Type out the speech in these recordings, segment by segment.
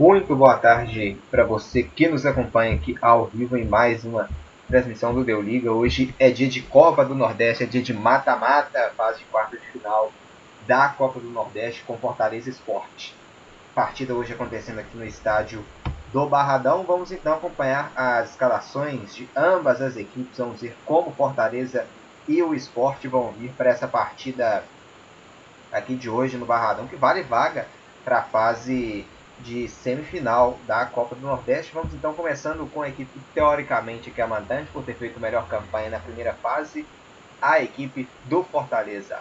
Muito boa tarde para você que nos acompanha aqui ao vivo em mais uma transmissão do Deu Liga. Hoje é dia de Copa do Nordeste, é dia de mata-mata, fase de quarta de final da Copa do Nordeste com Fortaleza Esporte. Partida hoje acontecendo aqui no estádio do Barradão. Vamos então acompanhar as escalações de ambas as equipes. Vamos ver como Fortaleza e o Esporte vão vir para essa partida aqui de hoje no Barradão, que vale vaga para a fase de semifinal da Copa do Nordeste. Vamos então começando com a equipe teoricamente que é a mandante por ter feito a melhor campanha na primeira fase, a equipe do Fortaleza.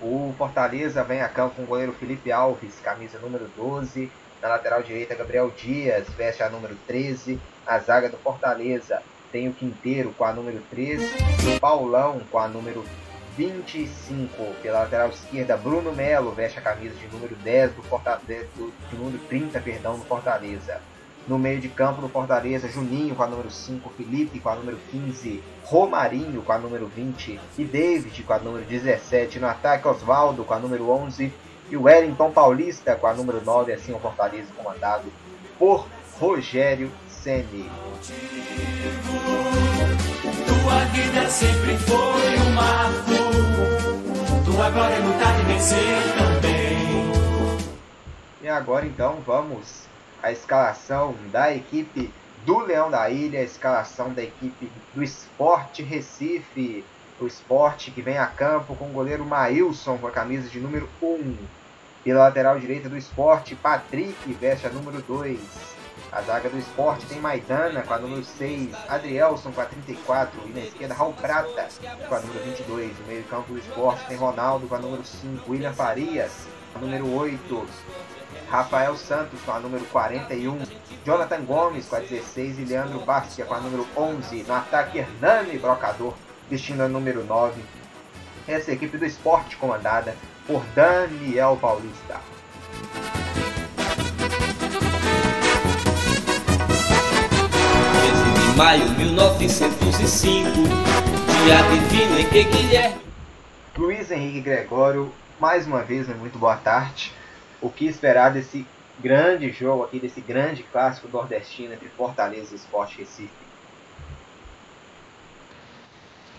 O Fortaleza vem a campo com o goleiro Felipe Alves, camisa número 12. Na lateral direita, Gabriel Dias, veste a número 13. A zaga do Fortaleza tem o Quinteiro com a número 13, o Paulão com a número 25. Pela lateral esquerda, Bruno Melo veste a camisa de número 10 do Fortaleza, de número 30, perdão, do Fortaleza. No meio de campo do Fortaleza, Juninho com a número 5, Felipe com a número 15, Romarinho com a número 20 e David com a número 17. No ataque, Oswaldo com a número 11 e o Wellington Paulista com a número 9, assim o Fortaleza comandado por Rogério Tua vida sempre foi um marco. Tua glória é lutar e vencer também. E agora então vamos à escalação da equipe do Leão da Ilha, a escalação da equipe do Esporte Recife. O esporte que vem a campo com o goleiro Maílson com a camisa de número 1. Pela lateral direita do esporte, Patrick veste a número 2. A zaga do esporte tem Maidana com a número 6, Adrielson com a 34 e na esquerda Raul Prata com a número 22. No meio campo do esporte tem Ronaldo com a número 5, William Farias com a número 8, Rafael Santos com a número 41, Jonathan Gomes com a 16 e Leandro Bastia com a número 11. No ataque, Hernani Brocador vestindo a número 9. Essa é equipe do esporte comandada por Daniel Paulista. Maio 1905, dia divino em que Guilherme. Luiz Henrique Gregório, mais uma vez, né, muito boa tarde. O que esperar desse grande jogo aqui, desse grande clássico nordestino entre Fortaleza e Sport Recife?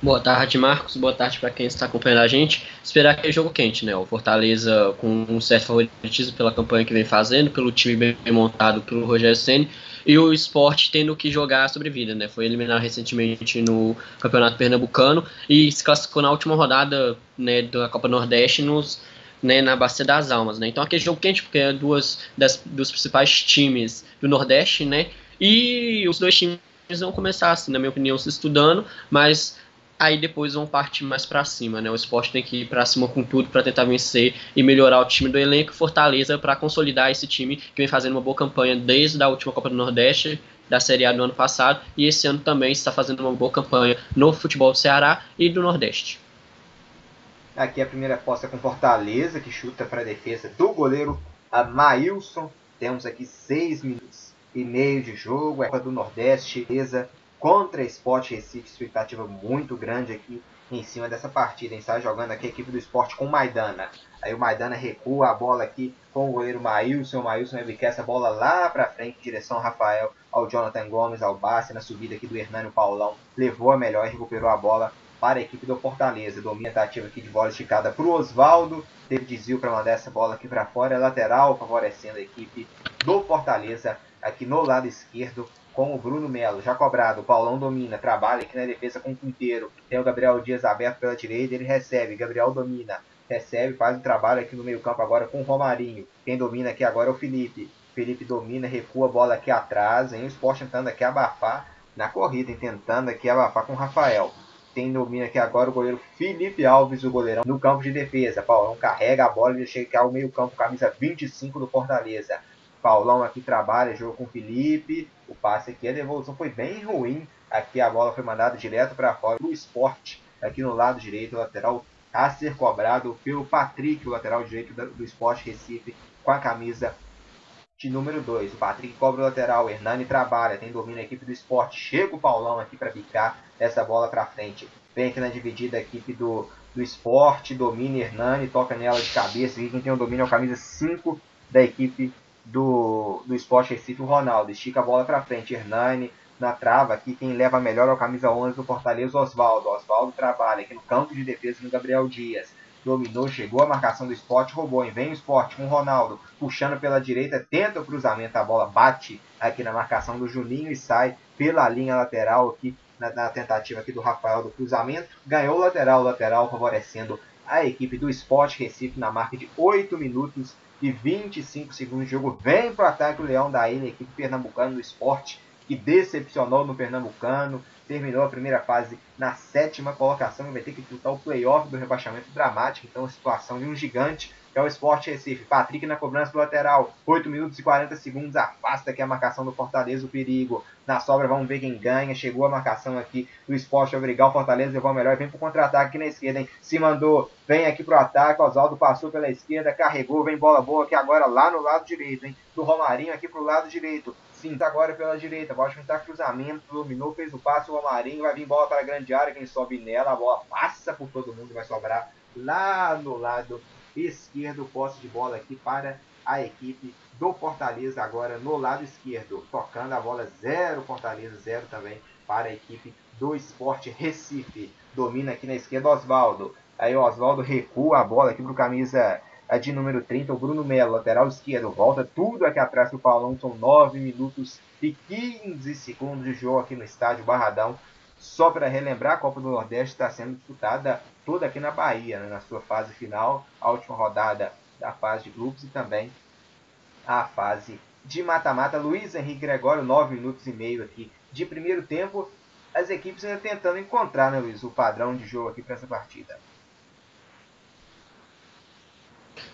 Boa tarde, Marcos. Boa tarde para quem está acompanhando a gente. Esperar que é jogo quente, né? O Fortaleza com um certo favoritismo pela campanha que vem fazendo, pelo time bem montado pelo Rogério Ceni e o esporte tendo que jogar a sobrevida, né? Foi eliminado recentemente no Campeonato Pernambucano e se classificou na última rodada né, da Copa Nordeste nos, né, na Bacia das Almas, né? Então aquele jogo quente porque é duas das, dos principais times do Nordeste, né? E os dois times vão começar, assim, na minha opinião, se estudando, mas aí depois vão partir mais para cima, né? O esporte tem que ir para cima com tudo para tentar vencer e melhorar o time do elenco Fortaleza para consolidar esse time que vem fazendo uma boa campanha desde a última Copa do Nordeste da Série A do ano passado e esse ano também está fazendo uma boa campanha no futebol do Ceará e do Nordeste. Aqui a primeira aposta com Fortaleza, que chuta para a defesa do goleiro Maílson. Temos aqui seis minutos e meio de jogo. É do Nordeste, beleza? Contra Sport Recife, expectativa muito grande aqui em cima dessa partida. A está jogando aqui a equipe do esporte com o Maidana. Aí o Maidana recua a bola aqui com o goleiro Maílson. O Maílson vai essa bola lá para frente, direção Rafael, ao Jonathan Gomes, ao Bassi, na subida aqui do Hernani Paulão. Levou a melhor e recuperou a bola para a equipe do Fortaleza. Domina tentativa aqui de bola esticada para o Oswaldo. Teve desvio para mandar essa bola aqui para fora. Lateral, favorecendo a equipe do Fortaleza aqui no lado esquerdo com o Bruno Melo, já cobrado, o Paulão domina, trabalha aqui na defesa com o Quinteiro, tem o Gabriel Dias aberto pela direita, ele recebe, Gabriel domina, recebe, faz o trabalho aqui no meio campo agora com o Romarinho, quem domina aqui agora é o Felipe, Felipe domina, recua a bola aqui atrás, hein? o Sport tentando aqui abafar na corrida, hein? tentando aqui abafar com o Rafael, tem domina aqui agora o goleiro Felipe Alves, o goleirão, no campo de defesa, Paulão carrega a bola, ele chega ao meio campo, camisa 25 do Fortaleza, Paulão aqui trabalha, jogo com o Felipe. O passe aqui, a devolução foi bem ruim. Aqui a bola foi mandada direto para fora do esporte, aqui no lado direito, o lateral a ser cobrado pelo Patrick, o lateral direito do esporte Recife, com a camisa de número 2. O Patrick cobra o lateral, o Hernani trabalha, tem domínio a equipe do esporte. Chega o Paulão aqui para picar essa bola para frente. Vem aqui na dividida a equipe do, do esporte, domina Hernani, toca nela de cabeça. E quem tem o domínio é o camisa 5 da equipe do, do esporte Recife, o Ronaldo. Estica a bola para frente, Hernani na trava aqui. Quem leva melhor é o camisa 11 do Fortaleza, Oswaldo. Oswaldo trabalha aqui no campo de defesa no Gabriel Dias. Dominou, chegou a marcação do esporte, roubou. E vem o esporte com o Ronaldo puxando pela direita, tenta o cruzamento, a bola bate aqui na marcação do Juninho e sai pela linha lateral aqui na, na tentativa aqui do Rafael do cruzamento. Ganhou o lateral, lateral favorecendo a equipe do Esporte Recife na marca de 8 minutos e 25 segundos de jogo. Vem para o ataque o Leão da Ilha, equipe pernambucana do esporte, que decepcionou no Pernambucano. Terminou a primeira fase na sétima colocação e vai ter que disputar o playoff do rebaixamento dramático. Então, a situação de um gigante é o Sport Recife. Patrick na cobrança do lateral. 8 minutos e 40 segundos. Afasta aqui a marcação do Fortaleza, o perigo. Na sobra, vamos ver quem ganha. Chegou a marcação aqui do Sport obrigar o Fortaleza levou melhor. Vem pro contra-ataque aqui na esquerda, hein? Se mandou. Vem aqui pro ataque. Oswaldo passou pela esquerda, carregou. Vem bola boa aqui agora lá no lado direito, hein? Do Romarinho aqui pro lado direito. Tá agora pela direita. Washington tá cruzamento, dominou, fez o passe. O Romarinho vai vir bola para a grande área. Quem sobe nela, a bola passa por todo mundo. Vai sobrar lá no lado esquerdo, posse de bola aqui para a equipe do Fortaleza agora no lado esquerdo, tocando a bola zero Fortaleza, zero também para a equipe do Esporte Recife. Domina aqui na esquerda Oswaldo. Aí o Oswaldo recua a bola aqui para o camisa de número 30, o Bruno Melo, lateral esquerdo. Volta tudo aqui atrás do Paulão. São 9 minutos e 15 segundos de jogo aqui no estádio Barradão. Só para relembrar, a Copa do Nordeste está sendo disputada toda aqui na Bahia, né, na sua fase final, a última rodada da fase de grupos e também a fase de mata-mata. Luiz Henrique Gregório, 9 minutos e meio aqui de primeiro tempo. As equipes ainda tentando encontrar, né, Luiz, o padrão de jogo aqui para essa partida.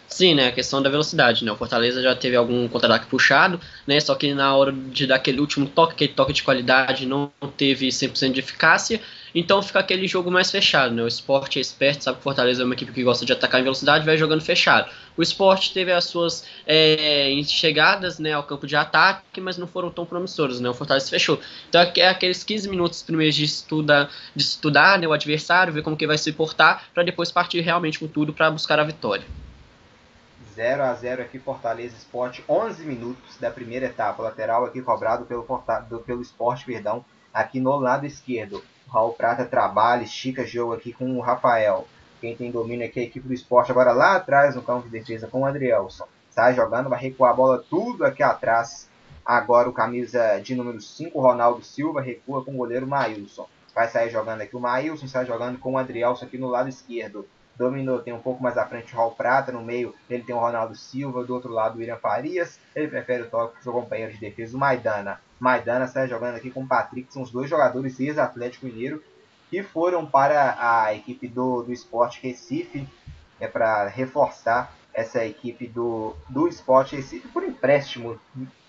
Sim, né? A questão da velocidade, né? O Fortaleza já teve algum contra-ataque puxado, né? Só que na hora de dar aquele último toque, aquele toque de qualidade, não teve 100% de eficácia. Então fica aquele jogo mais fechado, né? O esporte é esperto, sabe que Fortaleza é uma equipe que gosta de atacar em velocidade, vai jogando fechado. O esporte teve as suas é, chegadas né, ao campo de ataque, mas não foram tão promissoras, né? O Fortaleza fechou. Então é aqueles 15 minutos primeiros de, estuda, de estudar né, o adversário, ver como que vai se portar, para depois partir realmente com tudo para buscar a vitória. 0 a 0 aqui Fortaleza Esporte, 11 minutos da primeira etapa, lateral aqui cobrado pelo, pelo Esporte, perdão, aqui no lado esquerdo. O Raul Prata trabalha, estica jogo aqui com o Rafael. Quem tem domínio aqui é a equipe do esporte, agora lá atrás no campo de defesa com o Adrielson. Sai jogando, vai recuar a bola tudo aqui atrás. Agora o camisa de número 5, Ronaldo Silva, recua com o goleiro Maílson. Vai sair jogando aqui o Maílson, sai jogando com o Adrielson aqui no lado esquerdo dominou, tem um pouco mais à frente o Raul Prata, no meio ele tem o Ronaldo Silva, do outro lado o William Farias, ele prefere o toque com seu companheiro de defesa, o Maidana. Maidana está jogando aqui com o Patrick, são os dois jogadores ex-Atlético Mineiro, que foram para a equipe do, do Esporte Recife, é para reforçar essa equipe do, do Esporte Recife por empréstimo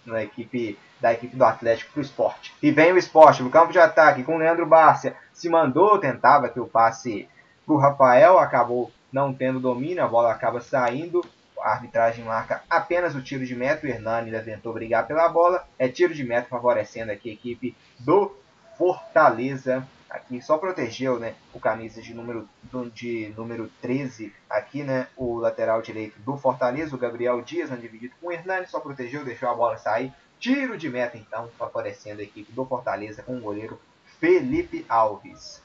na equipe da equipe do Atlético para o esporte. E vem o esporte no campo de ataque com Leandro Bárcia. Se mandou, tentava que o passe o Rafael, acabou não tendo domínio, a bola acaba saindo. A arbitragem marca apenas o tiro de meta. O Hernani tentou brigar pela bola. É tiro de meta favorecendo aqui a equipe do Fortaleza. Aqui só protegeu né, o camisa de número, de número 13 aqui, né? O lateral direito do Fortaleza, o Gabriel Dias, né, dividido com o Hernani, só protegeu, deixou a bola sair. Tiro de meta, então, favorecendo a equipe do Fortaleza com o goleiro Felipe Alves.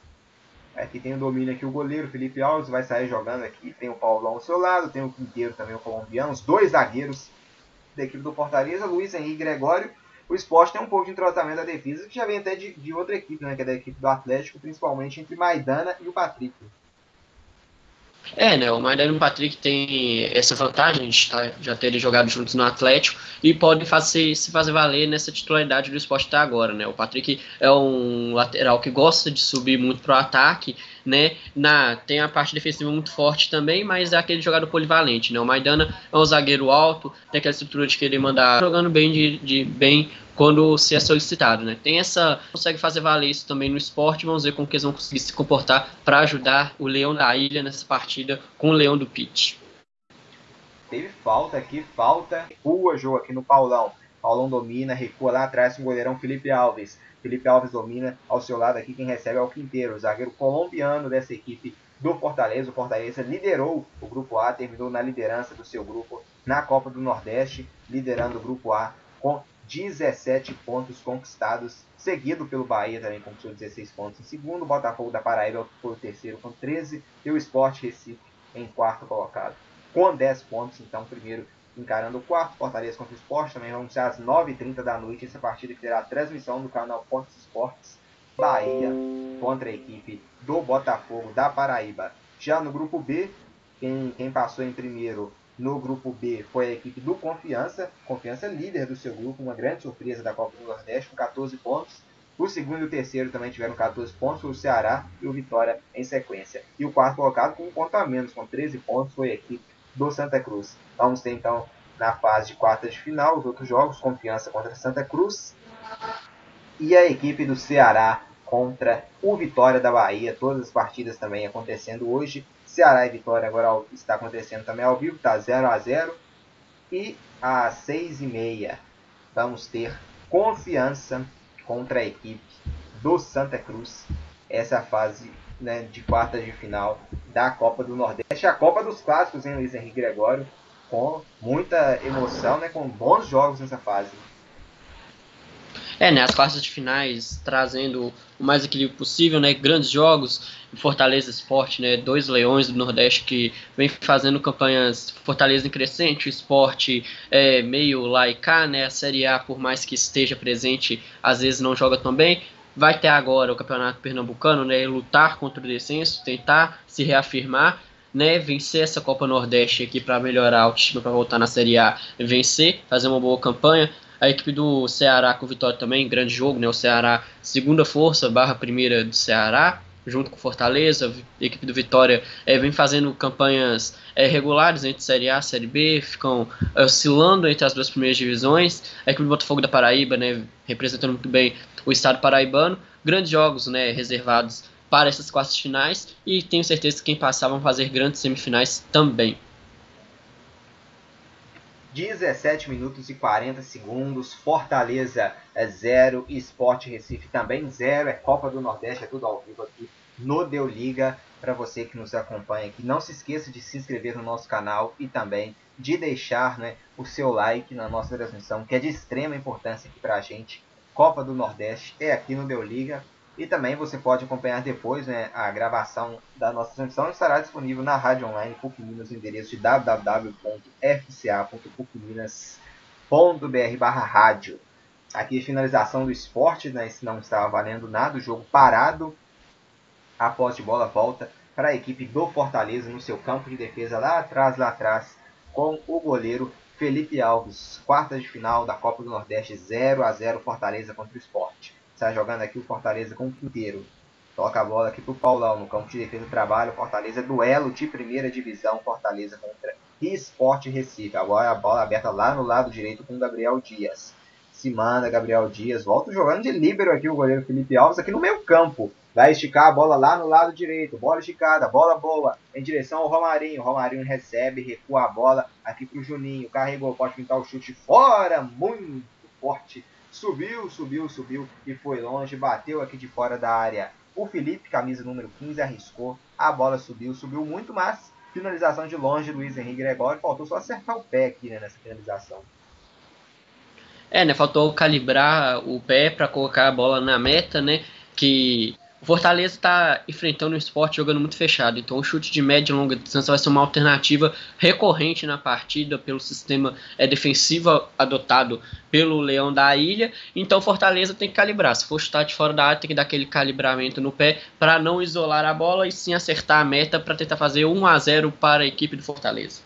Aqui tem o domínio aqui o goleiro Felipe Alves, vai sair jogando aqui. Tem o Paulão ao seu lado, tem o Quinteiro também, o colombiano, os dois zagueiros da equipe do Fortaleza, Luiz Henrique Gregório. O esporte tem um pouco de entrosamento da defesa, que já vem até de, de outra equipe, né, que é da equipe do Atlético, principalmente entre Maidana e o Patrick. É, né? O Maidana e o Patrick tem essa vantagem de tá, já terem jogado juntos no Atlético e podem fazer, se fazer valer nessa titularidade do esporte até agora, né? O Patrick é um lateral que gosta de subir muito pro ataque, né? Na, tem a parte defensiva muito forte também, mas é aquele jogador polivalente, né? O Maidana é um zagueiro alto, tem aquela estrutura de querer mandar jogando bem de, de bem quando se é solicitado, né? Tem essa consegue fazer valer isso também no esporte, vamos ver como que eles vão conseguir se comportar para ajudar o Leão da Ilha nessa partida com o Leão do Pitch. Teve falta aqui, falta, rua jogo aqui no Paulão. Paulão domina, recua lá atrás com o goleirão Felipe Alves. Felipe Alves domina ao seu lado aqui, quem recebe é o Quinteiro, o zagueiro colombiano dessa equipe do Fortaleza. O Fortaleza liderou o grupo A, terminou na liderança do seu grupo na Copa do Nordeste, liderando o grupo A com 17 pontos conquistados, seguido pelo Bahia também conquistou 16 pontos em segundo, o Botafogo da Paraíba foi o terceiro com 13 e o Sport Recife em quarto colocado com 10 pontos, então primeiro encarando o quarto, Fortaleza contra o Sport, também vamos ser às 9h30 da noite, essa partida que terá transmissão no canal Pontos Esportes, Bahia contra a equipe do Botafogo da Paraíba. Já no grupo B, quem, quem passou em primeiro no grupo B foi a equipe do Confiança. Confiança líder do seu grupo, uma grande surpresa da Copa do Nordeste, com 14 pontos. O segundo e o terceiro também tiveram 14 pontos, o Ceará e o Vitória em sequência. E o quarto colocado com um ponto a menos, com 13 pontos, foi a equipe do Santa Cruz. Vamos ter então na fase de quartas de final os outros jogos, Confiança contra Santa Cruz e a equipe do Ceará contra o Vitória da Bahia. Todas as partidas também acontecendo hoje. Ceará e Vitória agora está acontecendo também ao vivo, está 0 a 0 E às 6 e meia vamos ter confiança contra a equipe do Santa Cruz. Essa é fase né, de quartas de final da Copa do Nordeste. A Copa dos Clássicos, hein, Luiz Henrique Gregório? Com muita emoção, né, com bons jogos nessa fase. É, né, as quartas de finais trazendo o mais equilíbrio possível, né, grandes jogos, Fortaleza Esporte, né, dois leões do Nordeste que vem fazendo campanhas Fortaleza em crescente, esporte é, meio lá e cá, né, a Série A, por mais que esteja presente, às vezes não joga tão bem, vai ter agora o Campeonato Pernambucano, né, lutar contra o descenso, tentar se reafirmar, né, vencer essa Copa Nordeste aqui para melhorar o time para voltar na Série A, vencer, fazer uma boa campanha, a equipe do Ceará com vitória também, grande jogo, né? O Ceará, segunda força, barra primeira do Ceará, junto com Fortaleza. A equipe do Vitória é, vem fazendo campanhas é, regulares entre Série A e Série B, ficam oscilando entre as duas primeiras divisões. A equipe do Botafogo da Paraíba, né? Representando muito bem o estado paraibano. Grandes jogos, né? Reservados para essas quartas finais e tenho certeza que quem passar vão fazer grandes semifinais também. 17 minutos e 40 segundos. Fortaleza é 0, Sport Recife também 0. É Copa do Nordeste, é tudo ao vivo aqui no Deu Liga. Para você que nos acompanha aqui, não se esqueça de se inscrever no nosso canal e também de deixar né, o seu like na nossa transmissão, que é de extrema importância aqui para a gente. Copa do Nordeste é aqui no Deu Liga. E também você pode acompanhar depois né, a gravação da nossa transmissão. Estará disponível na rádio online PUC Minas, no endereço de www.fca.pucminas.br barra rádio. Aqui a finalização do esporte, né, se não estava valendo nada, o jogo parado. A de bola volta para a equipe do Fortaleza no seu campo de defesa lá atrás, lá atrás, com o goleiro Felipe Alves. Quartas de final da Copa do Nordeste, 0 a 0 Fortaleza contra o esporte. Está jogando aqui o Fortaleza com o Quinteiro. Toca a bola aqui pro Paulão no campo de defesa do trabalho. Fortaleza duelo de primeira divisão. Fortaleza contra Esporte Recife. Agora a bola aberta lá no lado direito com Gabriel Dias. Se manda Gabriel Dias. Volta jogando de líbero aqui o goleiro Felipe Alves aqui no meio campo. Vai esticar a bola lá no lado direito. Bola esticada, bola boa. Em direção ao Romarinho. Romarinho recebe, recua a bola aqui pro Juninho. Carregou, pode pintar o chute fora. Muito forte Subiu, subiu, subiu e foi longe, bateu aqui de fora da área. O Felipe, camisa número 15, arriscou. A bola subiu, subiu muito, mas finalização de longe, Luiz Henrique Gregório. Faltou só acertar o pé aqui né, nessa finalização. É, né? Faltou calibrar o pé para colocar a bola na meta, né? Que o Fortaleza está enfrentando o esporte jogando muito fechado, então o chute de média e longa distância vai ser uma alternativa recorrente na partida pelo sistema é, defensivo adotado pelo Leão da Ilha. Então o Fortaleza tem que calibrar. Se for chutar de fora da área, tem que dar aquele calibramento no pé para não isolar a bola e sim acertar a meta para tentar fazer 1 a 0 para a equipe do Fortaleza.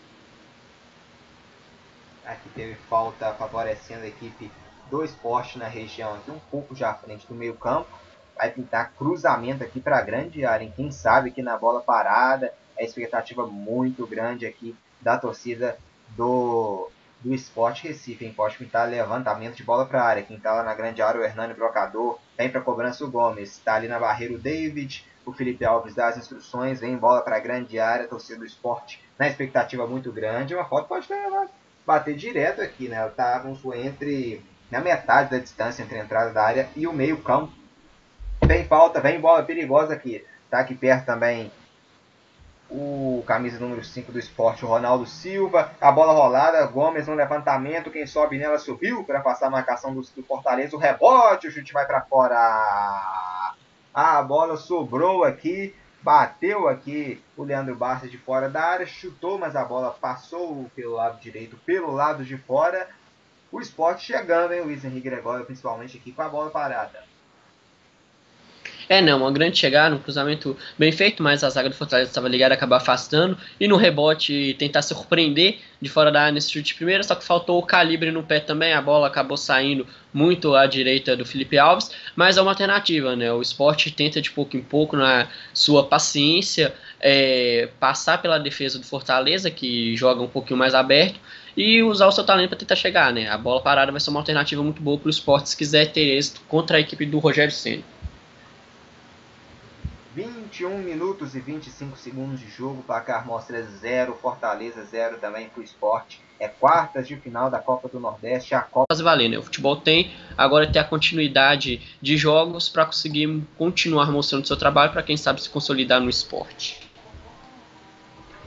Aqui teve falta favorecendo a equipe do esporte na região, aqui um pouco já à frente do meio campo vai pintar cruzamento aqui para a grande área. Quem sabe que na bola parada, é expectativa muito grande aqui da torcida do, do Esporte Recife. Hein? Pode pintar levantamento de bola para a área. Quem está lá na grande área, o Hernani Brocador. Vem para cobrança o Gomes. Está ali na barreira o David. O Felipe Alves dá as instruções. Vem bola para a grande área. Torcida do esporte na expectativa muito grande. Uma foto pode bater direto aqui, né? Tá entre na metade da distância entre a entrada da área e o meio Vem falta, vem bola perigosa aqui. Tá aqui perto também o camisa número 5 do esporte, o Ronaldo Silva. A bola rolada, Gomes no levantamento, quem sobe nela subiu para passar a marcação do, do Fortaleza. O rebote, o chute vai para fora. A bola sobrou aqui, bateu aqui o Leandro Barça de fora da área, chutou, mas a bola passou pelo lado direito, pelo lado de fora. O esporte chegando, hein, Luiz Henrique Gregório, principalmente aqui com a bola parada. É, não, uma grande chegada, um cruzamento bem feito, mas a zaga do Fortaleza estava ligada, acabar afastando. E no rebote tentar surpreender de fora da área nesse chute primeiro, só que faltou o calibre no pé também, a bola acabou saindo muito à direita do Felipe Alves, mas é uma alternativa, né? O esporte tenta de pouco em pouco, na sua paciência, é, passar pela defesa do Fortaleza, que joga um pouquinho mais aberto, e usar o seu talento para tentar chegar, né? A bola parada vai ser uma alternativa muito boa para o esporte se quiser ter êxito contra a equipe do Rogério Senna. 21 minutos e 25 segundos de jogo, placar mostra 0, Fortaleza 0 também para o esporte. É quartas de final da Copa do Nordeste, a Copa. Fazer valer, né? O futebol tem agora ter a continuidade de jogos para conseguir continuar mostrando seu trabalho para quem sabe se consolidar no esporte.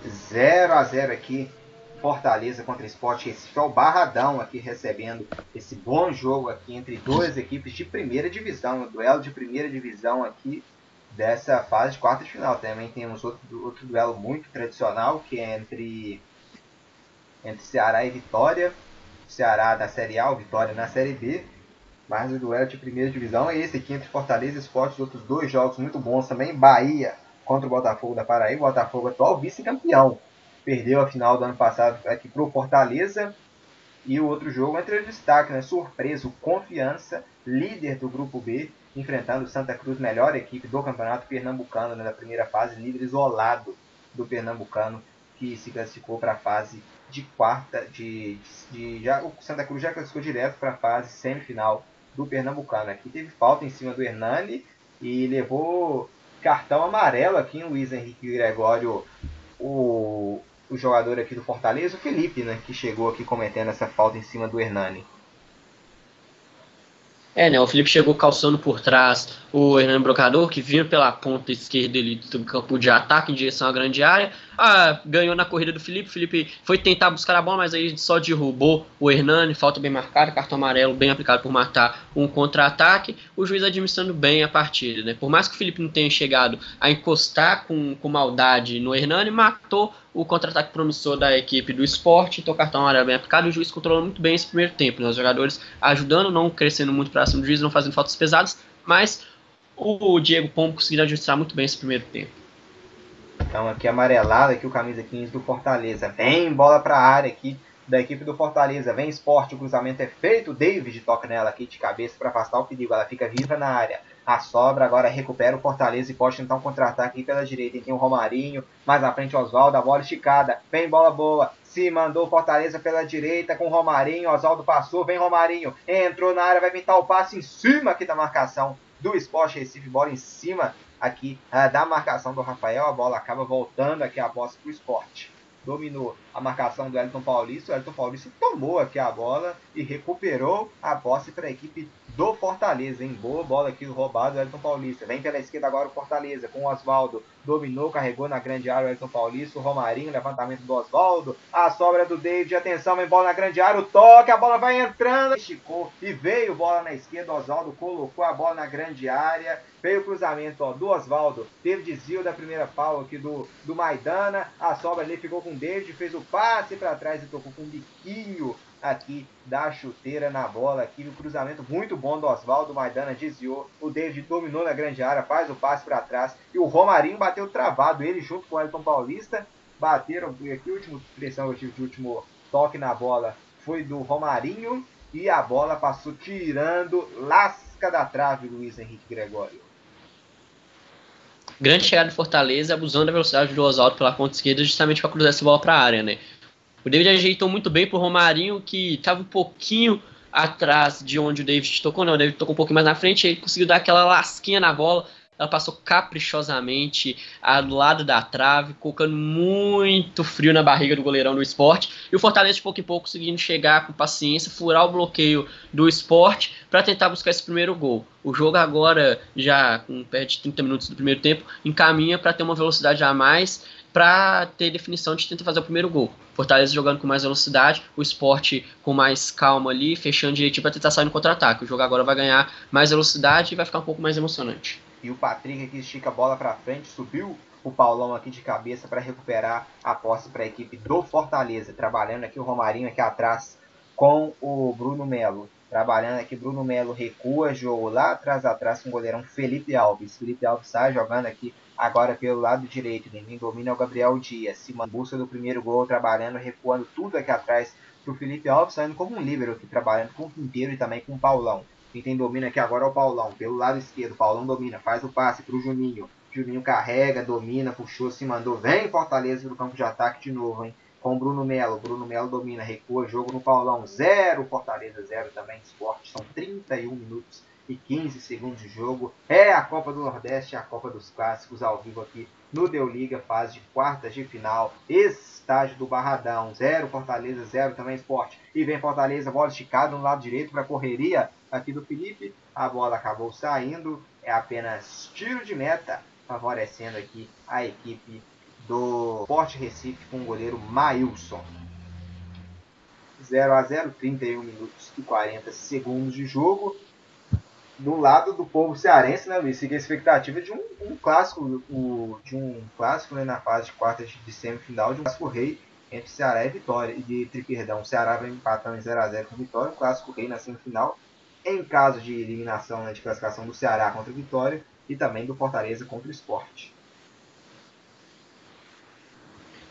0 a 0 aqui, Fortaleza contra Esporte Recife. É o Barradão aqui recebendo esse bom jogo aqui entre duas equipes de primeira divisão. Um duelo de primeira divisão aqui dessa fase de quarta de final. Também temos outro, outro duelo muito tradicional, que é entre, entre Ceará e Vitória. Ceará da Série A, Vitória na Série B. Mas o duelo de primeira divisão é esse aqui entre Fortaleza e Esporte. Os outros dois jogos muito bons também. Bahia contra o Botafogo da Paraíba. O Botafogo atual vice-campeão. Perdeu a final do ano passado aqui para o Fortaleza. E o outro jogo entre destaque, né? Surpresa, Confiança, líder do grupo B, enfrentando o Santa Cruz, melhor equipe do campeonato pernambucano né, na primeira fase, líder isolado do pernambucano, que se classificou para a fase de quarta, de, de, já, o Santa Cruz já classificou direto para a fase semifinal do pernambucano. Aqui teve falta em cima do Hernani e levou cartão amarelo aqui em Luiz Henrique Gregório, o, o jogador aqui do Fortaleza, o Felipe, né, que chegou aqui cometendo essa falta em cima do Hernani. É, né? O Felipe chegou calçando por trás o Hernando Brocador, que vinha pela ponta esquerda ali do campo de ataque em direção à grande área. Ah, ganhou na corrida do Felipe. Felipe foi tentar buscar a bola, mas aí só derrubou o Hernani. Falta bem marcada, cartão amarelo bem aplicado por matar um contra-ataque. O juiz administrando bem a partida, né? Por mais que o Felipe não tenha chegado a encostar com, com maldade no Hernani, matou o contra-ataque promissor da equipe do esporte, então cartão amarelo bem aplicado, o juiz controlou muito bem esse primeiro tempo, né? os jogadores ajudando, não crescendo muito para cima do juiz, não fazendo faltas pesadas, mas o Diego Pombo conseguiu administrar muito bem esse primeiro tempo. Então aqui amarelado, aqui o camisa 15 do Fortaleza, vem bola para a área aqui da equipe do Fortaleza, vem esporte, o cruzamento é feito, David toca nela aqui de cabeça para afastar o perigo, ela fica viva na área, a sobra agora recupera o Fortaleza e pode tentar um contra-ataque pela direita. Tem o Romarinho, mais na frente o Oswaldo, a bola esticada. Vem bola boa. Se mandou o Fortaleza pela direita com o Romarinho. Oswaldo passou, vem Romarinho. Entrou na área, vai pintar o passe em cima aqui da marcação do Esporte Recife. Bola em cima aqui uh, da marcação do Rafael. A bola acaba voltando aqui a bola para o esporte. Dominou a marcação do Elton Paulista. O Elton Paulista tomou aqui a bola e recuperou a posse para a equipe do Fortaleza, hein? Boa bola aqui roubado do Elton Paulista. Vem pela esquerda agora o Fortaleza com o Oswaldo. Dominou, carregou na grande área o Elton Paulista. O Romarinho, levantamento do Oswaldo. A sobra do David. Atenção, vem bola na grande área. O toque, a bola vai entrando. Esticou e veio bola na esquerda. O Oswaldo colocou a bola na grande área. Veio o cruzamento ó, do Oswaldo. Teve desvio da primeira pau aqui do, do Maidana. A sobra ali ficou com o David. Fez o passe para trás e tocou com um biquinho aqui da chuteira na bola aqui, o cruzamento muito bom do Oswaldo, Maidana desviou, o David dominou na grande área, faz o passe para trás e o Romarinho bateu travado, ele junto com o Elton Paulista, bateram, aqui o último pressão tive de último toque na bola foi do Romarinho e a bola passou tirando lasca da trave Luiz Henrique Gregório. Grande chegada de Fortaleza, abusando da velocidade do Oswaldo pela ponta esquerda, justamente para cruzar essa bola para a área, né? O David ajeitou muito bem pro Romarinho, que estava um pouquinho atrás de onde o David tocou. Não, o David tocou um pouquinho mais na frente, ele conseguiu dar aquela lasquinha na bola ela passou caprichosamente do lado da trave, colocando muito frio na barriga do goleirão do esporte. E o Fortaleza, de pouco em pouco, conseguindo chegar com paciência, furar o bloqueio do esporte para tentar buscar esse primeiro gol. O jogo agora, já com perto de 30 minutos do primeiro tempo, encaminha para ter uma velocidade a mais para ter definição de tentar fazer o primeiro gol. Fortaleza jogando com mais velocidade, o esporte com mais calma ali, fechando direitinho para tentar sair no contra-ataque. O jogo agora vai ganhar mais velocidade e vai ficar um pouco mais emocionante. E o Patrick aqui estica a bola para frente, subiu o Paulão aqui de cabeça para recuperar a posse para a equipe do Fortaleza. Trabalhando aqui o Romarinho aqui atrás com o Bruno Melo. Trabalhando aqui, Bruno Melo recua, jogo lá atrás, atrás com o goleirão Felipe Alves. Felipe Alves sai jogando aqui agora pelo lado direito. Quem domina é o Gabriel Dias. Se busca do primeiro gol, trabalhando, recuando tudo aqui atrás para o Felipe Alves, saindo como um líbero aqui, trabalhando com o Quinteiro e também com o Paulão. Quem tem domínio aqui agora é o Paulão. Pelo lado esquerdo, Paulão domina, faz o passe para o Juninho. Juninho carrega, domina, puxou, se mandou. Vem Fortaleza do campo de ataque de novo, hein? Com o Bruno Melo. Bruno Melo domina, recua, jogo no Paulão. Zero Fortaleza, zero também. Esporte. São 31 minutos e 15 segundos de jogo. É a Copa do Nordeste, a Copa dos Clássicos, ao vivo aqui no Deu Liga, fase de quartas de final. Estágio do Barradão, 0 Fortaleza, 0 também Esporte. E vem Fortaleza, bola esticada no lado direito para correria aqui do Felipe. A bola acabou saindo, é apenas tiro de meta, favorecendo aqui a equipe do Forte Recife com o goleiro Mailson. 0 a 0 31 minutos e 40 segundos de jogo do lado do povo cearense, né, Luiz? Fica a expectativa de um, um clássico, o, de um clássico né, na fase de quartas de semifinal, de um clássico rei entre Ceará e Vitória. E de, de perdão, o Ceará vai empatando em 0x0 com Vitória, um clássico rei na semifinal. Em caso de eliminação né, de classificação do Ceará contra Vitória e também do Fortaleza contra o Esporte.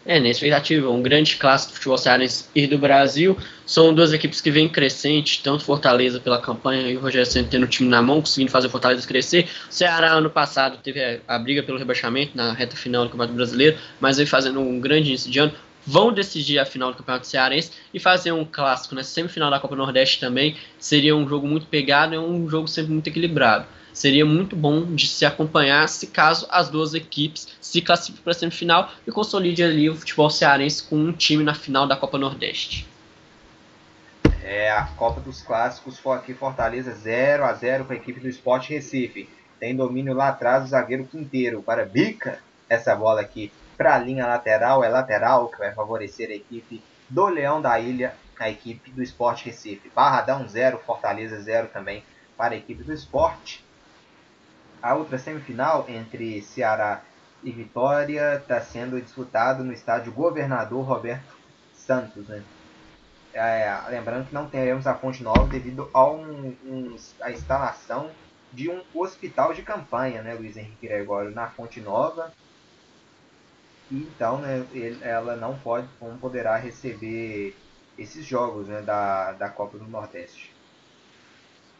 É, na expectativa, um grande clássico do futebol cearense e do Brasil. São duas equipes que vêm crescente, tanto Fortaleza pela campanha e o Rogério Senna tendo o time na mão, conseguindo fazer o Fortaleza crescer. O Ceará, ano passado, teve a, briga pelo rebaixamento na reta final do Campeonato Brasileiro, mas vem fazendo um grande início de ano. Vão decidir a final do Campeonato Cearense e fazer um clássico na semifinal da Copa Nordeste também. Seria um jogo muito pegado e um jogo sempre muito equilibrado seria muito bom de se acompanhar se caso as duas equipes se classifiquem para a semifinal e consolide ali o futebol cearense com um time na final da Copa Nordeste. É a Copa dos Clássicos aqui Fortaleza 0 a 0 com a equipe do Sport Recife. Tem domínio lá atrás o zagueiro Quinteiro para bica essa bola aqui para a linha lateral, é lateral que vai favorecer a equipe do Leão da Ilha, a equipe do Sport Recife. Barradão 0, Fortaleza 0 também para a equipe do Sport. A outra semifinal entre Ceará e Vitória está sendo disputado no estádio Governador Roberto Santos. Né? É, lembrando que não teremos a Fonte Nova devido a, um, um, instalação de um hospital de campanha, né, Luiz Henrique Gregório, na Fonte Nova. então, né, ele, ela não pode, não poderá receber esses jogos né, da, da Copa do Nordeste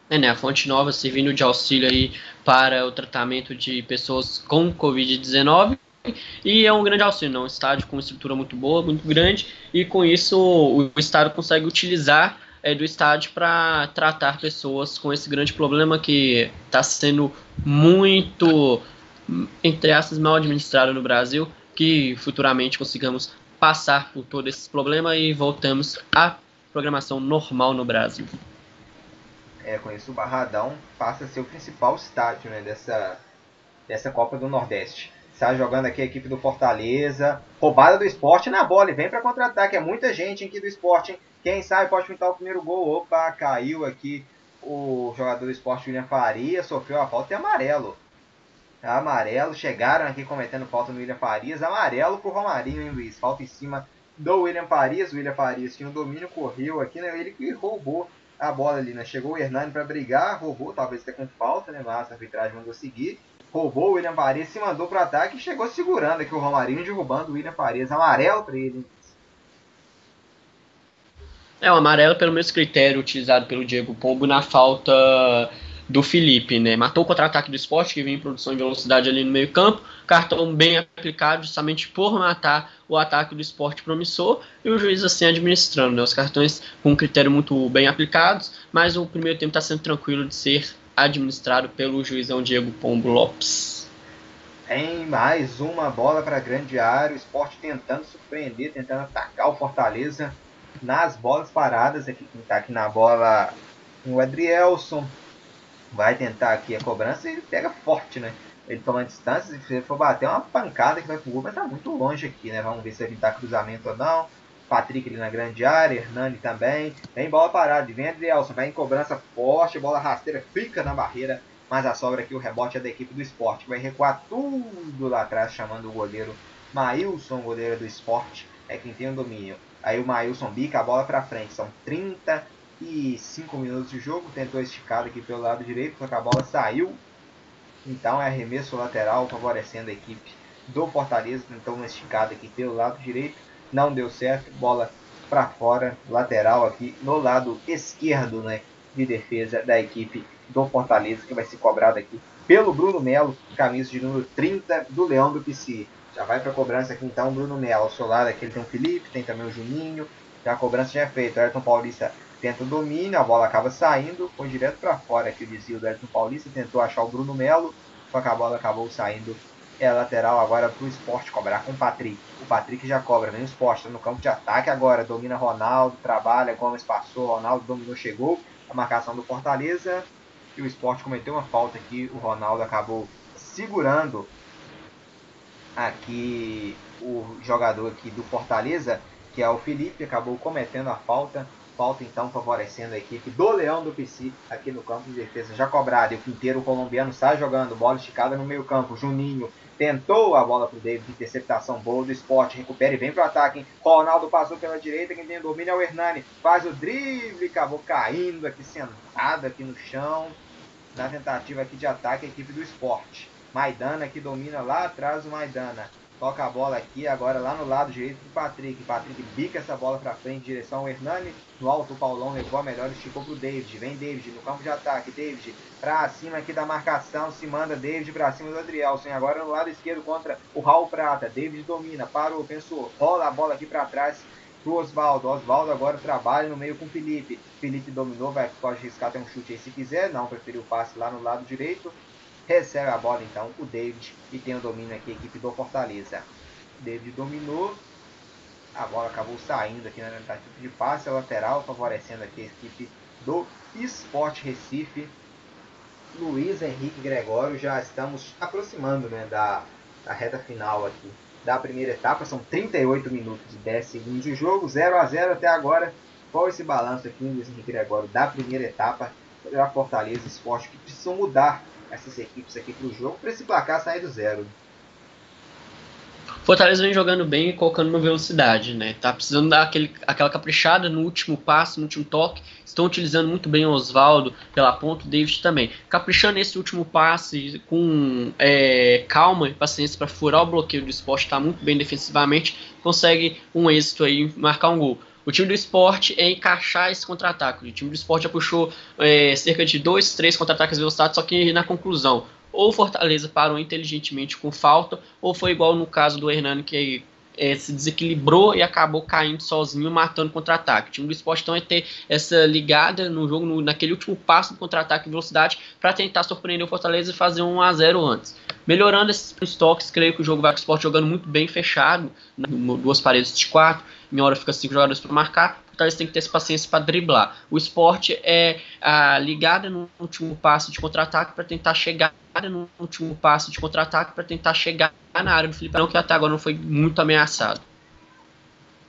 é, né, a fonte nova servindo de auxílio aí para o tratamento de pessoas com Covid-19 e é um grande auxílio, não? um estádio com uma estrutura muito boa, muito grande e com isso o estado consegue utilizar é, do estádio para tratar pessoas com esse grande problema que está sendo muito, entre aspas, mal administrado no Brasil, que futuramente consigamos passar por todo esse problema e voltamos à programação normal no Brasil é, isso o Barradão passa a ser o principal estádio né, dessa, dessa Copa do Nordeste. Está jogando aqui a equipe do Fortaleza. Roubada do esporte na bola e vem para contra-ataque. É muita gente aqui do esporte. Quem sabe pode pintar o primeiro gol. Opa, caiu aqui o jogador do esporte William Faria. Sofreu a falta e amarelo. Amarelo. Chegaram aqui cometendo falta no William Farias. Amarelo pro Romarinho, hein, Luiz? Falta em cima do William Farias. O William Farias tinha um domínio, correu aqui, né? Ele que roubou a bola ali, né? Chegou o Hernani para brigar, roubou, talvez até com falta, né? Mas a arbitragem mandou seguir. Roubou o William Paredes, se mandou para ataque e chegou segurando aqui o Romarinho, derrubando o William Paredes. Amarelo para ele. É, o amarelo pelo mesmo critério utilizado pelo Diego Pombo na falta do Felipe, né? Matou o contra-ataque do esporte, que vinha em produção de velocidade ali no meio campo. Cartão bem aplicado justamente por matar o ataque do esporte promissor e o juiz assim administrando, né? Os cartões com critério muito bem aplicados, mas o primeiro tempo está sendo tranquilo de ser administrado pelo juizão Diego Pombo Lopes. Em mais uma bola para grande área, o esporte tentando surpreender, tentando atacar o Fortaleza nas bolas paradas. Aqui quem está aqui na bola o Adrielson. Vai tentar aqui a cobrança e ele pega forte, né? Ele toma distância, se ele for bater uma pancada que vai pro gol, mas tá muito longe aqui, né? Vamos ver se vai evitar cruzamento ou não. Patrick ali na grande área, Hernani também. Vem bola parada, vem Adrielson, vai em cobrança forte, bola rasteira, fica na barreira, mas a sobra aqui, o rebote é da equipe do esporte, vai recuar tudo lá atrás, chamando o goleiro Maílson, goleiro do esporte, é quem tem o domínio. Aí o Maílson bica a bola para frente, são 35 minutos de jogo, tentou esticar aqui pelo lado direito, só que a bola saiu. Então é arremesso lateral favorecendo a equipe do Fortaleza, tentou uma esticada aqui pelo lado direito não deu certo, bola para fora, lateral aqui no lado esquerdo, né, de defesa da equipe do Fortaleza, que vai ser cobrado aqui pelo Bruno Melo, camisa de número 30 do Leão do PC. Já vai para cobrança aqui então Bruno Melo, ao seu lado aqui ele tem o Felipe, tem também o Juninho, já a cobrança já é feita, o Ayrton Paulista tenta o domínio, a bola acaba saindo, foi direto para fora aqui o desvio do Ayrton Paulista, tentou achar o Bruno Melo, só que a bola acabou saindo é lateral agora para o esporte cobrar com o Patrick. O Patrick já cobra, vem o esporte tá no campo de ataque agora. Domina Ronaldo, trabalha, Gomes passou, Ronaldo dominou, chegou. A marcação do Fortaleza. E o esporte cometeu uma falta aqui. O Ronaldo acabou segurando aqui o jogador aqui do Fortaleza, que é o Felipe, acabou cometendo a falta. Falta então favorecendo a equipe do Leão do PC aqui no campo de defesa já cobrado. E o Quinteiro colombiano sai jogando, bola esticada no meio campo. Juninho tentou a bola para o David, interceptação boa do esporte, recupera e vem para o ataque. Hein? Ronaldo passou pela direita, quem tem domínio é o Hernani, faz o drible, acabou caindo aqui, sentado aqui no chão, na tentativa aqui de ataque a equipe do esporte. Maidana que domina lá atrás o Maidana. Toca a bola aqui, agora lá no lado direito do Patrick. Patrick bica essa bola para frente direção ao Hernani. No alto, o Paulão levou a melhor, esticou pro David. Vem David no campo de ataque. David pra cima aqui da marcação. Se manda David pra cima do Adrielson. Agora no lado esquerdo contra o Raul Prata. David domina, parou, pensou. Rola a bola aqui para trás pro Oswaldo. Oswaldo agora trabalha no meio com o Felipe. Felipe dominou, vai, pode arriscar até um chute aí se quiser. Não, preferiu o passe lá no lado direito. Recebe a bola então o David e tem o domínio aqui a equipe do Fortaleza. David dominou. A bola acabou saindo aqui na tentativa de passe lateral, favorecendo aqui a equipe do Sport Recife. Luiz Henrique Gregório, já estamos aproximando né, da, da reta final aqui da primeira etapa. São 38 minutos e 10 segundos de jogo, 0 a 0 até agora. Qual esse balanço aqui, Luiz Henrique Gregório, da primeira etapa para Fortaleza Esporte, que precisam mudar essas equipes aqui para o jogo para esse placar sair do zero. Fortaleza vem jogando bem e colocando uma velocidade, né? Tá precisando dar aquele, aquela caprichada no último passo, no último toque. Estão utilizando muito bem o Oswaldo pela ponta, o David também. Caprichando nesse último passe com é, calma e paciência para furar o bloqueio do esporte, está muito bem defensivamente, consegue um êxito aí, marcar um gol. O time do esporte é encaixar esse contra-ataque. O time do esporte já puxou é, cerca de dois, três contra-ataques velocidade, só que na conclusão, ou Fortaleza parou inteligentemente com falta, ou foi igual no caso do Hernani, que é, se desequilibrou e acabou caindo sozinho, matando contra-ataque. O time do esporte então é ter essa ligada no jogo, no, naquele último passo do contra-ataque em velocidade, para tentar surpreender o Fortaleza e fazer um a 0 antes. Melhorando esses toques, creio que o jogo vai com o esporte jogando muito bem fechado, né, duas paredes de quatro, em hora fica cinco jogadores para marcar, então eles têm que ter essa paciência para driblar. O esporte é a ligada no último passo de contra-ataque para tentar chegar no último passo de contra-ataque para tentar chegar na área do Felipe que até agora não foi muito ameaçado.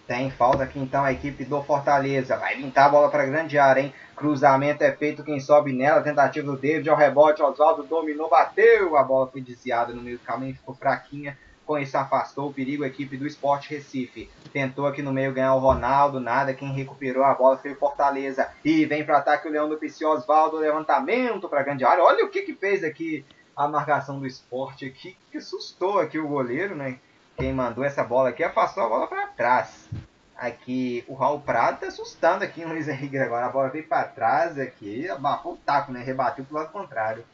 Tem falta aqui então a equipe do Fortaleza. Vai pintar a bola para grande área, hein? Cruzamento é feito, quem sobe nela. Tentativa do David ao rebote. Oswaldo dominou, bateu. A bola foi desviada no meio do caminho, ficou fraquinha. Com isso afastou o perigo a equipe do Sport Recife. Tentou aqui no meio ganhar o Ronaldo, nada. Quem recuperou a bola foi o Fortaleza. E vem para ataque o Leão do PC Oswaldo. Levantamento para grande área. Olha o que, que fez aqui a marcação do esporte aqui. Que assustou aqui o goleiro, né? Quem mandou essa bola aqui afastou a bola para trás. Aqui o Raul Prata assustando aqui o Luiz Henrique agora. A bola veio para trás aqui. Abafou o taco, né? Rebateu pro lado contrário.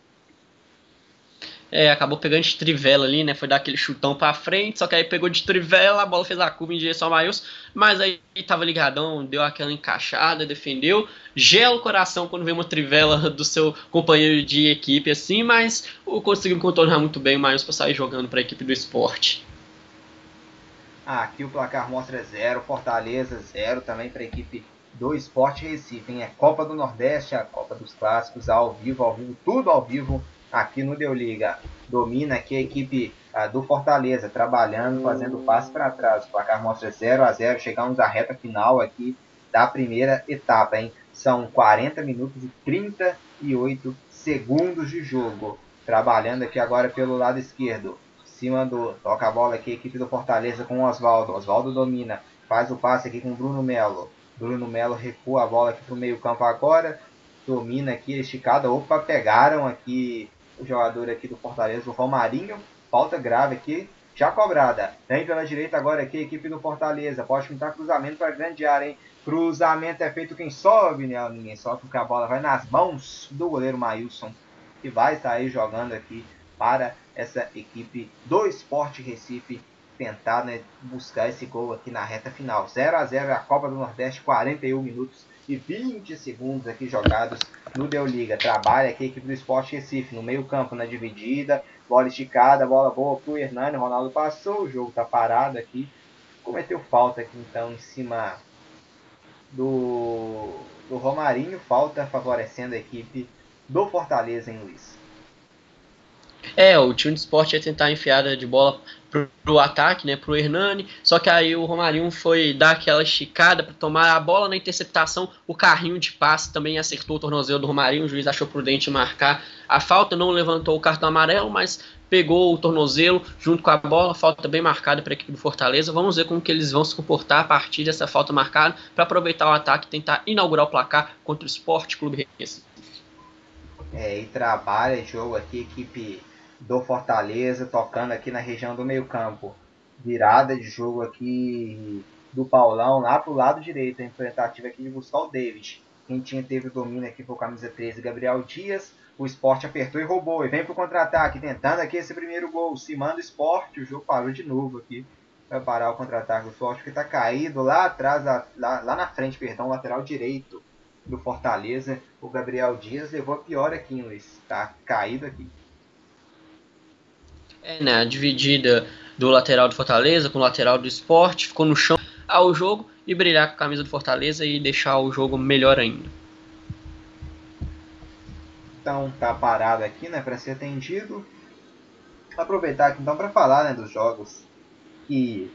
É, acabou pegando de trivela ali, né? Foi dar aquele chutão pra frente, só que aí pegou de trivela, a bola fez a curva em direção ao Maílson, mas aí tava ligadão, deu aquela encaixada, defendeu. Gela o coração quando vê uma trivela do seu companheiro de equipe assim, mas conseguiu contornar muito bem o Maílson pra sair jogando pra equipe do esporte. Aqui o placar mostra zero, Fortaleza zero também para a equipe do Esporte Recife. Hein? É Copa do Nordeste, a Copa dos Clássicos, ao vivo, ao vivo, tudo ao vivo aqui no Deu Liga. Domina aqui a equipe uh, do Fortaleza, trabalhando, fazendo passe para trás. O placar mostra 0 a 0 Chegamos à reta final aqui da primeira etapa. Hein? São 40 minutos e 38 segundos de jogo. Trabalhando aqui agora pelo lado esquerdo. Cima do. Toca a bola aqui, a equipe do Fortaleza com o Oswaldo. Oswaldo domina. Faz o passe aqui com o Bruno Melo. Bruno Melo recua a bola aqui para o meio campo agora. Domina aqui esticada. Opa, pegaram aqui o jogador aqui do Fortaleza, o Romarinho. Falta grave aqui, já cobrada. Vem pela direita agora aqui equipe do Fortaleza. Pode pintar cruzamento para grande área, hein? Cruzamento é feito quem sobe, né? Ninguém sobe porque a bola vai nas mãos do goleiro Mailson, que vai sair jogando aqui para essa equipe do Esporte Recife tentar né, buscar esse gol aqui na reta final. 0 a 0 a Copa do Nordeste, 41 minutos e 20 segundos aqui jogados no Deu Liga. Trabalha aqui a equipe do Esporte Recife no meio campo, na dividida. Bola esticada, bola boa pro Hernani. Ronaldo passou, o jogo tá parado aqui. Cometeu falta aqui então em cima do, do Romarinho. Falta favorecendo a equipe do Fortaleza em Luiz. É, o time de esporte ia tentar enfiada de bola pro, pro ataque, né, pro Hernani, só que aí o Romarinho foi dar aquela esticada para tomar a bola na interceptação, o carrinho de passe também acertou o tornozelo do Romarinho, o juiz achou prudente marcar a falta, não levantou o cartão amarelo, mas pegou o tornozelo junto com a bola, falta bem marcada para a equipe do Fortaleza. Vamos ver como que eles vão se comportar a partir dessa falta marcada para aproveitar o ataque e tentar inaugurar o placar contra o Esporte Clube Recife. É, e trabalha jogo aqui, equipe do Fortaleza, tocando aqui na região do meio campo. Virada de jogo aqui do Paulão lá pro lado direito, a tentativa aqui de buscar o David. Quem tinha teve o domínio aqui foi o camisa 13, Gabriel Dias. O esporte apertou e roubou. E vem pro contra-ataque, tentando aqui esse primeiro gol. Se manda o esporte, o jogo parou de novo aqui. Vai parar o contra-ataque do esporte, que está caído lá atrás, lá, lá na frente, perdão, lateral direito do Fortaleza. O Gabriel Dias levou a pior aqui, Luiz. Tá caído aqui. É, né, a dividida do lateral do Fortaleza com o lateral do esporte, ficou no chão ao jogo e brilhar com a camisa do Fortaleza e deixar o jogo melhor ainda. Então tá parado aqui, né, para ser atendido. Aproveitar aqui então para falar, né, dos jogos que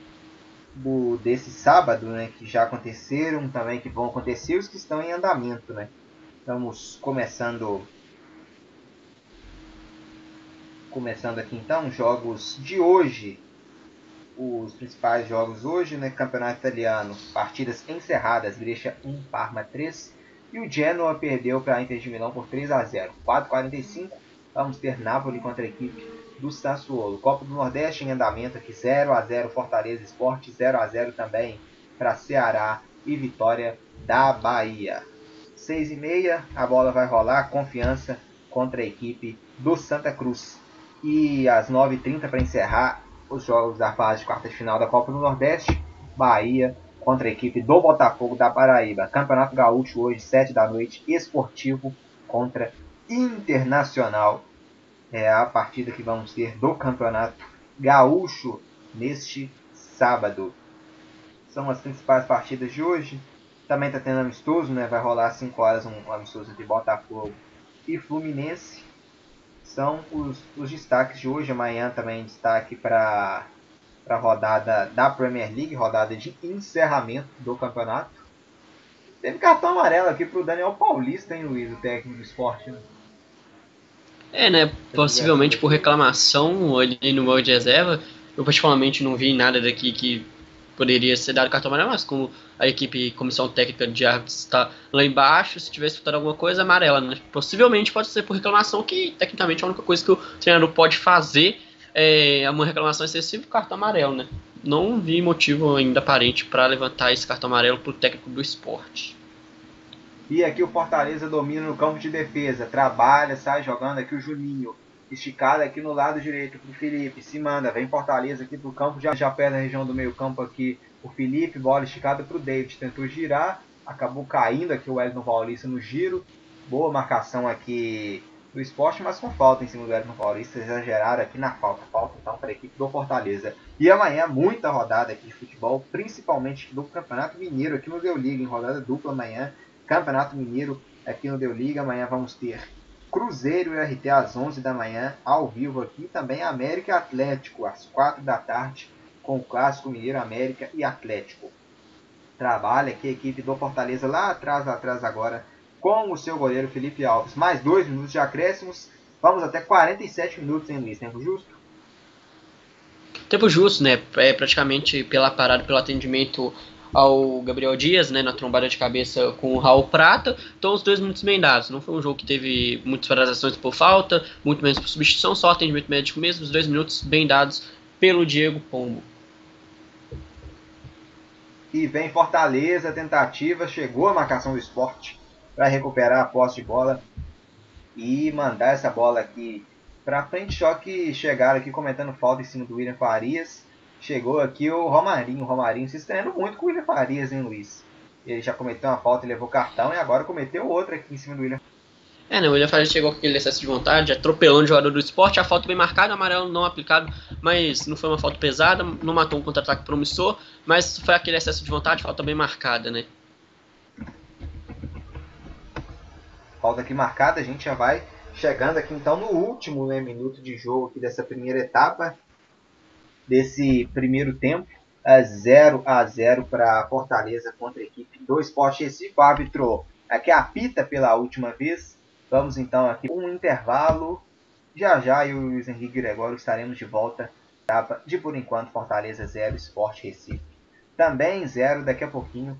do, desse sábado, né, que já aconteceram, também que vão acontecer, os que estão em andamento, né. Estamos começando começando aqui então, jogos de hoje. Os principais jogos hoje, né? Campeonato Italiano, partidas encerradas, Brescia 1, Parma 3. E o Genoa perdeu para a Inter de Milão por 3 a 0. 4:45. Vamos ter Napoli contra a equipe do Sassuolo. Copa do Nordeste em andamento aqui 0 a 0 Fortaleza Esporte 0 a 0 também para Ceará e Vitória da Bahia. 6 e meia, a bola vai rolar, confiança contra a equipe do Santa Cruz. E às 9h30 para encerrar os jogos da fase de quartas de final da Copa do Nordeste, Bahia contra a equipe do Botafogo da Paraíba. Campeonato Gaúcho hoje, 7 da noite, esportivo contra Internacional. É a partida que vamos ter do Campeonato Gaúcho neste sábado. São as principais partidas de hoje. Também está tendo amistoso, né? Vai rolar às 5 horas um amistoso entre Botafogo e Fluminense são os, os destaques de hoje. Amanhã também destaque para a rodada da Premier League, rodada de encerramento do campeonato. Teve cartão amarelo aqui para o Daniel Paulista, hein, Luiz, o técnico do esporte. Né? É, né? Possivelmente por reclamação ali no modo de reserva. Eu particularmente não vi nada daqui que poderia ser dado cartão amarelo, mas como a equipe, comissão técnica de árbitros está lá embaixo, se tiver escutado alguma coisa, amarela, né? Possivelmente pode ser por reclamação, que tecnicamente é a única coisa que o treinador pode fazer é uma reclamação excessiva, cartão amarelo, né? Não vi motivo ainda aparente para levantar esse cartão amarelo para o técnico do esporte. E aqui o Fortaleza domina no campo de defesa, trabalha, sai jogando aqui o Juninho esticada aqui no lado direito pro Felipe. Se manda, vem Fortaleza aqui pro campo, já, já pé na região do meio campo aqui o Felipe, bola esticada pro David. Tentou girar, acabou caindo aqui o Wellington Paulista no giro. Boa marcação aqui do esporte, mas com falta em cima do Wellington Paulista. Exageraram aqui na falta. Falta então para a equipe do Fortaleza. E amanhã, muita rodada aqui de futebol, principalmente do Campeonato Mineiro aqui no Deu Liga, em rodada dupla amanhã. Campeonato Mineiro aqui no Deu Liga. Amanhã vamos ter Cruzeiro e RT às 11 da manhã, ao vivo aqui. Também América e Atlético, às 4 da tarde, com o Clássico Mineiro América e Atlético. Trabalha aqui a equipe do Fortaleza lá atrás, lá atrás agora, com o seu goleiro Felipe Alves. Mais dois minutos de acréscimos. Vamos até 47 minutos, hein, Luiz? Tempo justo? Tempo justo, né? É praticamente pela parada, pelo atendimento ao Gabriel Dias, né, na trombada de cabeça com o Raul Prata. Então, os dois minutos bem dados. Não foi um jogo que teve muitas paralisações por falta, muito menos por substituição, só atendimento médico mesmo. Os dois minutos bem dados pelo Diego Pombo. E vem Fortaleza, tentativa, chegou a marcação do esporte para recuperar a posse de bola e mandar essa bola aqui para frente. Só que chegaram aqui comentando falta em cima do William Farias. Chegou aqui o Romarinho. O Romarinho se estranhando muito com o William Farias, hein, Luiz? Ele já cometeu uma falta e levou cartão e agora cometeu outra aqui em cima do William. É, né, o William Farias chegou com aquele excesso de vontade, atropelando o jogador do esporte, a falta bem marcada, amarelo não aplicado, mas não foi uma falta pesada, não matou um contra-ataque promissor, mas foi aquele excesso de vontade, falta bem marcada, né? Falta aqui marcada, a gente já vai chegando aqui então no último né, minuto de jogo aqui dessa primeira etapa desse primeiro tempo. 0 a 0 para Fortaleza contra a equipe do Esporte Recife. O árbitro aqui apita pela última vez. Vamos então aqui um intervalo. Já já eu e o Luiz Henrique Gregório estaremos de volta. De por enquanto, Fortaleza 0, Esporte Recife. Também 0 daqui a pouquinho.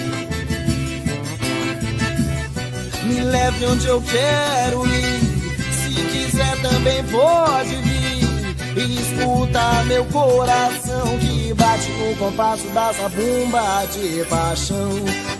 Leve onde eu quero ir. Se quiser também pode vir e escuta meu coração que bate no compasso da zabumba de paixão.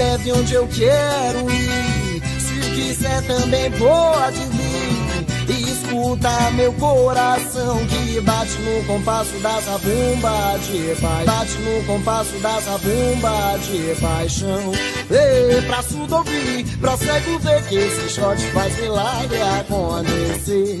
Leve onde eu quero ir. Se quiser também pode vir. E escuta meu coração que bate no compasso da zabumba de. Bate no compasso da zabumba de paixão. Ei, pra surdo ouvir, pra cego ver que esse shot faz milagre acontecer.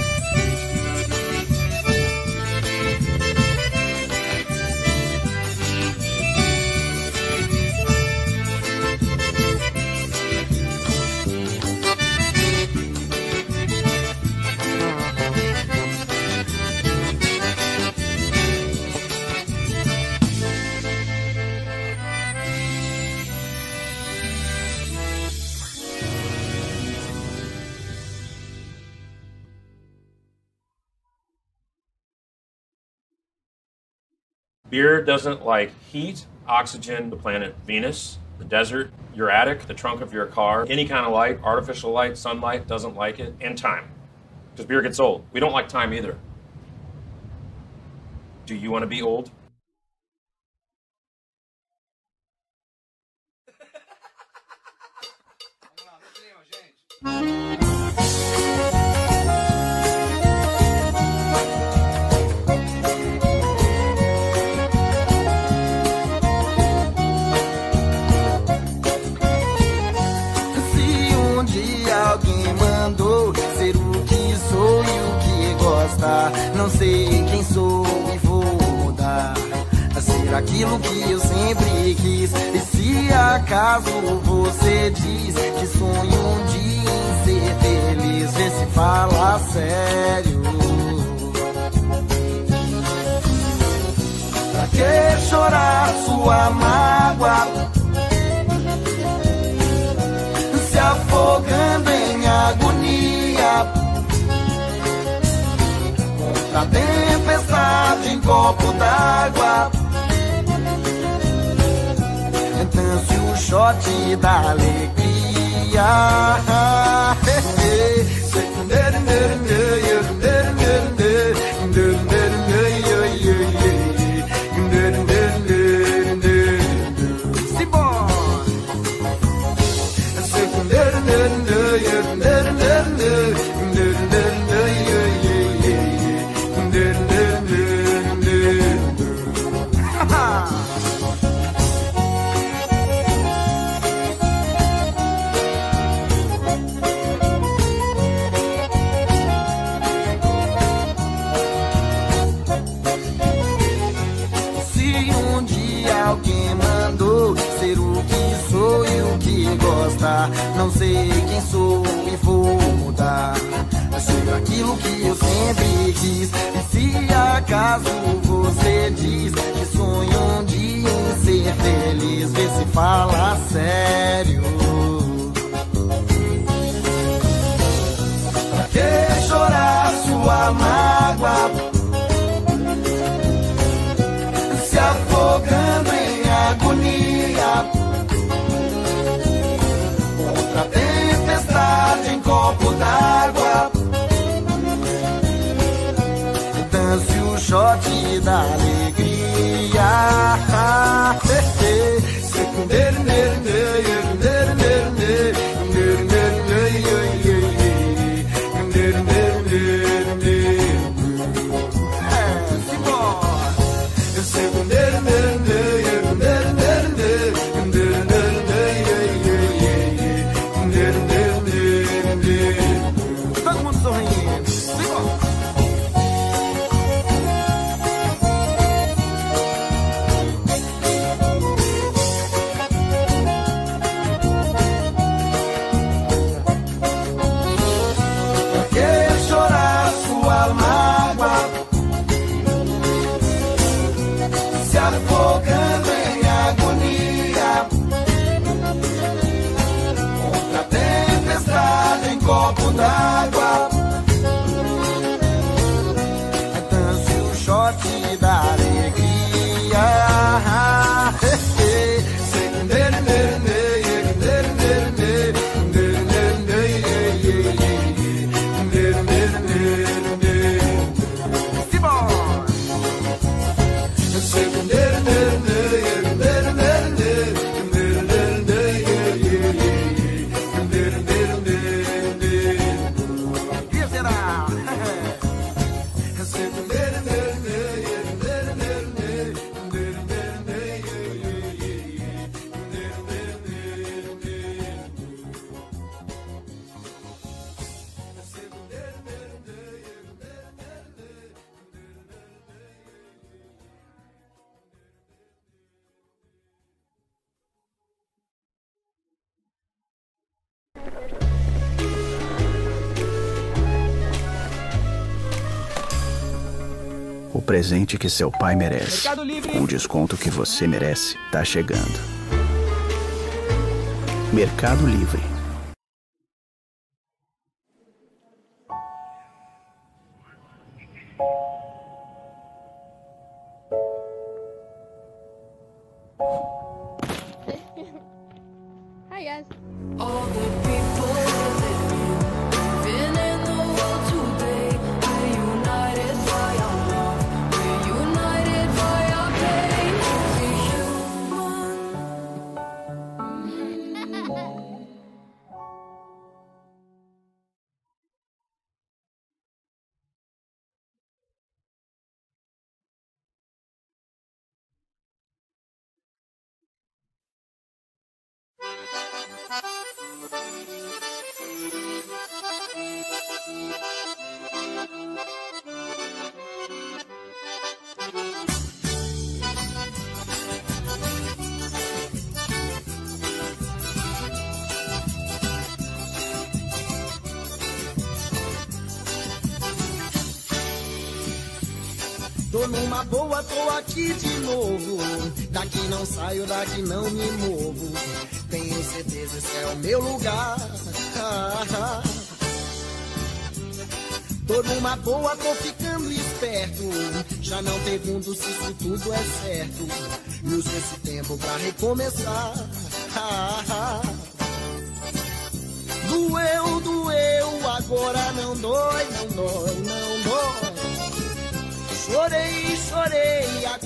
Beer doesn't like heat, oxygen, the planet Venus, the desert, your attic, the trunk of your car, any kind of light, artificial light, sunlight, doesn't like it, and time. Because beer gets old. We don't like time either. Do you want to be old? Aquilo que eu sempre quis. E se acaso você diz que sonho um dia em ser feliz, vê se fala sério. Pra que chorar sua mágoa? se afogando em agonia. Contra a tempestade em copo d'água. Dance o shot da alegria. aquilo que eu sempre quis. E se acaso você diz que sonho um dia em ser feliz, vê se fala sério. Pra que chorar sua mágoa? Shot da alegria. Presente que seu pai merece, o desconto que você merece, tá chegando. Mercado Livre.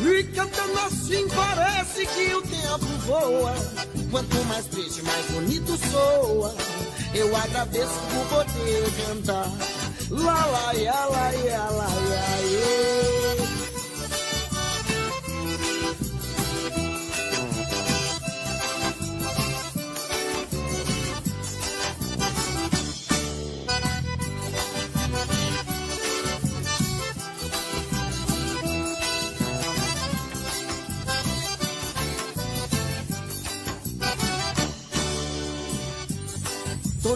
E cantando assim parece que o tempo voa. Quanto mais triste, mais bonito soa. Eu agradeço por poder cantar. Lá, lá, ia, lá, ia, lá, ia.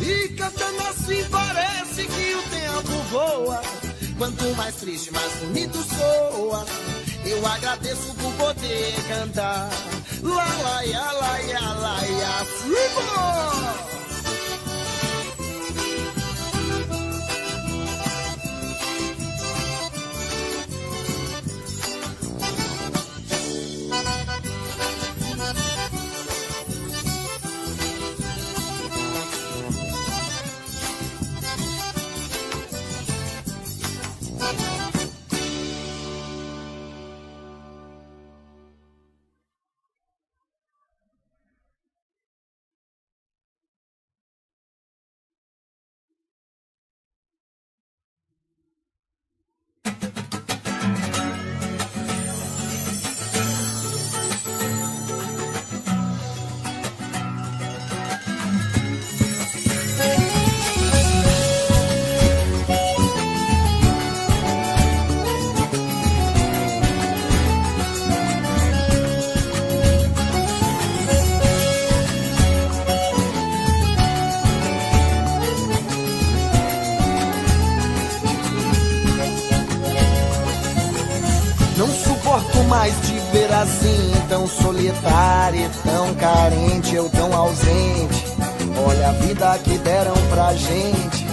E cantando assim parece que o tempo voa. Quanto mais triste, mais bonito soa. Eu agradeço por poder cantar. Lá, lá, ia, lá, ia, lá, ia, tão solitária, tão carente, eu tão ausente. Olha a vida que deram pra gente.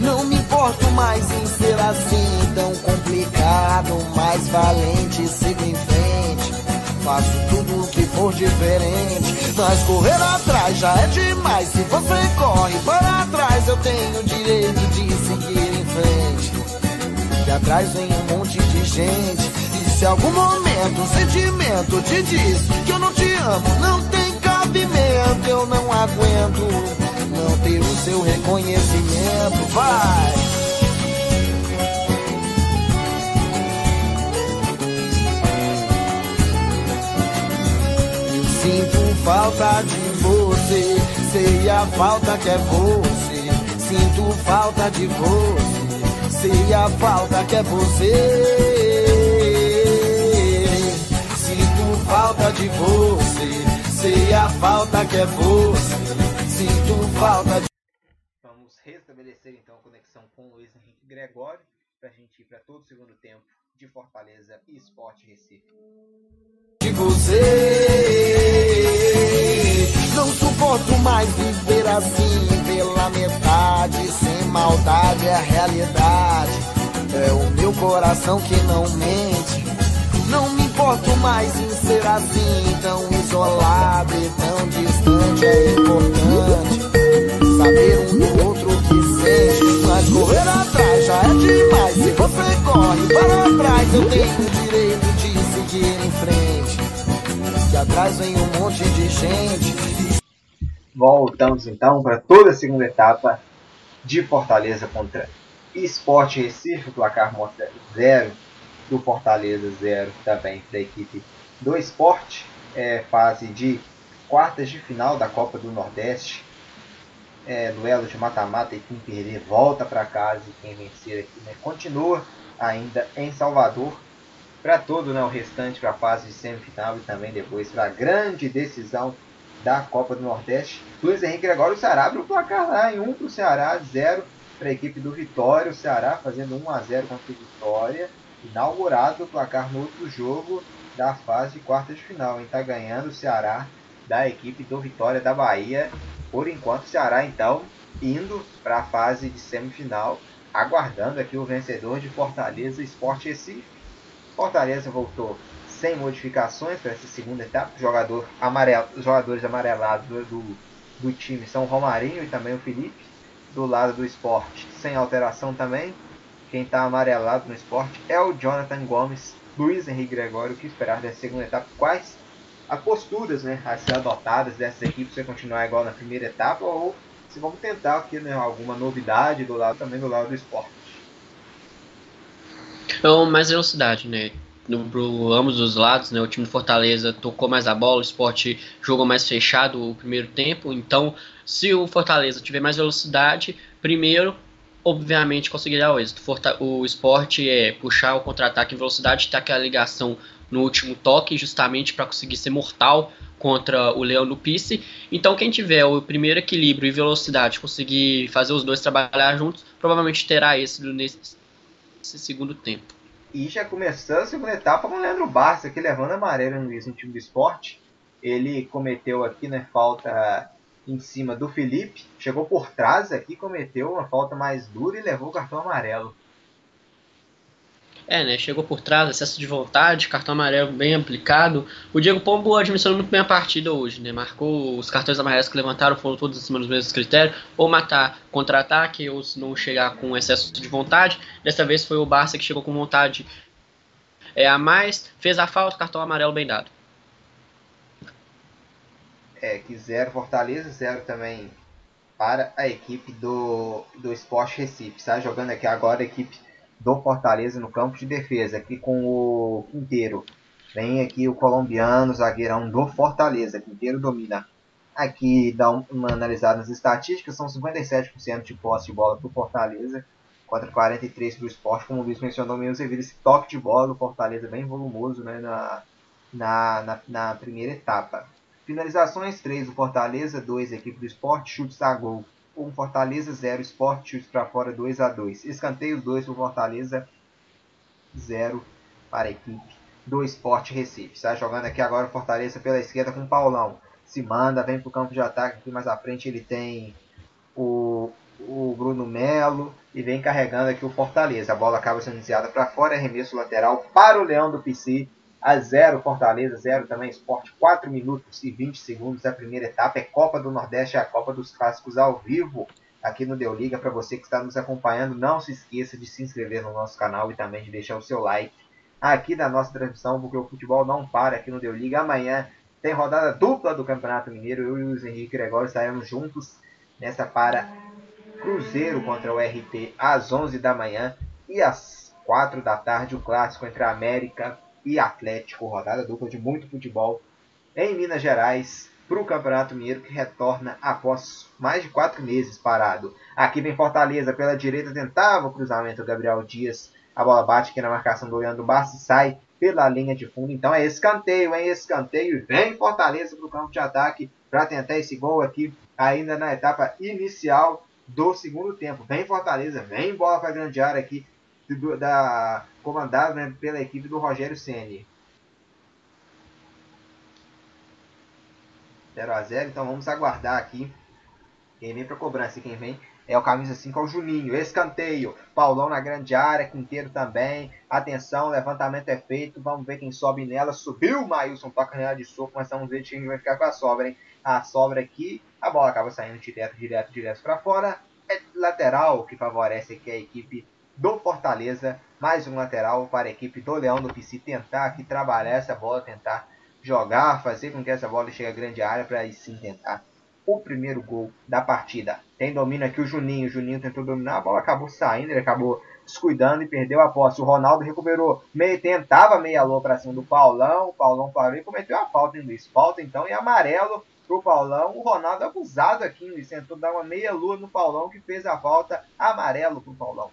Não me importo mais em ser assim, tão complicado, mais valente, sigo em frente. Faço tudo o que for diferente, mas correr atrás já é demais. Se você corre para trás, eu tenho o direito de seguir em frente. E atrás vem um monte de gente. Se algum momento um sentimento te diz que eu não te amo, não tem cabimento, eu não aguento não ter o seu reconhecimento. Vai! Sinto falta de você, sei a falta que é você. Sinto falta de você, sei a falta que é você. Falta de você, sei a falta que é você. Sinto falta de Vamos restabelecer então a conexão com o Luiz Henrique Gregório para a gente ir para todo o segundo tempo de Fortaleza e Esporte Recife. de você. Não suporto mais viver assim, pela metade, sem maldade é a realidade. É o meu coração que não mente. Não me importo mais em ser assim, tão isolado e tão distante. É importante saber um do outro que sente. Mas correr atrás já é demais. Se você corre para trás, eu tenho o direito de seguir em frente. E atrás vem um monte de gente. Voltamos então para toda a segunda etapa de Fortaleza contra Esporte Recife. O placar mostra 0 do Fortaleza, 0 também da equipe do Esporte. É, fase de quartas de final da Copa do Nordeste. É, duelo de mata-mata e quem perder volta para casa e quem vencer aqui né, continua ainda em Salvador para todo né, o restante para a fase de semifinal e também depois para a grande decisão da Copa do Nordeste. Luiz Henrique Gregório, o Ceará abre o placar lá em 1 para o Ceará, 0 para a equipe do Vitória. O Ceará fazendo 1 a 0 contra o Vitória. Inaugurado o placar no outro jogo da fase de quartas de final. Está ganhando o Ceará da equipe do Vitória da Bahia. Por enquanto, o Ceará então indo para a fase de semifinal, aguardando aqui o vencedor de Fortaleza Esporte Recife. Fortaleza voltou sem modificações para essa segunda etapa. Jogador amarelo, os jogadores amarelados do, do, do time são o Romarinho e também o Felipe. Do lado do esporte, sem alteração também. Quem está amarelado no esporte é o Jonathan Gomes, Luiz Henrique Gregório. O que esperar dessa segunda etapa? Quais as posturas né, a ser adotadas dessas equipes se continuar igual na primeira etapa ou se vamos tentar aqui né, alguma novidade do lado também do lado do esporte. Então, mais velocidade, né? No, pro ambos os lados, né? O time do Fortaleza tocou mais a bola, o esporte jogou mais fechado o primeiro tempo. Então, se o Fortaleza tiver mais velocidade, primeiro, obviamente conseguirá o êxito. O esporte é puxar o contra-ataque em velocidade, ter aquela ligação no último toque, justamente para conseguir ser mortal contra o Leão do Pice. Então, quem tiver o primeiro equilíbrio e velocidade, conseguir fazer os dois trabalhar juntos, provavelmente terá êxito nesse, segundo tempo. E já começando a segunda etapa com o Leandro Barça aqui levando amarelo no time do esporte. Ele cometeu aqui, né, falta em cima do Felipe. Chegou por trás aqui, cometeu uma falta mais dura e levou o cartão amarelo. É, né? Chegou por trás, excesso de vontade, cartão amarelo bem aplicado. O Diego Pombo administrou muito bem a partida hoje, né? Marcou os cartões amarelos que levantaram, foram todos em cima dos mesmos critérios, ou matar contra-ataque, ou se não chegar com excesso de vontade. Dessa vez foi o Barça que chegou com vontade é, a mais, fez a falta, cartão amarelo bem dado. É, que zero Fortaleza, zero também para a equipe do, do Esporte Recife. Está jogando aqui agora a equipe do Fortaleza no campo de defesa, aqui com o Quinteiro. Vem aqui o colombiano, zagueirão do Fortaleza. Quinteiro domina. Aqui dá um- uma analisada nas estatísticas, são 57% de posse de bola para o Fortaleza, contra 43% do esporte. Como o Luiz mencionou, menos devido esse toque de bola do Fortaleza bem volumoso né, na, na, na, na primeira etapa. Finalizações 3 do Fortaleza, 2 equipe do esporte, chutes a gol 1 Fortaleza, 0 Esporte, chutes para fora 2 a 2 Escanteios 2 para o Fortaleza, 0 para a equipe do Esporte Recife. Está jogando aqui agora o Fortaleza pela esquerda com o Paulão. Se manda, vem para o campo de ataque. Aqui mais à frente ele tem o, o Bruno Melo e vem carregando aqui o Fortaleza. A bola acaba sendo iniciada para fora, arremesso lateral para o Leão do PC. A 0 Fortaleza, 0 também Esporte, 4 minutos e 20 segundos a primeira etapa. É Copa do Nordeste, é a Copa dos Clássicos ao vivo aqui no Deu Liga. Para você que está nos acompanhando, não se esqueça de se inscrever no nosso canal e também de deixar o seu like aqui da nossa transmissão, porque o futebol não para aqui no Deu Liga. Amanhã tem rodada dupla do Campeonato Mineiro. Eu e o Luiz Henrique Gregório estaremos juntos nessa para Cruzeiro contra o RT às 11 da manhã e às 4 da tarde o clássico entre a América e Atlético, rodada dupla de muito futebol em Minas Gerais para o Campeonato Mineiro que retorna após mais de quatro meses parado. Aqui vem Fortaleza pela direita, tentava o cruzamento Gabriel Dias. A bola bate aqui na marcação do Leandro Bassi e sai pela linha de fundo. Então é escanteio, hein? Escanteio. Vem Fortaleza para o campo de ataque para tentar esse gol aqui ainda na etapa inicial do segundo tempo. Vem Fortaleza, vem bola para a grande área aqui do- da comandada né, pela equipe do Rogério Ceni. 0 a 0 então vamos aguardar aqui. Quem vem para cobrança quem vem é o camisa 5, é o Juninho. Escanteio. Paulão na grande área, Quinteiro também. Atenção, levantamento é feito. Vamos ver quem sobe nela. Subiu o Maílson, toca nela de soco, mas vamos ver quem vai ficar com a sobra, hein? A sobra aqui, a bola acaba saindo direto, direto, direto para fora. É lateral que favorece aqui a equipe do Fortaleza. Mais um lateral para a equipe do Leão do PC tentar aqui trabalhar essa bola, tentar jogar, fazer com que essa bola chegue à grande área para aí sim tentar o primeiro gol da partida. Tem domínio aqui o Juninho. O Juninho tentou dominar, a bola acabou saindo, ele acabou descuidando e perdeu a posse. O Ronaldo recuperou, meio, tentava meia lua para cima do Paulão. O Paulão parou e cometeu a falta em Luiz. Falta então e amarelo pro Paulão. O Ronaldo abusado aqui, Luiz. Tentou dar uma meia lua no Paulão que fez a falta. Amarelo pro Paulão.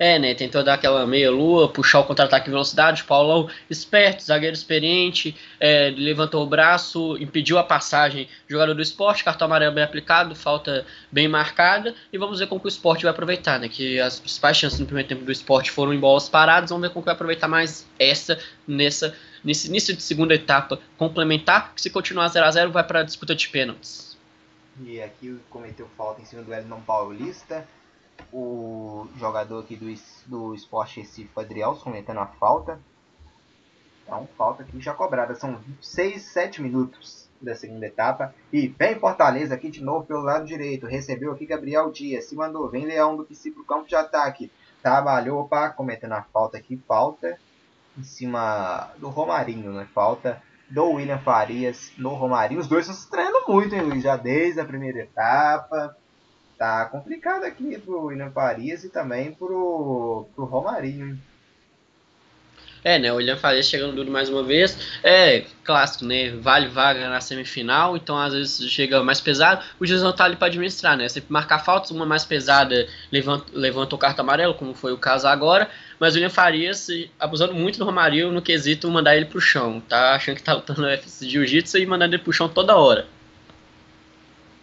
É, né? Tentou dar aquela meia-lua, puxar o contra-ataque em velocidade. Paulão, esperto, zagueiro experiente, é, levantou o braço, impediu a passagem. Jogador do esporte, cartão amarelo bem aplicado, falta bem marcada. E vamos ver como que o esporte vai aproveitar, né? Que as principais chances no primeiro tempo do esporte foram em bolas paradas. Vamos ver como que vai aproveitar mais essa nessa, nesse início de segunda etapa complementar. Que se continuar 0 a 0 vai para a disputa de pênaltis. E aqui cometeu falta em cima do Elton Paulista. O jogador aqui do, do Esporte Recife, Adrielson, cometendo a falta. Então, falta aqui já cobrada. São 6, 7 minutos da segunda etapa. E vem Fortaleza aqui de novo pelo lado direito. Recebeu aqui Gabriel Dias. Se mandou. Vem Leão do PC pro campo de ataque. Trabalhou, opa, cometendo a falta aqui. Falta em cima do Romarinho, né? Falta do William Farias no Romarinho. Os dois estão se treinando muito, hein, Luiz? Já desde a primeira etapa. Tá complicado aqui pro William Farias e também pro, pro Romarinho? É, né? O William Farias chegando duro mais uma vez. É clássico, né? Vale vaga na semifinal, então às vezes chega mais pesado. O juiz tá ali para administrar, né? Sempre marcar faltas, uma mais pesada levanta, levanta o cartão amarelo, como foi o caso agora. Mas o William Farias abusando muito do Romário no quesito mandar ele pro chão. Tá achando que tá lutando no UFC Jiu-Jitsu e mandando ele pro chão toda hora.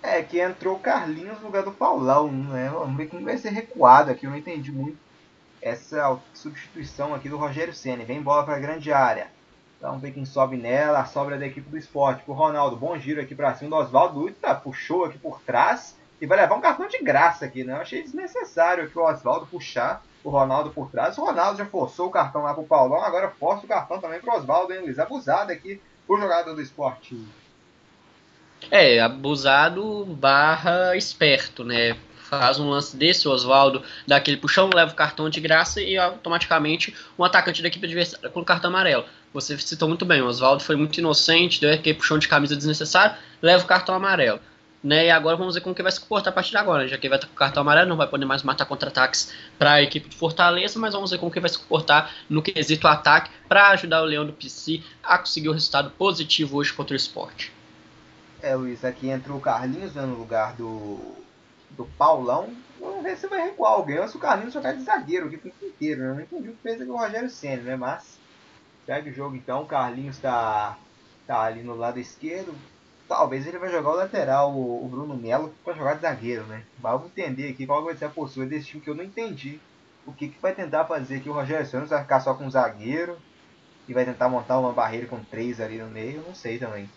É, que entrou o Carlinhos no lugar do Paulão, né? Vamos ver quem vai ser recuado aqui. Eu não entendi muito essa substituição aqui do Rogério Senna. Vem bola para a grande área. Vamos ver quem sobe nela. A sobra da equipe do esporte. Pro Ronaldo. Bom giro aqui para cima do Oswaldo. Uita, puxou aqui por trás. E vai levar um cartão de graça aqui, né? Eu achei desnecessário aqui o Oswaldo puxar o Ronaldo por trás. O Ronaldo já forçou o cartão lá pro Paulão. Agora força o cartão também pro Oswaldo, hein, Luiz? Abusado aqui o jogador do esporte. É, abusado barra esperto, né? Faz um lance desse, o Oswaldo dá aquele puxão, leva o cartão de graça e automaticamente um atacante da equipe adversária com cartão amarelo. Você citou muito bem, o Oswaldo foi muito inocente, deu aquele puxão de camisa desnecessário, leva o cartão amarelo. Né, e agora vamos ver como que vai se comportar a partir de agora, né? já que ele vai estar com o cartão amarelo, não vai poder mais matar contra-ataques para a equipe de Fortaleza, mas vamos ver como que vai se comportar no quesito ataque para ajudar o Leão do PC a conseguir o um resultado positivo hoje contra o esporte. É, Luiz, aqui entrou o Carlinhos né, no lugar do, do Paulão. Vamos ver se vai recuar alguém se o Carlinhos jogar de zagueiro aqui o inteiro. Né? Não entendi o que fez aqui o Rogério Senna, né? Mas segue o jogo então. O Carlinhos está tá ali no lado esquerdo. Talvez ele vai jogar o lateral, o, o Bruno Melo, para jogar de zagueiro, né? Mas vamos entender aqui qual vai ser a postura desse time que eu não entendi. O que, que vai tentar fazer aqui o Rogério Senna? Vai ficar só com um zagueiro e vai tentar montar uma barreira com três ali no meio? Eu não sei também.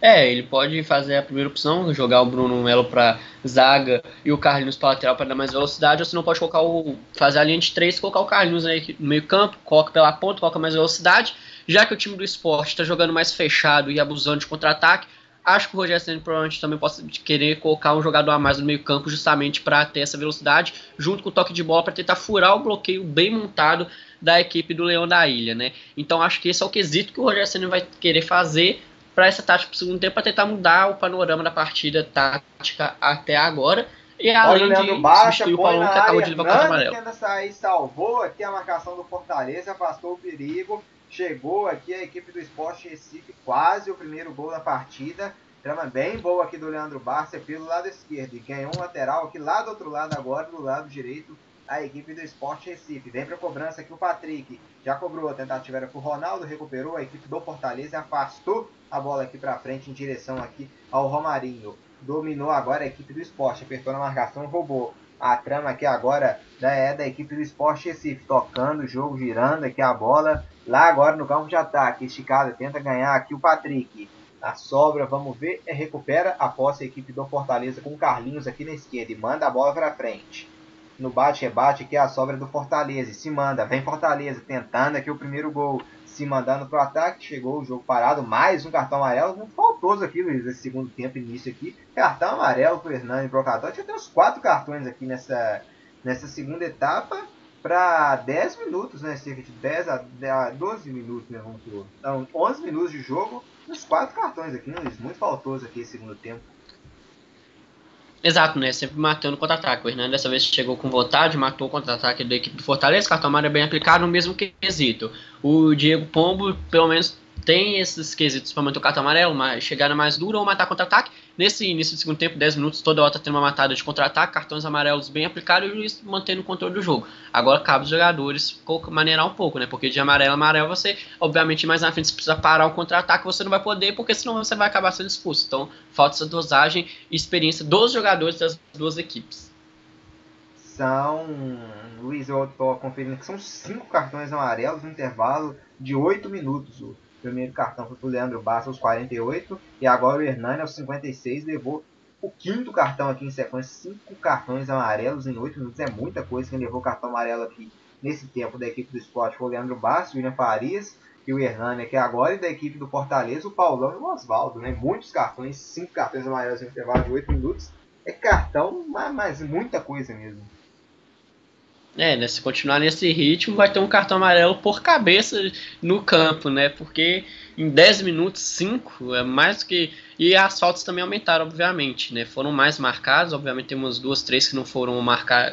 É, ele pode fazer a primeira opção, jogar o Bruno Melo para zaga e o Carlinhos para lateral para dar mais velocidade, ou se não pode colocar o fazer a linha de três, colocar o Carlinhos aí no meio campo, coloca pela ponta, coloca mais velocidade. Já que o time do esporte está jogando mais fechado e abusando de contra-ataque, acho que o Rogério Senna provavelmente também possa querer colocar um jogador a mais no meio campo justamente para ter essa velocidade, junto com o toque de bola para tentar furar o bloqueio bem montado da equipe do Leão da Ilha, né? Então acho que esse é o quesito que o Rogério Senna vai querer fazer para essa tática pro segundo tempo para tentar mudar o panorama da partida tática até agora. E além Olha, de baixa, o Paulão que acabou de levar o cartão amarelo. tenta sair, salvou aqui a marcação do Fortaleza, afastou o perigo. Chegou aqui a equipe do Esporte Recife, quase o primeiro gol da partida. Trama bem boa aqui do Leandro Barça pelo lado esquerdo. E ganhou um lateral aqui lá do outro lado agora, do lado direito, a equipe do Esporte Recife. Vem para cobrança aqui o Patrick. Já cobrou a tentativa era pro Ronaldo, recuperou a equipe do Fortaleza afastou a bola aqui para frente em direção aqui ao Romarinho. Dominou agora a equipe do Esporte, apertou na marcação, roubou. A trama aqui agora né, é da equipe do Esporte Recife, tocando o jogo, girando aqui a bola. Lá agora no campo de ataque, esticada, tenta ganhar aqui o Patrick. A sobra, vamos ver, recupera a posse a equipe do Fortaleza com o Carlinhos aqui na esquerda e manda a bola para frente. No bate-rebate aqui a sobra do Fortaleza. E se manda, vem Fortaleza tentando aqui o primeiro gol. Se mandando para o ataque, chegou o jogo parado, mais um cartão amarelo, muito faltoso aqui, Luiz, esse segundo tempo, início aqui, cartão amarelo para o Hernani Brocador, tinha uns quatro cartões aqui nessa, nessa segunda etapa, para 10 minutos, né, cerca de 10 a 12 minutos, né, então 11 minutos de jogo, uns quatro cartões aqui, né, Luiz, muito faltoso aqui esse segundo tempo. Exato, né? Sempre matando contra-ataque. O Hernani dessa vez chegou com vontade, matou o contra-ataque da equipe do Fortaleza, cartão amarelo bem aplicado no mesmo quesito. O Diego Pombo, pelo menos, tem esses quesitos para manter o cartão amarelo, mas chegada mais dura ou matar contra-ataque. Nesse início do segundo tempo, 10 minutos, toda hora tá tendo uma matada de contra-ataque, cartões amarelos bem aplicados e o juiz mantendo o controle do jogo. Agora cabe os jogadores maneirar um pouco, né? Porque de amarelo a amarelo você, obviamente, mais na frente, se precisa parar o contra-ataque, você não vai poder, porque senão você vai acabar sendo expulso. Então, falta essa dosagem e experiência dos jogadores das duas equipes. São, Luiz, eu tô conferindo que são cinco cartões amarelos no intervalo de 8 minutos. O primeiro cartão foi pro Leandro Bassa aos 48 e agora o Hernani aos 56 levou o quinto cartão aqui em sequência, cinco cartões amarelos em 8 minutos, é muita coisa. Quem levou o cartão amarelo aqui nesse tempo da equipe do esporte foi o Leandro Bassa, o William Farias e o Hernani aqui agora, e da equipe do Fortaleza, o Paulão e o Oswaldo, né? Muitos cartões, cinco cartões amarelos em intervalo de 8 minutos. É cartão, mas, mas muita coisa mesmo. É, né, se continuar nesse ritmo, vai ter um cartão amarelo por cabeça no campo, né? Porque em 10 minutos, 5 é mais que. E as faltas também aumentaram, obviamente, né? Foram mais marcadas, obviamente temos duas, três que não foram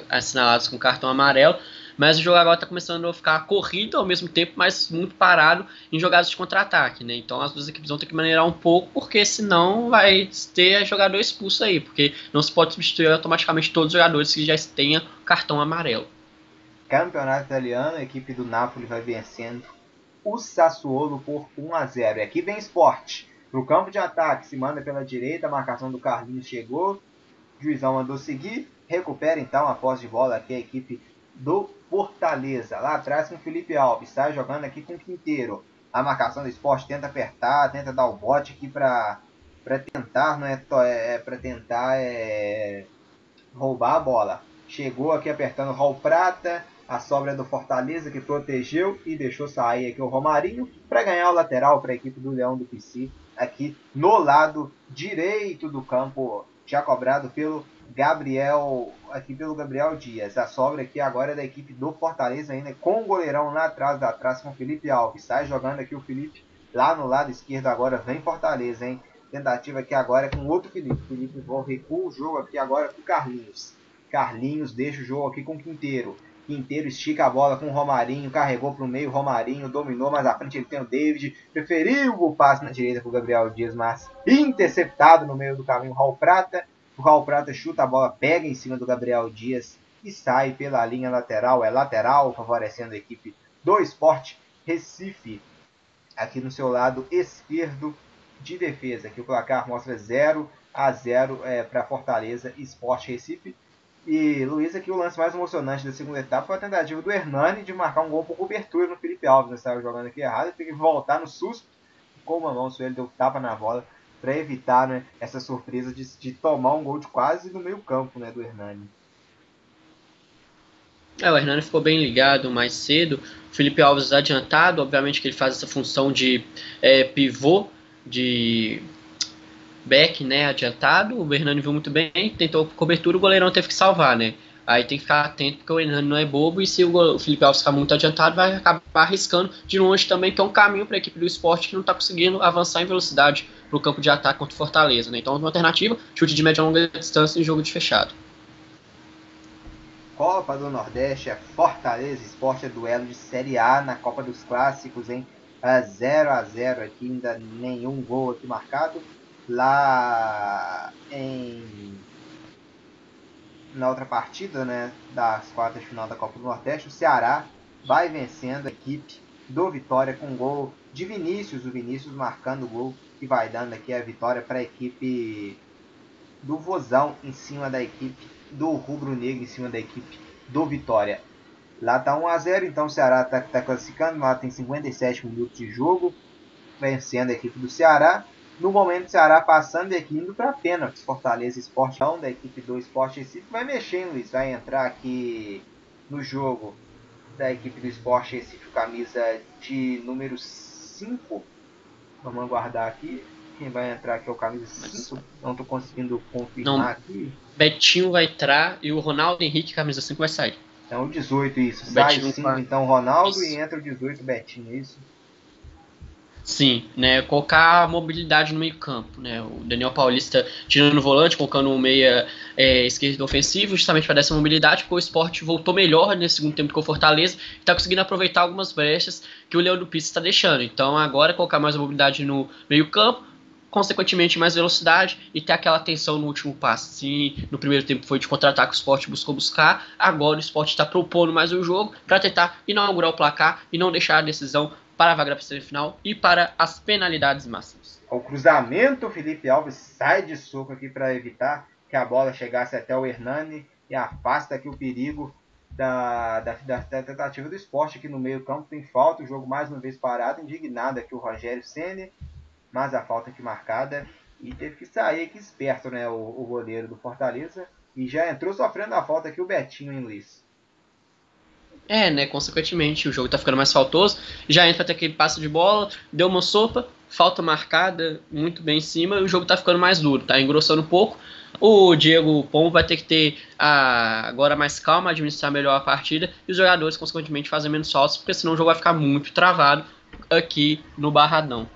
assinaladas com cartão amarelo. Mas o jogo agora está começando a ficar corrido ao mesmo tempo, mas muito parado em jogadas de contra-ataque, né? Então as duas equipes vão ter que maneirar um pouco, porque senão vai ter jogador expulso aí, porque não se pode substituir automaticamente todos os jogadores que já tenham cartão amarelo. Campeonato Italiano, a equipe do Napoli vai vencendo o Sassuolo por 1 a 0. E aqui vem Sport. para o campo de ataque, se manda pela direita, a marcação do Carlinhos chegou, juizão mandou seguir, recupera então a posse de bola aqui a equipe do Fortaleza. Lá atrás com o Felipe Alves, sai jogando aqui com o Quinteiro. A marcação do esporte tenta apertar, tenta dar o bote aqui para para tentar, não é, é para tentar é, roubar a bola. Chegou aqui apertando o Raul Prata, a sobra do Fortaleza que protegeu e deixou sair aqui o Romarinho para ganhar o lateral para a equipe do Leão do PC aqui no lado direito do campo, já cobrado pelo Gabriel, aqui pelo Gabriel Dias. A sobra aqui agora é da equipe do Fortaleza ainda com o goleirão lá atrás da atrás com o Felipe Alves. Sai jogando aqui o Felipe lá no lado esquerdo agora vem Fortaleza, hein? Tentativa aqui agora com outro Felipe. Felipe recua o jogo aqui agora com o Carlinhos. Carlinhos deixa o jogo aqui com o Quinteiro. Quinteiro estica a bola com o Romarinho, carregou para o meio, Romarinho dominou, mas à frente ele tem o David, preferiu o passe na direita para o Gabriel Dias, mas interceptado no meio do caminho Raul Prata. O Raul Prata chuta a bola, pega em cima do Gabriel Dias e sai pela linha lateral. É lateral, favorecendo a equipe do Esporte Recife. Aqui no seu lado esquerdo de defesa. Aqui o placar mostra 0 a 0 é, para Fortaleza Esporte Recife. E Luiz, aqui o lance mais emocionante da segunda etapa foi a tentativa do Hernani de marcar um gol por cobertura no Felipe Alves. Né? Estava jogando aqui errado, tem que voltar no susto com uma mão, ele deu tapa na bola para evitar né, essa surpresa de, de, tomar um gol de quase no meio campo né, do Hernani. É, o Hernani ficou bem ligado mais cedo. O Felipe Alves adiantado, obviamente que ele faz essa função de é, pivô, de back, né, adiantado. O Hernani viu muito bem, tentou cobertura, o goleirão teve que salvar, né. Aí tem que ficar atento porque o Hernani não é bobo e se o Felipe Alves ficar muito adiantado, vai acabar arriscando de longe também, que é um caminho para a equipe do esporte que não está conseguindo avançar em velocidade para o campo de ataque contra o Fortaleza. Né? Então, uma alternativa, chute de média e longa distância em jogo de fechado. Copa do Nordeste é Fortaleza Esporte é duelo de Série A na Copa dos Clássicos, hein? 0 a 0 aqui, ainda nenhum gol aqui marcado. Lá em na outra partida, né, das quartas de final da Copa do Nordeste, o Ceará vai vencendo a equipe do Vitória com gol de Vinícius, o Vinícius marcando o gol que vai dando aqui a vitória para a equipe do Vozão em cima da equipe do Rubro Negro em cima da equipe do Vitória. Lá tá 1 a 0, então o Ceará está tá classificando, lá tem 57 minutos de jogo, vencendo a equipe do Ceará. No momento, o Ceará passando e aqui indo para pênaltis. Fortaleza Esportão da equipe do Esporte Recife vai mexendo, Luiz. Vai entrar aqui no jogo da equipe do Esporte Recife, camisa de número 5. Vamos aguardar aqui. Quem vai entrar aqui é o camisa 5. Não estou conseguindo confirmar Não. aqui. Betinho vai entrar e o Ronaldo Henrique, camisa 5, vai sair. Então o 18, isso. O Sai Betinho 5, vai- então Ronaldo Isso. e entra o 18, Betinho, isso? Sim, né? Colocar mobilidade no meio campo, né? O Daniel Paulista tirando o volante, colocando um meia é, esquerdo ofensivo, justamente para dar essa mobilidade, porque o esporte voltou melhor nesse segundo tempo que o Fortaleza e está conseguindo aproveitar algumas brechas que o Leão do Pizzi está deixando. Então agora colocar mais mobilidade no meio campo, consequentemente mais velocidade e ter aquela atenção no último passe. Se no primeiro tempo foi de contra-ataque, o esporte buscou buscar, agora o esporte está propondo mais o jogo para tentar inaugurar o placar e não deixar a decisão para a vaga para a semifinal e para as penalidades máximas. O cruzamento, Felipe Alves sai de soco aqui para evitar que a bola chegasse até o Hernani e afasta aqui o perigo da, da, da- tentativa do esporte aqui no meio campo. Tem falta, o jogo mais uma vez parado, indignado aqui o Rogério Ceni, mas a falta aqui marcada e teve que sair aqui esperto, né, o, o goleiro do Fortaleza e já entrou sofrendo a falta aqui o Betinho, hein, Luiz? É, né? Consequentemente, o jogo tá ficando mais faltoso. Já entra até aquele passe de bola, deu uma sopa, falta marcada, muito bem em cima, e o jogo tá ficando mais duro, tá engrossando um pouco. O Diego Pombo vai ter que ter a, agora mais calma, administrar melhor a partida, e os jogadores, consequentemente, fazem menos faltas, porque senão o jogo vai ficar muito travado aqui no Barradão.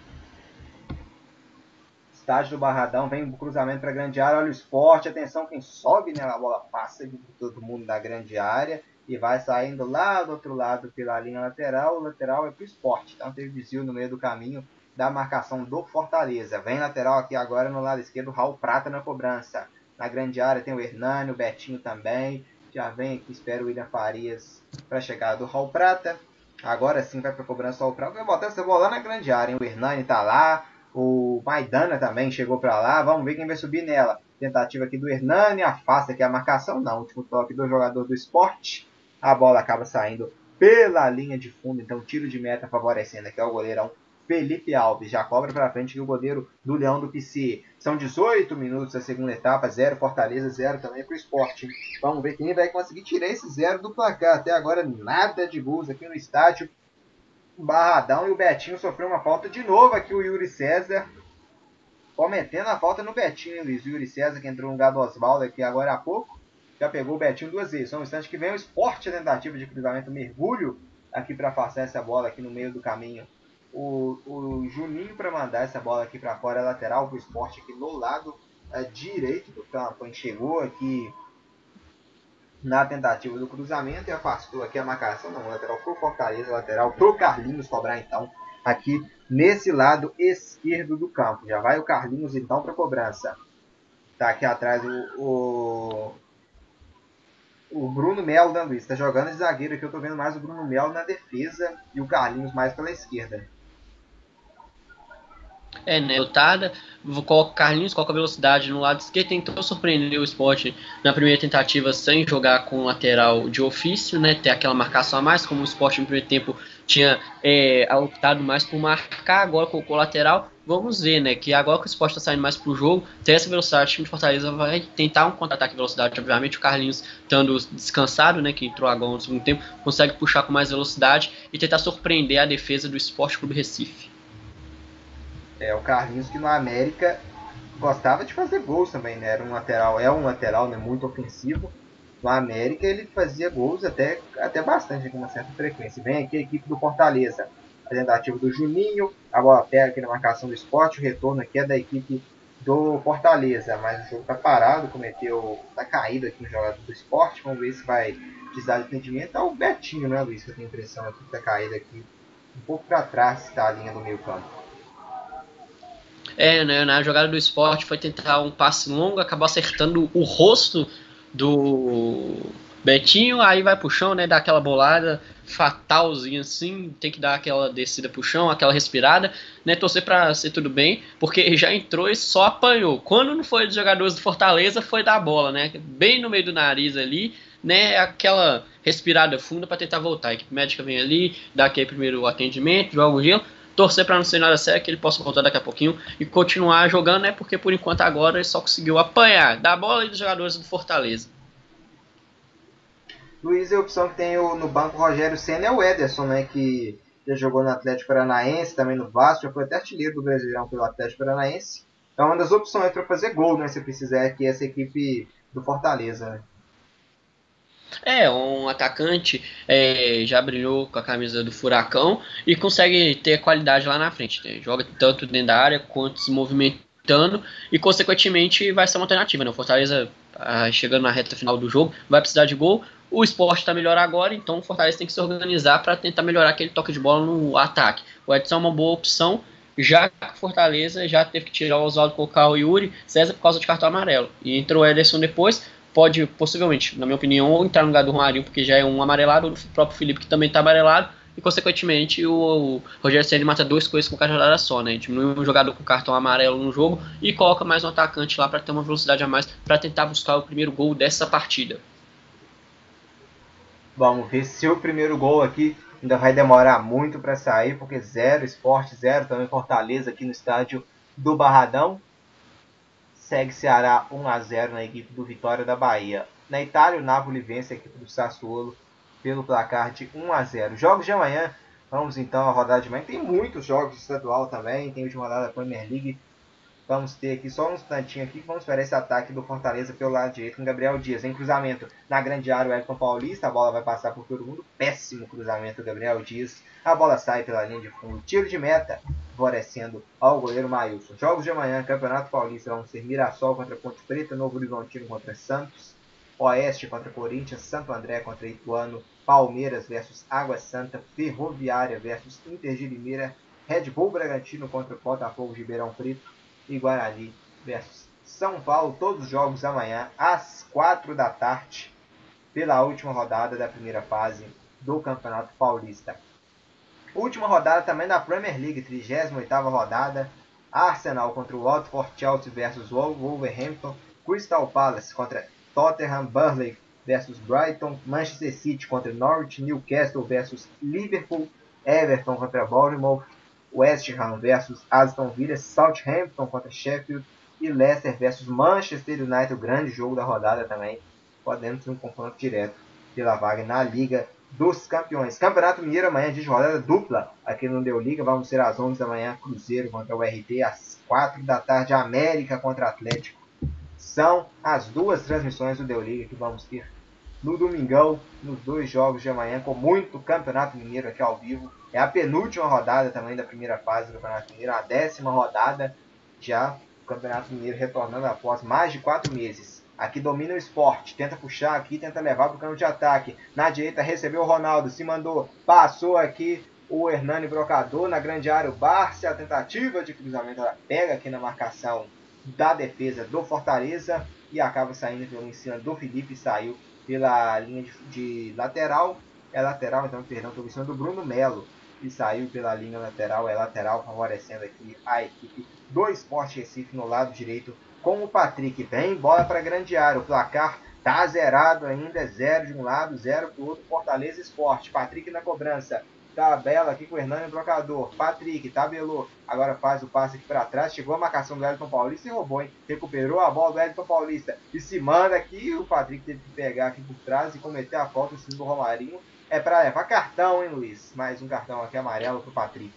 Estádio do Barradão, vem o cruzamento para grande área, olha o esporte, atenção quem sobe, né? A bola passa de todo mundo da grande área e vai saindo lá do outro lado pela linha lateral, o lateral é para o esporte, então teve desvio no meio do caminho da marcação do Fortaleza. Vem lateral aqui agora no lado esquerdo, Raul Prata na cobrança. Na grande área tem o Hernani, o Betinho também. Já vem aqui, espera o William Farias para a chegada do Raul Prata. Agora sim vai para cobrança o Raul Prata. Vai botar essa bola lá na grande área, hein? O Hernani tá lá, O Maidana também chegou para lá. Vamos ver quem vai subir nela. Tentativa aqui do Hernani. Afasta aqui a marcação. Não. Último toque do jogador do esporte. A bola acaba saindo pela linha de fundo. Então, tiro de meta favorecendo aqui ao goleirão Felipe Alves. Já cobra para frente aqui o goleiro do Leão do PC. São 18 minutos da segunda etapa. 0 Fortaleza, 0 também para o esporte. Vamos ver quem vai conseguir tirar esse zero do placar. Até agora, nada de gols aqui no estádio. Barradão e o Betinho sofreu uma falta de novo aqui. O Yuri César cometendo a falta no Betinho, Luiz. O Yuri César que entrou no lugar do Oswaldo aqui agora há pouco. Já pegou o Betinho duas vezes. Só um instante que vem o esporte tentativa de cruzamento, mergulho aqui para afastar essa bola aqui no meio do caminho. O, o Juninho para mandar essa bola aqui para fora, lateral para o esporte aqui no lado eh, direito do campo. Gente chegou aqui na tentativa do cruzamento e afastou aqui a marcação. Não, lateral pro Fortaleza, lateral pro Carlinhos cobrar então aqui nesse lado esquerdo do campo. Já vai o Carlinhos então para cobrança. Tá aqui atrás o, o, o Bruno Melo da Luiz. Tá jogando de zagueiro aqui. Eu tô vendo mais o Bruno Melo na defesa e o Carlinhos mais pela esquerda. É, né? Lutada, coloca o Carlinhos, coloca a velocidade no lado esquerdo, tentou surpreender o esporte na primeira tentativa sem jogar com lateral de ofício, né? Ter aquela marcação a mais, como o esporte no primeiro tempo tinha é, optado mais por marcar, agora colocou lateral. Vamos ver, né? Que agora que o esporte está saindo mais pro jogo, ter essa velocidade, o time de Fortaleza vai tentar um contra-ataque de velocidade. Obviamente, o Carlinhos, estando descansado, né? Que entrou agora no segundo tempo, consegue puxar com mais velocidade e tentar surpreender a defesa do Esporte Clube Recife. É, o Carlinhos que no América gostava de fazer gols também, né? Era um lateral, é um lateral né, muito ofensivo. No América ele fazia gols até, até bastante, com uma certa frequência. Vem aqui a equipe do Fortaleza. A do Juninho, a bola pega aqui na marcação do esporte, o retorno aqui é da equipe do Fortaleza, mas o jogo tá parado, cometeu, tá caído aqui no jogador do esporte, vamos ver se vai precisar de atendimento. É o Betinho, né, Luiz, que eu tenho a impressão aqui que tá caído aqui, um pouco para trás, tá a linha do meio campo. É, né, na jogada do esporte foi tentar um passe longo, acabou acertando o rosto do Betinho, aí vai pro chão, né, dá aquela bolada fatalzinha assim, tem que dar aquela descida pro chão, aquela respirada, né, torcer pra ser tudo bem, porque já entrou e só apanhou. Quando não foi dos jogadores do Fortaleza, foi da bola, né, bem no meio do nariz ali, né, aquela respirada funda para tentar voltar. A equipe médica vem ali, dá aquele primeiro atendimento, joga o gelo, torcer para não ser nada sério, que ele possa voltar daqui a pouquinho e continuar jogando, né? Porque por enquanto agora ele só conseguiu apanhar da bola e dos jogadores do Fortaleza. Luiz, a opção que tem o, no banco Rogério Senna é o Ederson, né? Que já jogou no Atlético Paranaense, também no Vasco, já foi até artilheiro do Brasileirão pelo Atlético Paranaense. Então, uma das opções para fazer gol, né? Se precisar, aqui essa equipe do Fortaleza, né? É, um atacante é, já brilhou com a camisa do Furacão e consegue ter qualidade lá na frente. Né? Joga tanto dentro da área quanto se movimentando e, consequentemente, vai ser uma alternativa. Né? O Fortaleza, ah, chegando na reta final do jogo, vai precisar de gol. O esporte está melhor agora, então o Fortaleza tem que se organizar para tentar melhorar aquele toque de bola no ataque. O Edson é uma boa opção, já que o Fortaleza já teve que tirar o Oswaldo, colocar o Yuri César por causa de cartão amarelo. E entrou o Ederson depois pode, possivelmente, na minha opinião, ou entrar no lugar do Romarinho, porque já é um amarelado, do próprio Felipe, que também está amarelado, e consequentemente o, o Rogério Ceni mata duas coisas com rodada só, né? Diminui um jogador com cartão amarelo no jogo e coloca mais um atacante lá para ter uma velocidade a mais para tentar buscar o primeiro gol dessa partida. Vamos ver se o primeiro gol aqui ainda vai demorar muito para sair, porque zero esporte, zero também Fortaleza aqui no estádio do Barradão segue Ceará 1 a 0 na equipe do Vitória da Bahia. Na Itália, o Napoli vence a equipe do Sassuolo pelo placar de 1 a 0. Jogos de amanhã, vamos então à rodada de amanhã. Tem muitos jogos estadual também, tem de rodada da Premier League. Vamos ter aqui só um instantinho aqui, vamos ver esse ataque do Fortaleza pelo lado direito com Gabriel Dias. Em cruzamento na grande área, o Everton Paulista, a bola vai passar por todo mundo. Péssimo cruzamento Gabriel Dias. A bola sai pela linha de fundo. Tiro de meta, favorecendo ao goleiro Mailson. Jogos de amanhã, Campeonato Paulista vão ser Mirassol contra Ponte Preta, Novo Horizontino contra Santos, Oeste contra Corinthians, Santo André contra Ituano, Palmeiras versus Água Santa, Ferroviária versus Inter de Limeira, Red Bull Bragantino contra Botafogo de Ribeirão Preto e Guarani versus São Paulo. Todos os jogos amanhã às 4 da tarde pela última rodada da primeira fase do Campeonato Paulista. Última rodada também da Premier League, 38ª rodada. Arsenal contra o Watford, Chelsea versus Wolverhampton, Crystal Palace contra Tottenham, Burnley versus Brighton, Manchester City contra Norwich, Newcastle versus Liverpool, Everton contra Bournemouth, West Ham versus Aston Villa, Southampton contra Sheffield e Leicester versus Manchester United, o grande jogo da rodada também, podendo ser um confronto direto pela vaga na Liga dos Campeões. Campeonato Mineiro amanhã de rodada dupla aqui no Deu Liga, vamos ser às 11 da manhã Cruzeiro contra o RT, às 4 da tarde América contra Atlético. São as duas transmissões do Deu Liga que vamos ter no domingão, nos dois jogos de amanhã, com muito Campeonato Mineiro aqui ao vivo. É a penúltima rodada também da primeira fase do Campeonato Mineiro, a décima rodada já o Campeonato Mineiro retornando após mais de quatro meses. Aqui domina o esporte, tenta puxar aqui, tenta levar para o campo de ataque. Na direita recebeu o Ronaldo, se mandou, passou aqui o Hernani Brocador na grande área. O Barça, a tentativa de cruzamento, ela pega aqui na marcação da defesa do Fortaleza e acaba saindo pelo cima do Felipe, saiu pela linha de, de lateral. É lateral, então, perdão, em cima do Bruno Melo e saiu pela linha lateral, é lateral, favorecendo aqui a equipe do Sport Recife no lado direito com o Patrick. Vem bola para grande área, o placar tá zerado ainda, zero de um lado, zero para o outro, Fortaleza Esporte. Patrick na cobrança, tabela aqui com o Hernani Brocador. Patrick tabelou, agora faz o passe aqui para trás, chegou a marcação do Elton Paulista e roubou, hein? Recuperou a bola do Elton Paulista e se manda aqui, o Patrick teve que pegar aqui por trás e cometer a falta em cima do Romarinho. É para levar cartão, hein, Luiz? Mais um cartão aqui amarelo pro Patrick.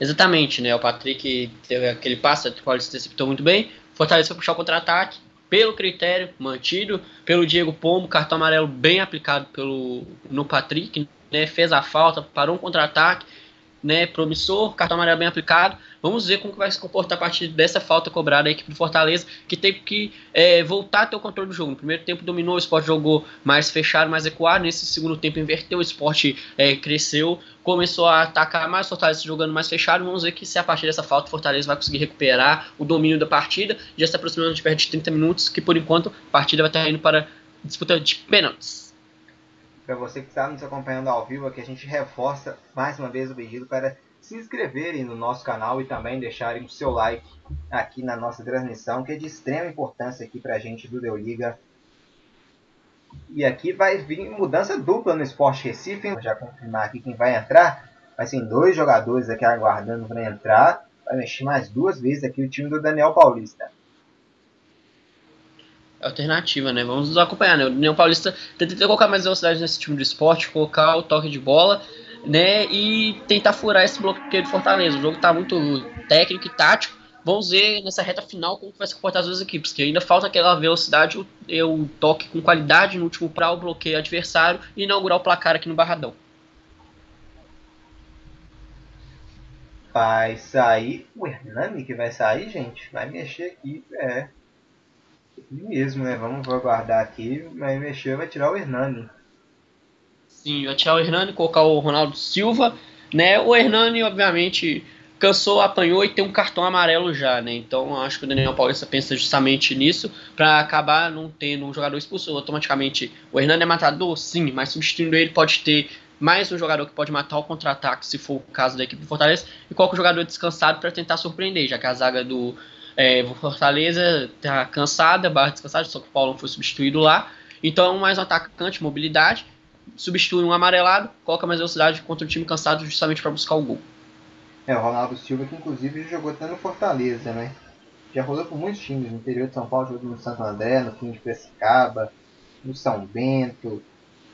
Exatamente, né? O Patrick teve aquele passe, o Paulista interceptou muito bem. Fortaleza foi puxar o contra-ataque, pelo critério mantido, pelo Diego Pombo, cartão amarelo bem aplicado pelo, no Patrick, né? Fez a falta, parou um contra-ataque, né? Promissor, cartão amarelo bem aplicado. Vamos ver como que vai se comportar a partir dessa falta cobrada a equipe do Fortaleza, que teve que é, voltar a ter o controle do jogo. No primeiro tempo dominou, o esporte jogou mais fechado, mais ecoado. Nesse segundo tempo inverteu, o esporte é, cresceu, começou a atacar mais, o Fortaleza jogando mais fechado. Vamos ver que se a partir dessa falta o Fortaleza vai conseguir recuperar o domínio da partida. Já está aproximando de perto de 30 minutos, que por enquanto a partida vai estar indo para disputa de pênaltis. Para você que está nos acompanhando ao vivo, aqui a gente reforça mais uma vez o pedido para se inscreverem no nosso canal e também deixarem o seu like aqui na nossa transmissão, que é de extrema importância aqui para a gente do Deu Liga. E aqui vai vir mudança dupla no Esporte Recife. Vou já confirmar aqui quem vai entrar. Vai ser dois jogadores aqui aguardando para entrar. Vai mexer mais duas vezes aqui o time do Daniel Paulista. Alternativa, né? Vamos nos acompanhar, né? O Daniel Paulista tenta colocar mais velocidade nesse time do esporte, colocar o toque de bola né, e tentar furar esse bloqueio de Fortaleza. O jogo está muito técnico e tático. Vamos ver nessa reta final como vai se comportar as duas equipes, que ainda falta aquela velocidade, o, o toque com qualidade no último para o bloqueio adversário e inaugurar o placar aqui no Barradão. Vai sair o Hernani que vai sair, gente? Vai mexer aqui, é. Mesmo, né? Vamos aguardar aqui. Vai mexer, vai tirar o Hernani. Sim, vai tirar o Hernani, colocar o Ronaldo Silva, né? O Hernani, obviamente, cansou, apanhou e tem um cartão amarelo já, né? Então acho que o Daniel Paulista pensa justamente nisso para acabar não tendo um jogador expulso automaticamente. O Hernani é matador, sim, mas substituindo ele pode ter mais um jogador que pode matar o contra-ataque, se for o caso da equipe do Fortaleza, e o jogador descansado para tentar surpreender, já que a zaga do é, Fortaleza tá cansada, barra descansada, só que o Paulo foi substituído lá. Então mais um atacante, mobilidade, substitui um amarelado, coloca mais velocidade contra o time cansado justamente para buscar o gol. É, o Ronaldo Silva que inclusive jogou até no Fortaleza, né? Já rodou por muitos times, no interior de São Paulo, jogou no Santo André, no time de Piracicaba, no São Bento,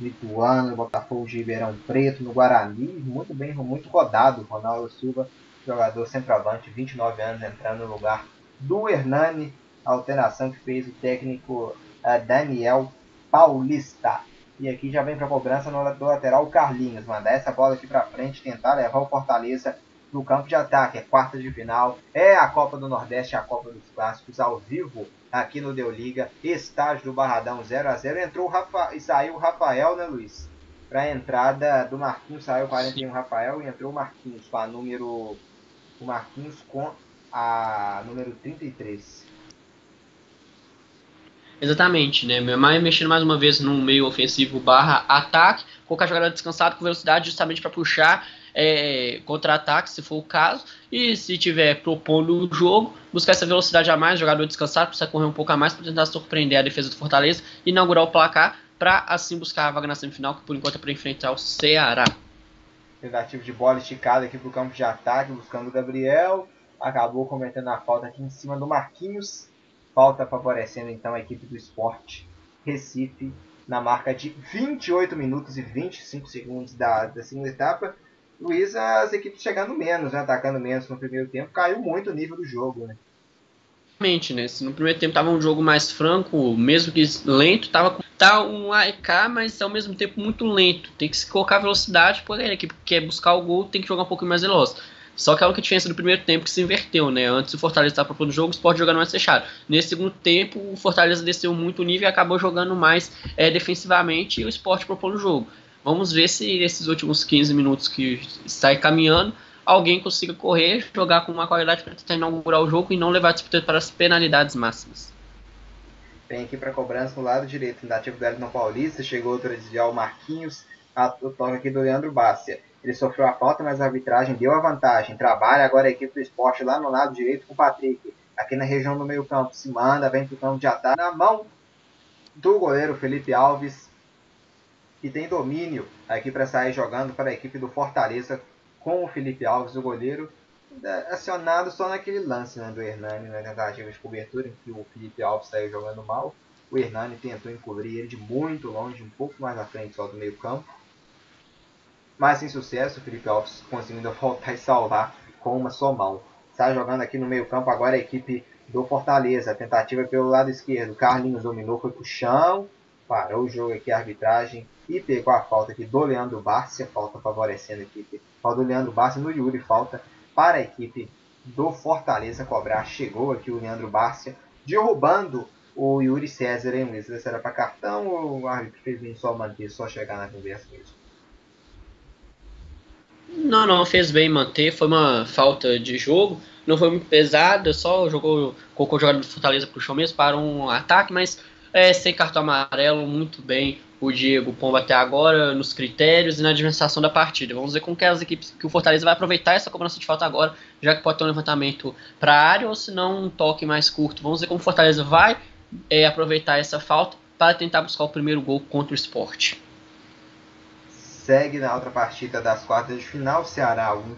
Lituano, no Botafogo de Ribeirão Preto, no Guarani, muito bem, muito rodado. Ronaldo Silva, jogador centroavante, 29 anos, entrando no lugar do Hernani, a alteração que fez o técnico uh, Daniel Paulista. E aqui já vem para cobrança no do lateral Carlinhos. Mandar essa bola aqui para frente, tentar levar o Fortaleza no campo de ataque. É quarta de final. É a Copa do Nordeste, a Copa dos Clássicos ao vivo aqui no Deu Liga. Estágio do Barradão 0 a 0 Entrou o Rafa, e saiu o Rafael, né, Luiz? Para a entrada do Marquinhos, saiu 41 Rafael e entrou o Marquinhos com a número. O Marquinhos com a número 33. Exatamente, né? Mas mexendo mais uma vez no meio ofensivo barra ataque, colocar jogador descansado com velocidade justamente para puxar é, contra-ataque, se for o caso, e se tiver propondo o jogo, buscar essa velocidade a mais, jogador descansado, precisa correr um pouco a mais para tentar surpreender a defesa do Fortaleza e inaugurar o placar para assim buscar a vaga na semifinal, que por enquanto é para enfrentar o Ceará. Tentativa de bola esticada aqui pro campo de ataque, buscando o Gabriel. Acabou cometendo a falta aqui em cima do Marquinhos. Falta favorecendo então a equipe do esporte Recife na marca de 28 minutos e 25 segundos da, da segunda etapa. Luiz, as equipes chegando menos, né, atacando menos no primeiro tempo, caiu muito o nível do jogo. Né? Realmente, né? Se no primeiro tempo tava um jogo mais franco, mesmo que lento, tava tá um AEK, mas ao mesmo tempo muito lento. Tem que se colocar velocidade, porém a equipe que quer buscar o gol tem que jogar um pouquinho mais veloz. Só que a única diferença do primeiro tempo que se inverteu, né? Antes o Fortaleza estava propondo jogo, o Sport jogando mais fechado. Nesse segundo tempo, o Fortaleza desceu muito o nível e acabou jogando mais é, defensivamente e o Sport propondo o jogo. Vamos ver se esses últimos 15 minutos que está caminhando, alguém consiga correr, jogar com uma qualidade para tentar inaugurar o jogo e não levar a disputa para as penalidades máximas. Vem aqui para cobrança no lado direito, tentativa do Elton Paulista, chegou para desviar o Marquinhos, a, toque aqui do Leandro Bárcia. Ele sofreu a falta, mas a arbitragem deu a vantagem. Trabalha agora a equipe do esporte lá no lado direito com o Patrick. Aqui na região do meio campo. Se manda, vem pro campo de ataque. Na mão do goleiro Felipe Alves. Que tem domínio aqui para sair jogando para a equipe do Fortaleza com o Felipe Alves, o goleiro. Acionado só naquele lance né, do Hernani na tentativa de cobertura em que o Felipe Alves saiu jogando mal. O Hernani tentou encobrir ele de muito longe, um pouco mais à frente só do meio campo mas sem sucesso, o Felipe Alves conseguindo voltar e salvar com uma só mão. Está jogando aqui no meio campo agora a equipe do Fortaleza. A tentativa pelo lado esquerdo. Carlinhos dominou, foi pro chão. Parou o jogo aqui, a arbitragem. E pegou a falta aqui do Leandro Bárcia. Falta favorecendo a equipe. Falta do Leandro Bárcia no Yuri. Falta para a equipe do Fortaleza cobrar. Chegou aqui o Leandro Bárcia. Derrubando o Yuri César, hein, Luiz? Era para cartão ou o árbitro fez bem só manter, só chegar na conversa mesmo? Não, não, fez bem manter. Foi uma falta de jogo. Não foi muito pesada, só jogou, colocou o jogador do Fortaleza pro chão mesmo para um ataque, mas é, sem cartão amarelo, muito bem o Diego Pomba até agora nos critérios e na administração da partida. Vamos ver como que as equipes que o Fortaleza vai aproveitar essa cobrança de falta agora, já que pode ter um levantamento para a área ou se não um toque mais curto. Vamos ver como o Fortaleza vai é, aproveitar essa falta para tentar buscar o primeiro gol contra o esporte. Segue na outra partida das quartas de final, Ceará 1,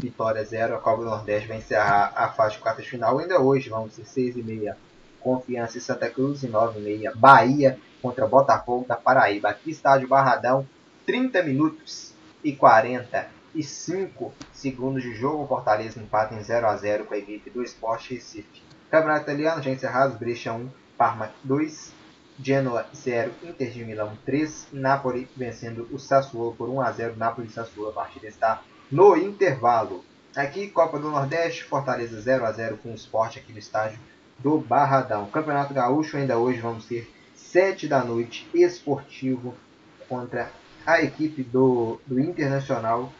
Vitória 0. A Copa do Nordeste vai encerrar a fase de quartas de final ainda hoje, vamos ser 6 e meia. Confiança em Santa Cruz e 9 e meia. Bahia contra Botafogo da Paraíba. Aqui estádio Barradão, 30 minutos e 45 segundos de jogo. Fortaleza empata em 0 a 0 com a equipe do Esporte Recife. Campeonato Italiano já encerrado, Brescia 1, Parma 2, Genoa 0, Inter de Milão 3, Napoli vencendo o Sassuolo por 1 a 0. Napoli e Sassuolo, a partida está no intervalo. Aqui, Copa do Nordeste, Fortaleza 0 a 0 com o Sport aqui no estádio do Barradão. Campeonato Gaúcho ainda hoje vamos ter 7 da noite, esportivo contra a equipe do, do Internacional.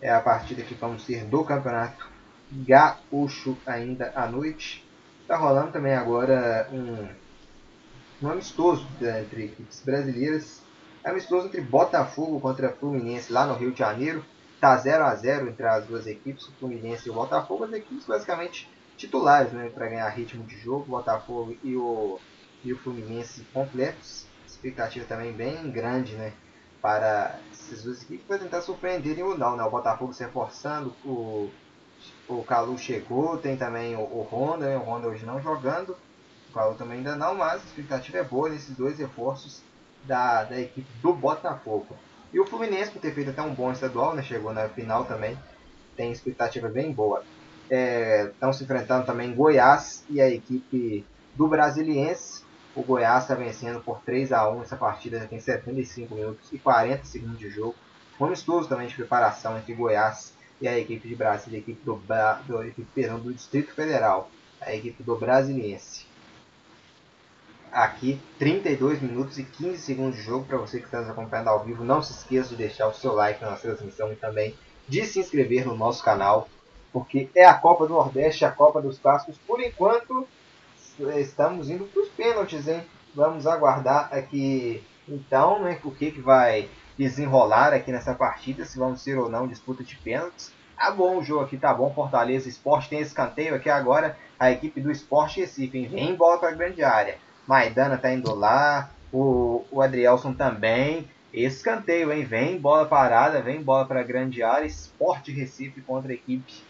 É a partida que vamos ter do Campeonato Gaúcho ainda à noite. Está rolando também agora um um amistoso entre equipes brasileiras. Amistoso entre Botafogo contra Fluminense lá no Rio de Janeiro. Tá 0 a 0 entre as duas equipes, o Fluminense e o Botafogo, as equipes basicamente titulares, né, para ganhar ritmo de jogo, o Botafogo e o e o Fluminense completos. Expectativa também bem grande, né, para essas duas equipes para tentar surpreenderem ou não, né? O Botafogo se reforçando, o o Calu chegou, tem também o, o Honda, né? o Honda hoje não jogando. Paulo também ainda não, mas a expectativa é boa nesses dois reforços da, da equipe do Botafogo. E o Fluminense, por ter feito até um bom estadual, né, chegou na final também, tem expectativa bem boa. Estão é, se enfrentando também Goiás e a equipe do Brasiliense. O Goiás está vencendo por 3 a 1 essa partida, já tem 75 minutos e 40 segundos de jogo. Um amistoso também de preparação entre Goiás e a equipe de Brasília, a equipe do, do, equipe, perdão, do Distrito Federal, a equipe do Brasiliense aqui 32 minutos e 15 segundos de jogo para você que está nos acompanhando ao vivo. Não se esqueça de deixar o seu like na nossa transmissão e também de se inscrever no nosso canal, porque é a Copa do Nordeste, a Copa dos Clássicos. Por enquanto, estamos indo para os pênaltis, hein? Vamos aguardar aqui então, né, o que, que vai desenrolar aqui nessa partida, se vamos ser ou não disputa de pênaltis. Tá bom o jogo aqui, tá bom. Fortaleza Esporte tem escanteio aqui agora. A equipe do Esporte Recife hein? vem bola para a grande área. Maidana tá indo lá. O, o Adrielson também. Escanteio, hein? Vem bola parada, vem bola para grande área. Esporte Recife contra a equipe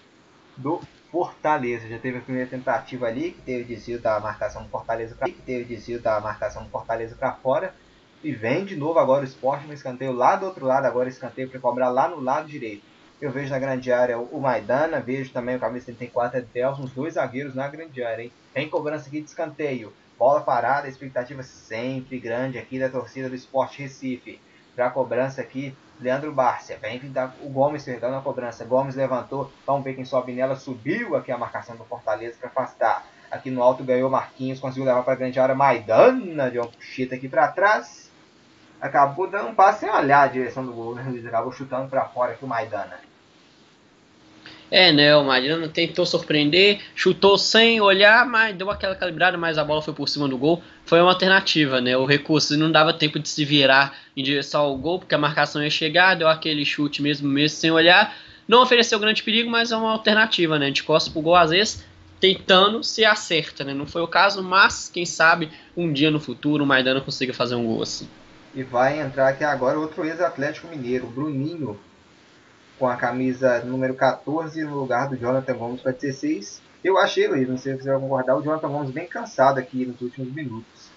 do Fortaleza. Já teve a primeira tentativa ali, que teve desvio da marcação do Fortaleza para que teve desvio da marcação do Fortaleza para fora. E vem de novo agora o Esporte no escanteio lá do outro lado, agora escanteio para cobrar lá no lado direito. Eu vejo na grande área o Maidana, vejo também o camisa 34 Edelson, os dois zagueiros na grande área, hein? Tem cobrança aqui de escanteio. Bola parada, expectativa sempre grande aqui da torcida do Esporte Recife. Para cobrança aqui, Leandro Bárcia. Vem dar o Gomes perdendo a cobrança. Gomes levantou. Vamos ver quem sobe nela. Subiu aqui a marcação do Fortaleza para afastar. Aqui no alto ganhou Marquinhos. Conseguiu levar para a grande área. Maidana deu uma puxeta aqui para trás. Acabou dando um passe sem olhar a direção do gol. Né? Acabou chutando para fora aqui o Maidana. É, né? O Mariano tentou surpreender, chutou sem olhar, mas deu aquela calibrada, mas a bola foi por cima do gol. Foi uma alternativa, né? O recurso não dava tempo de se virar em direção ao gol, porque a marcação ia chegar, deu aquele chute mesmo, mesmo sem olhar. Não ofereceu grande perigo, mas é uma alternativa, né? De costas pro gol, às vezes, tentando se acerta, né? Não foi o caso, mas quem sabe um dia no futuro o Maidana consiga fazer um gol assim. E vai entrar aqui agora outro ex-Atlético Mineiro, Bruninho, com a camisa número 14 no lugar do Jonathan Gomes para 16. Eu achei, Luiz, não sei se você vai concordar, o Jonathan Gomes bem cansado aqui nos últimos minutos.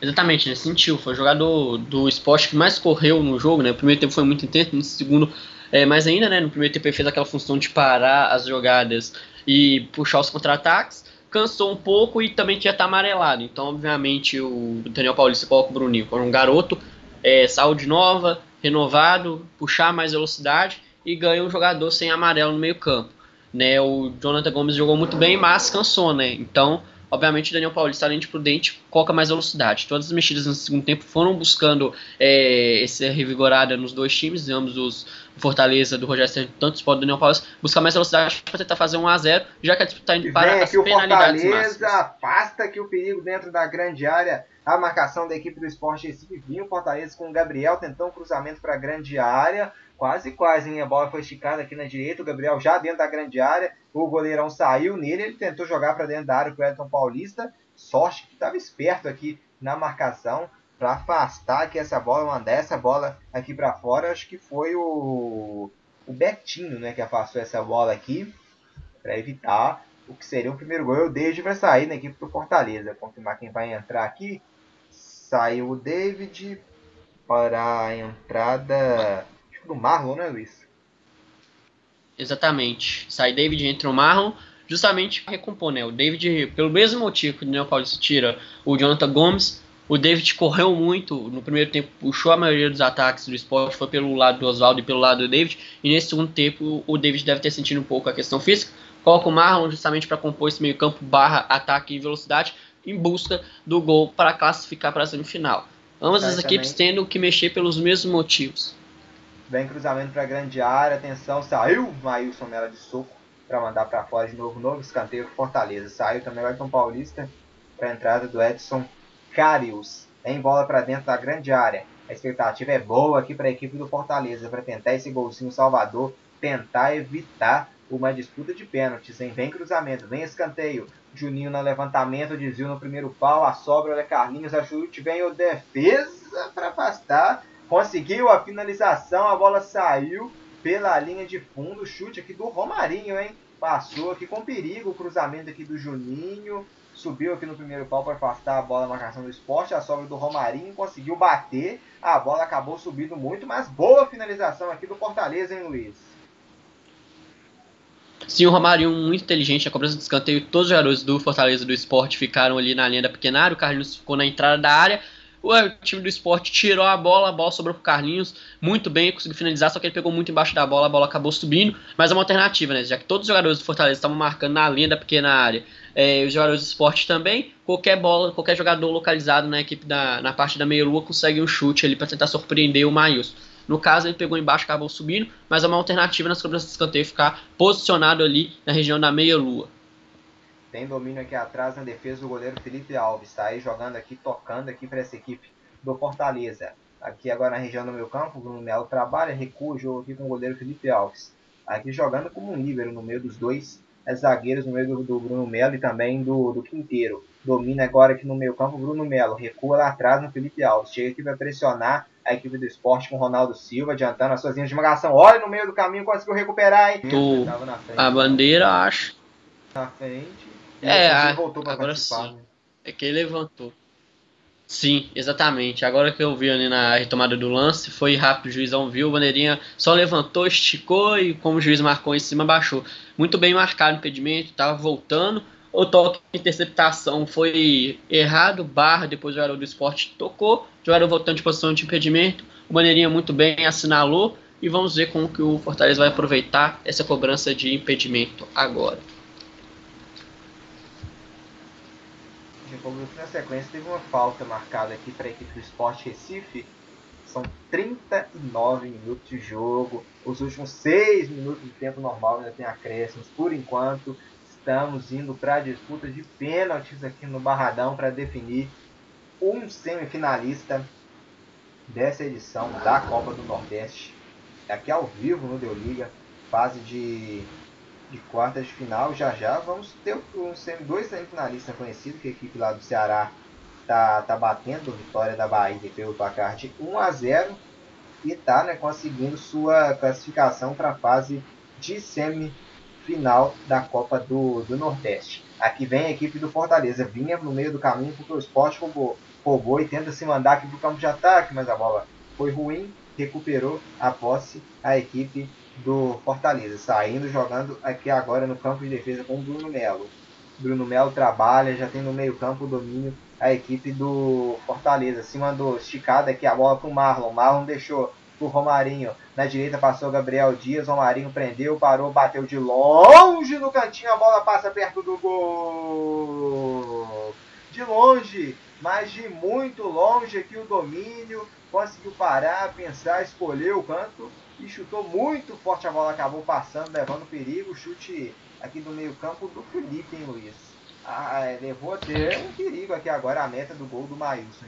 Exatamente, né? Sentiu. Foi o jogador do esporte que mais correu no jogo, né? O primeiro tempo foi muito intenso, no segundo, é, mais ainda, né? No primeiro tempo ele fez aquela função de parar as jogadas e puxar os contra-ataques. Cansou um pouco e também tinha estar amarelado. Então, obviamente, o Daniel Paulista coloca o Bruninho como um garoto, é, saúde nova, renovado, puxar mais velocidade e ganha um jogador sem amarelo no meio-campo. Né, o Jonathan Gomes jogou muito bem, mas cansou, né? Então, obviamente, o Daniel Paulista, além de prudente, coloca mais velocidade. Todas as mexidas no segundo tempo foram buscando é, essa revigorada nos dois times, ambos os Fortaleza do Rogério Ceni, tanto o Sport do Daniel Paulista, buscar mais velocidade para tentar fazer um a 0 já que a disputa está indo para vem as o penalidades Fortaleza, máximas. afasta aqui o perigo dentro da grande área. A marcação da equipe do Esporte Recife vinha o Fortaleza com o Gabriel, tentou um cruzamento para a grande área. Quase, quase, hein? A bola foi esticada aqui na direita, o Gabriel já dentro da grande área. O goleirão saiu nele, ele tentou jogar para dentro da área com o Elton Paulista. Sorte que estava esperto aqui na marcação para afastar aqui essa bola, mandar essa bola aqui para fora. Acho que foi o, o Betinho, né, que afastou essa bola aqui para evitar o que seria o primeiro gol. O David vai sair na equipe do Fortaleza. Confirmar quem vai entrar aqui. Saiu o David para a entrada do Marlon, né, Luiz? Exatamente. Sai David entra o Marlon, justamente recompor, né? O David, pelo mesmo motivo que o Daniel Paulista tira o Jonathan Gomes, o David correu muito no primeiro tempo, puxou a maioria dos ataques do esporte, foi pelo lado do Oswaldo e pelo lado do David, e nesse segundo tempo o David deve ter sentido um pouco a questão física, coloca o Marlon justamente para compor esse meio campo barra ataque e velocidade, em busca do gol para classificar para a semifinal. Ambas as equipes tendo que mexer pelos mesmos motivos. Vem cruzamento para a grande área, atenção, saiu Maílson Mela de soco para mandar para fora de novo, novo escanteio Fortaleza. Saiu também o Elton Paulista para a entrada do Edson Carius. Em bola para dentro da grande área. A expectativa é boa aqui para a equipe do Fortaleza para tentar esse golzinho Salvador, tentar evitar uma disputa de pênaltis. Hein? Vem cruzamento, vem escanteio. Juninho no levantamento, desvio no primeiro pau, a sobra, olha Carlinhos, a chute, vem o defesa para afastar. Conseguiu a finalização, a bola saiu pela linha de fundo, chute aqui do Romarinho, hein? Passou aqui com perigo, o cruzamento aqui do Juninho, subiu aqui no primeiro pau para afastar a bola na marcação do esporte, a sobra do Romarinho, conseguiu bater, a bola acabou subindo muito, mas boa finalização aqui do Fortaleza, hein, Luiz? Sim, o Romário muito inteligente, a cobrança de escanteio, todos os jogadores do Fortaleza do Esporte ficaram ali na linha da pequena o Carlinhos ficou na entrada da área, o time do esporte tirou a bola, a bola sobrou pro Carlinhos, muito bem, conseguiu finalizar, só que ele pegou muito embaixo da bola, a bola acabou subindo, mas é uma alternativa, né? Já que todos os jogadores do Fortaleza estavam marcando na linha da pequena área, é, os jogadores do esporte também, qualquer bola, qualquer jogador localizado na equipe da, na parte da meia-lua consegue um chute ali para tentar surpreender o Maílson. No caso, ele pegou embaixo, acabou subindo, mas é uma alternativa nas cobranças de escanteio ficar posicionado ali na região da meia-lua. Tem domínio aqui atrás na defesa do goleiro Felipe Alves. Tá aí jogando aqui, tocando aqui para essa equipe do Fortaleza. Aqui agora na região do meio campo, o Bruno Melo trabalha, recua o jogo aqui com o goleiro Felipe Alves. Aqui jogando como um líbero no meio dos dois é zagueiros, no meio do, do Bruno Melo e também do, do Quinteiro. Domina agora aqui no meio campo o Bruno Melo, recua lá atrás no Felipe Alves. Chega aqui para pressionar a equipe do esporte com o Ronaldo Silva, adiantando as suas linhas de marcação. Olha no meio do caminho, conseguiu recuperar, hein? Frente, A bandeira, acho. na frente. É, ele a- voltou pra agora participar, sim. né? É que ele levantou. Sim, exatamente. Agora que eu vi ali na retomada do lance, foi rápido, o juizão viu, o bandeirinha só levantou, esticou e como o juiz marcou em cima, baixou. Muito bem marcado o impedimento, estava voltando. O toque de interceptação foi errado, barra, depois o jogador do esporte tocou, o jogador voltando de posição de impedimento. O bandeirinha muito bem assinalou e vamos ver como que o Fortaleza vai aproveitar essa cobrança de impedimento agora. República na sequência teve uma falta marcada aqui para a equipe do Sport Recife. São 39 minutos de jogo. Os últimos 6 minutos de tempo normal ainda tem acréscimos. Por enquanto, estamos indo para a disputa de pênaltis aqui no Barradão para definir um semifinalista dessa edição da Copa do Nordeste. Aqui ao vivo no Deu Liga, fase de de quartas de final. Já já vamos ter um, dois semifinalistas conhecidos, que a equipe lá do Ceará tá, tá batendo vitória da Bahia pelo placar de 1 a 0 e tá né, conseguindo sua classificação para a fase de semifinal da Copa do, do Nordeste. Aqui vem a equipe do Fortaleza, vinha no meio do caminho porque o Sport roubou, roubou e tenta se mandar aqui para o campo de ataque, mas a bola foi ruim, recuperou a posse a equipe do Fortaleza, saindo jogando aqui agora no campo de defesa com o Bruno Melo. Bruno Melo trabalha, já tem no meio-campo o domínio a equipe do Fortaleza. Se mandou esticada aqui a bola para o Marlon. Marlon deixou pro Romarinho. Na direita passou Gabriel Dias. Romarinho prendeu, parou, bateu de longe no cantinho. A bola passa perto do gol. De longe, mas de muito longe aqui o domínio. Conseguiu parar, pensar, escolher o canto e chutou muito forte. A bola acabou passando, levando perigo. Chute aqui do meio-campo do Felipe, hein, Luiz? Ah, é, levou a ter um perigo aqui agora a meta do gol do Maílson.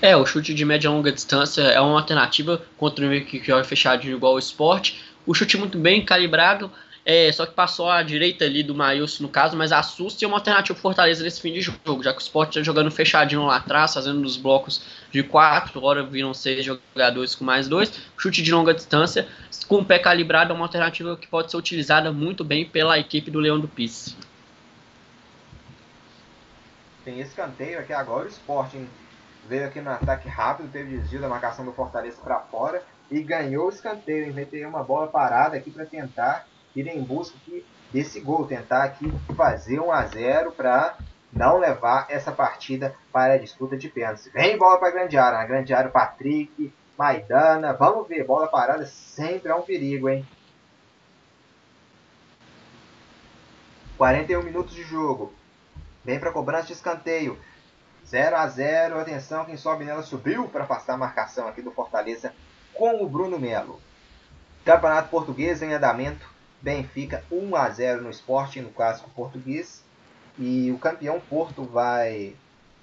É, o chute de média e longa distância é uma alternativa contra um que joga fechadinho igual o esporte. O chute muito bem calibrado, é, só que passou à direita ali do Maílson no caso, mas assusta e é uma alternativa pro Fortaleza nesse fim de jogo, já que o esporte está jogando fechadinho lá atrás, fazendo os blocos de quatro, agora viram seis jogadores com mais dois. Chute de longa distância, com o pé calibrado, é uma alternativa que pode ser utilizada muito bem pela equipe do Leão do Pisse. Tem escanteio aqui agora. O Sporting veio aqui no ataque rápido, teve desvio da marcação do Fortaleza para fora e ganhou o escanteio. Inventei uma bola parada aqui para tentar ir em busca aqui desse gol, tentar aqui fazer 1 a 0 para não levar essa partida para a disputa de pênaltis. Vem bola para a grande área, na grande área Patrick, Maidana, vamos ver, bola parada sempre é um perigo, hein? 41 minutos de jogo. Vem para cobrança de escanteio. 0 a 0 Atenção, quem sobe nela subiu para afastar a marcação aqui do Fortaleza com o Bruno Melo. Campeonato Português em andamento. Benfica 1 a 0 no esporte no clássico português. E o campeão Porto vai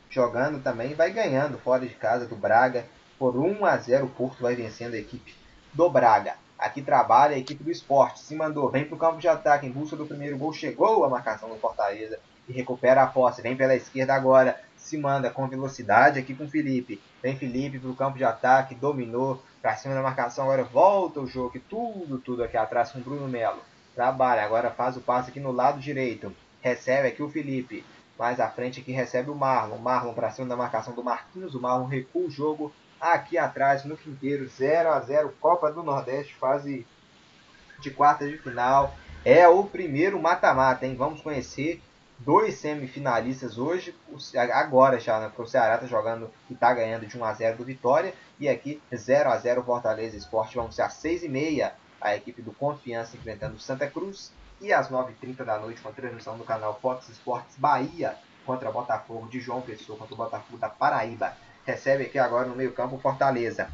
jogando também, vai ganhando fora de casa do Braga. Por 1 a 0 o Porto vai vencendo a equipe do Braga. Aqui trabalha a equipe do esporte. Se mandou, vem para o campo de ataque em busca do primeiro gol. Chegou a marcação do Fortaleza e recupera a posse. Vem pela esquerda agora. Se manda com velocidade aqui com o Felipe. Vem Felipe para o campo de ataque. Dominou para cima da marcação. Agora volta o jogo. Tudo, tudo aqui atrás com o Bruno Melo. Trabalha. Agora faz o passe aqui no lado direito. Recebe aqui o Felipe. Mais à frente aqui recebe o Marlon. Marlon para cima da marcação do Marquinhos. O Marlon recua o jogo aqui atrás no quinteiro. 0 a 0 Copa do Nordeste. Fase de quartas de final. É o primeiro mata-mata, hein? Vamos conhecer dois semifinalistas hoje, agora já, né? Porque o Ceará tá jogando e tá ganhando de 1 a 0 do Vitória. E aqui 0 a 0 Fortaleza Esporte. Vamos ser às 6h30 a equipe do Confiança enfrentando o Santa Cruz. E às 9h30 da noite com transmissão do canal Fox Sports Bahia contra Botafogo de João Pessoa contra o Botafogo da Paraíba. Recebe aqui agora no meio campo o Fortaleza.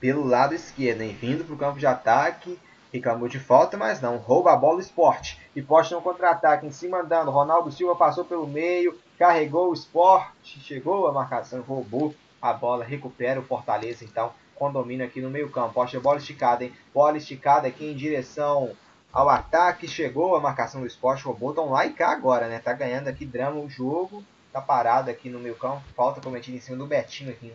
Pelo lado esquerdo, hein? vindo para o campo de ataque. Reclamou de falta, mas não. Rouba a bola o esporte. E posta no contra-ataque em cima andando. Ronaldo Silva passou pelo meio. Carregou o esporte. Chegou a marcação. Roubou A bola recupera o Fortaleza, então, com domínio aqui no meio campo. Poxa, bola esticada, hein? Bola esticada aqui em direção ao ataque. Chegou a marcação do esporte. Roubou, estão lá e cá agora, né? Tá ganhando aqui drama o jogo. Tá parado aqui no meio campo. Falta cometida em cima do Betinho aqui.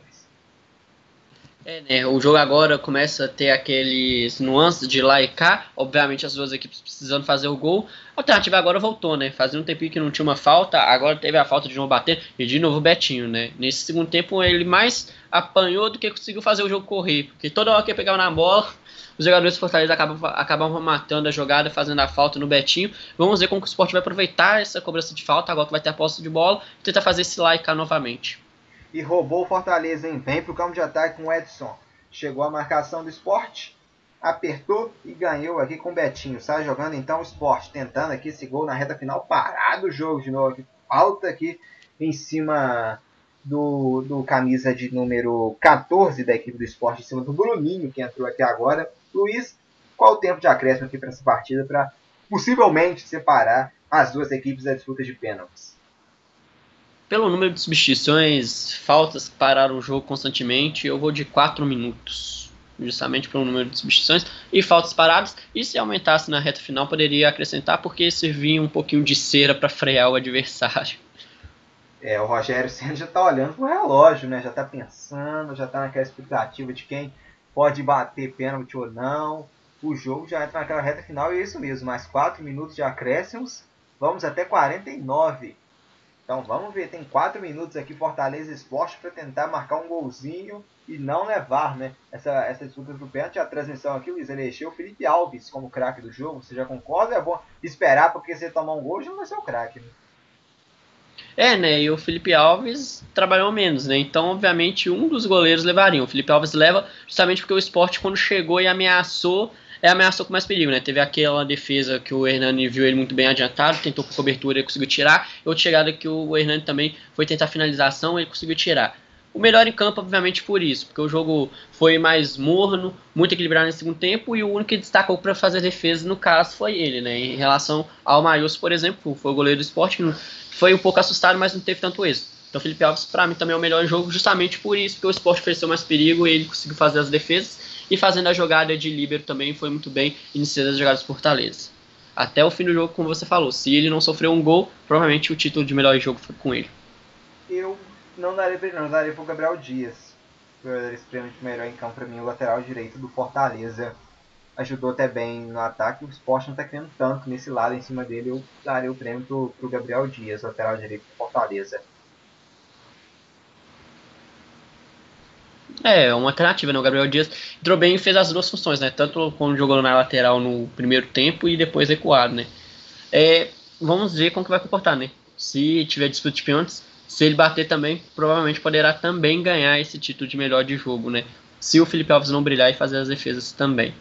É, né? O jogo agora começa a ter aqueles nuances de lá e cá. Obviamente as duas equipes precisando fazer o gol. A alternativa agora voltou, né? Fazia um tempinho que não tinha uma falta, agora teve a falta de João bater e de novo o Betinho, né? Nesse segundo tempo ele mais apanhou do que conseguiu fazer o jogo correr. Porque toda hora que ele pegava na bola, os jogadores do Fortaleza acabavam, acabavam matando a jogada, fazendo a falta no Betinho. Vamos ver como que o Sport vai aproveitar essa cobrança de falta, agora que vai ter a posse de bola, e tentar fazer esse e cá novamente. E roubou o Fortaleza, hein? Vem pro campo de ataque com o Edson. Chegou a marcação do esporte. Apertou e ganhou aqui com o Betinho. Sai jogando então o esporte. Tentando aqui esse gol na reta final. Parado o jogo de novo. Falta aqui em cima do, do camisa de número 14 da equipe do esporte. Em cima do Bruninho que entrou aqui agora. Luiz, qual o tempo de acréscimo aqui para essa partida? Para possivelmente separar as duas equipes da disputa de pênaltis. Pelo número de substituições, faltas que pararam o jogo constantemente, eu vou de 4 minutos. Justamente pelo número de substituições e faltas paradas. E se aumentasse na reta final, poderia acrescentar, porque servia um pouquinho de cera para frear o adversário. É, o Rogério Senna já está olhando pro relógio, né? Já está pensando, já está naquela expectativa de quem pode bater pênalti ou não. O jogo já entra naquela reta final e é isso mesmo. Mais 4 minutos de acréscimos. Vamos até 49. Então vamos ver, tem 4 minutos aqui Fortaleza Esporte para tentar marcar um golzinho e não levar né, essa, essa disputa do pênalti. A transmissão aqui, Luiz, elegeu o Felipe Alves como craque do jogo. Você já concorda? É bom esperar porque se tomar um gol já não vai ser o craque. Né? É, né? E o Felipe Alves trabalhou menos, né? Então, obviamente, um dos goleiros levaria. O Felipe Alves leva justamente porque o esporte, quando chegou e ameaçou, é, ameaçou com mais perigo, né? Teve aquela defesa que o Hernani viu ele muito bem adiantado, tentou com cobertura e conseguiu tirar. Outra chegada que o Hernani também foi tentar finalização e ele conseguiu tirar. O melhor em campo, obviamente, por isso, porque o jogo foi mais morno, muito equilibrado no segundo tempo, e o único que destacou para fazer defesa, no caso, foi ele, né? Em relação ao Maius, por exemplo, foi o goleiro do esporte, que foi um pouco assustado, mas não teve tanto êxito. Então, Felipe Alves, para mim, também é o melhor jogo, justamente por isso, porque o esporte ofereceu mais perigo e ele conseguiu fazer as defesas, e fazendo a jogada de líbero também foi muito bem, iniciando as jogadas do Fortaleza. Até o fim do jogo, como você falou, se ele não sofreu um gol, provavelmente o título de melhor jogo foi com ele. Eu não daria pra ele, não, daria pro Gabriel Dias. Jogador extremamente melhor em campo pra mim, o lateral direito do Fortaleza. Ajudou até bem no ataque, o Sport não tá criando tanto nesse lado em cima dele. Eu daria o prêmio pro, pro Gabriel Dias, lateral direito do Fortaleza. É, uma alternativa, né? O Gabriel Dias entrou bem e fez as duas funções, né? Tanto quando jogou na lateral no primeiro tempo e depois recuado, né? É, vamos ver como que vai comportar, né? Se tiver disputa de pênaltis, se ele bater também, provavelmente poderá também ganhar esse título de melhor de jogo, né? Se o Felipe Alves não brilhar e fazer as defesas também.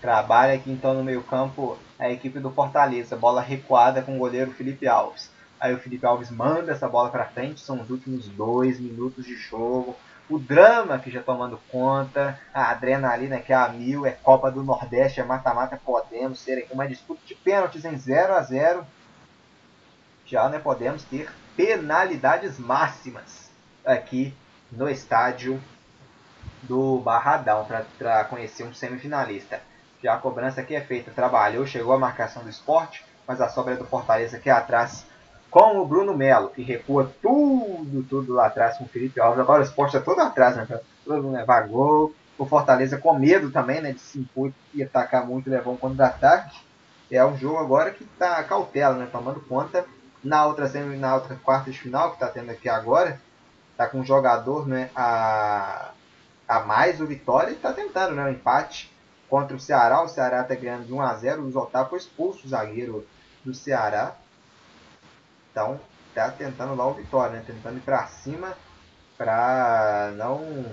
Trabalha aqui então no meio campo a equipe do Fortaleza. Bola recuada com o goleiro Felipe Alves. Aí o Felipe Alves manda essa bola para frente. São os últimos dois minutos de jogo. O drama que já tomando conta. A adrenalina que é a mil. É Copa do Nordeste, é mata-mata. Podemos aqui uma disputa de pênaltis em 0 a 0 Já né, podemos ter penalidades máximas aqui no estádio do Barradão para conhecer um semifinalista. Já a cobrança aqui é feita, trabalhou, chegou a marcação do esporte, mas a sobra é do Fortaleza aqui atrás com o Bruno Melo, que recua tudo, tudo lá atrás com o Felipe Alves. Agora o esporte está todo atrás, né? Todo mundo levar gol. O Fortaleza com medo também, né? De se impor e atacar muito, levar um contra-ataque. É um jogo agora que está cautela, né? Tomando conta na outra semi, na outra quarta de final que está tendo aqui agora, tá com um jogador, né, a, a mais o Vitória e está tentando, né, um empate contra o Ceará. O Ceará está ganhando de 1 a 0. O Otávio foi expulso o zagueiro do Ceará. Então, tá tentando lá o Vitória, né, tentando ir para cima para não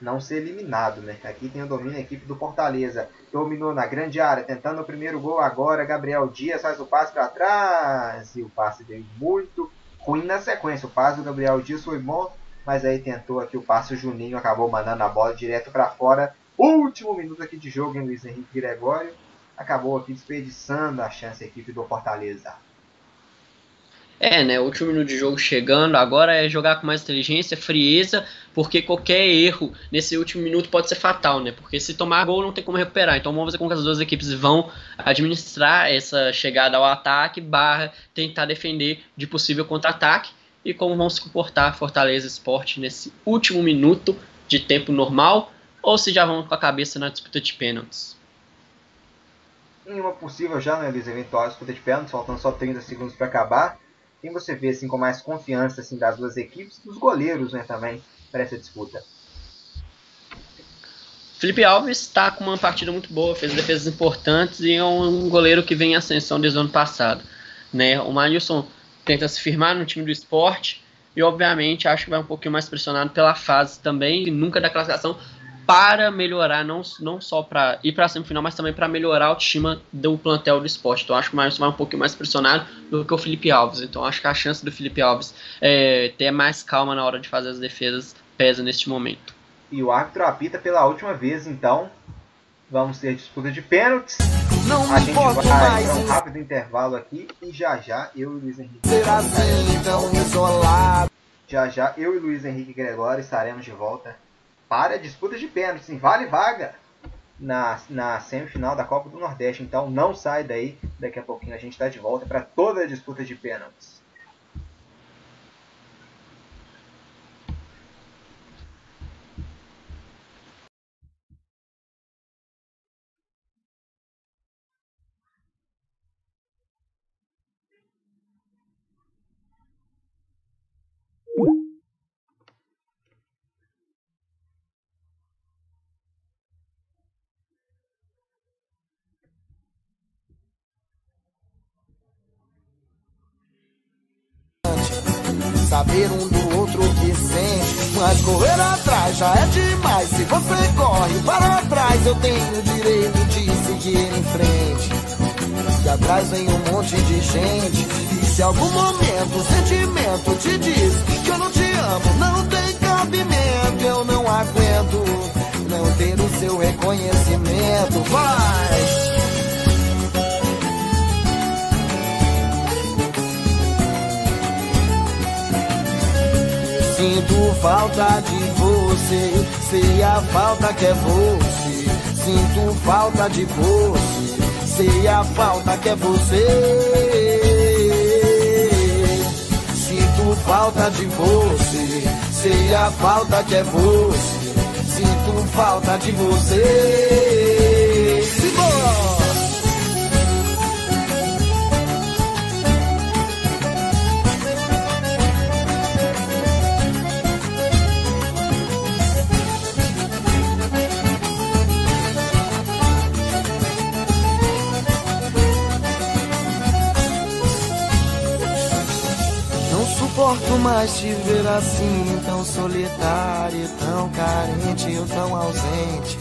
não ser eliminado, né? Aqui tem o domínio da equipe do Fortaleza. Dominou na grande área, tentando o primeiro gol agora. Gabriel Dias faz o passe para trás. E o passe veio muito ruim na sequência. O passe do Gabriel Dias foi bom, mas aí tentou aqui o passe. O Juninho acabou mandando a bola direto para fora. Último minuto aqui de jogo em Luiz Henrique Gregório. Acabou aqui desperdiçando a chance a equipe do Fortaleza. É, né? Último minuto de jogo chegando, agora é jogar com mais inteligência, frieza, porque qualquer erro nesse último minuto pode ser fatal, né? Porque se tomar gol não tem como recuperar. Então vamos ver como as duas equipes vão administrar essa chegada ao ataque, barra tentar defender de possível contra-ataque e como vão se comportar Fortaleza Esporte nesse último minuto de tempo normal ou se já vão com a cabeça na disputa de pênaltis. Em uma possível já, né, Luiz, eventual disputa de pênaltis, faltando só 30 segundos para acabar, quem você vê assim com mais confiança assim das duas equipes, dos goleiros, né, também para essa disputa? Felipe Alves está com uma partida muito boa, fez defesas importantes e é um goleiro que vem em ascensão desde o ano passado. Né? O Marilson tenta se firmar no time do esporte e, obviamente, acho que vai um pouquinho mais pressionado pela fase também, e nunca da classificação, para melhorar, não, não só para ir para a semifinal, mas também para melhorar a autoestima do plantel do esporte. Então, acho que o Marilson vai um pouquinho mais pressionado do que o Felipe Alves. Então, acho que a chance do Felipe Alves é, ter mais calma na hora de fazer as defesas pesa neste momento. E o árbitro apita pela última vez, então vamos ter disputa de pênaltis. Não A gente vai mais para um rápido intervalo aqui e já já eu e Luiz Henrique. ser assim tão isolado. Já já eu e Luiz Henrique Gregório estaremos de volta para a disputa de pênaltis. Sim, vale vaga na, na semifinal da Copa do Nordeste. Então não sai daí. Daqui a pouquinho a gente está de volta para toda a disputa de pênaltis. Saber um do outro que sente, mas correr atrás já é demais. Se você corre para trás, eu tenho o direito de seguir em frente. E atrás vem um monte de gente. E se algum momento o sentimento te diz que eu não te amo, não tem cabimento, eu não aguento não ter o seu reconhecimento. Vai! Sinto falta de você, sei a falta que é você. Sinto falta de você, sei a falta que é você. Sinto falta de você, sei a falta que é você. Sinto falta de você. Simbora! Suporto mais te ver assim, tão solitário, tão carente, ou tão ausente.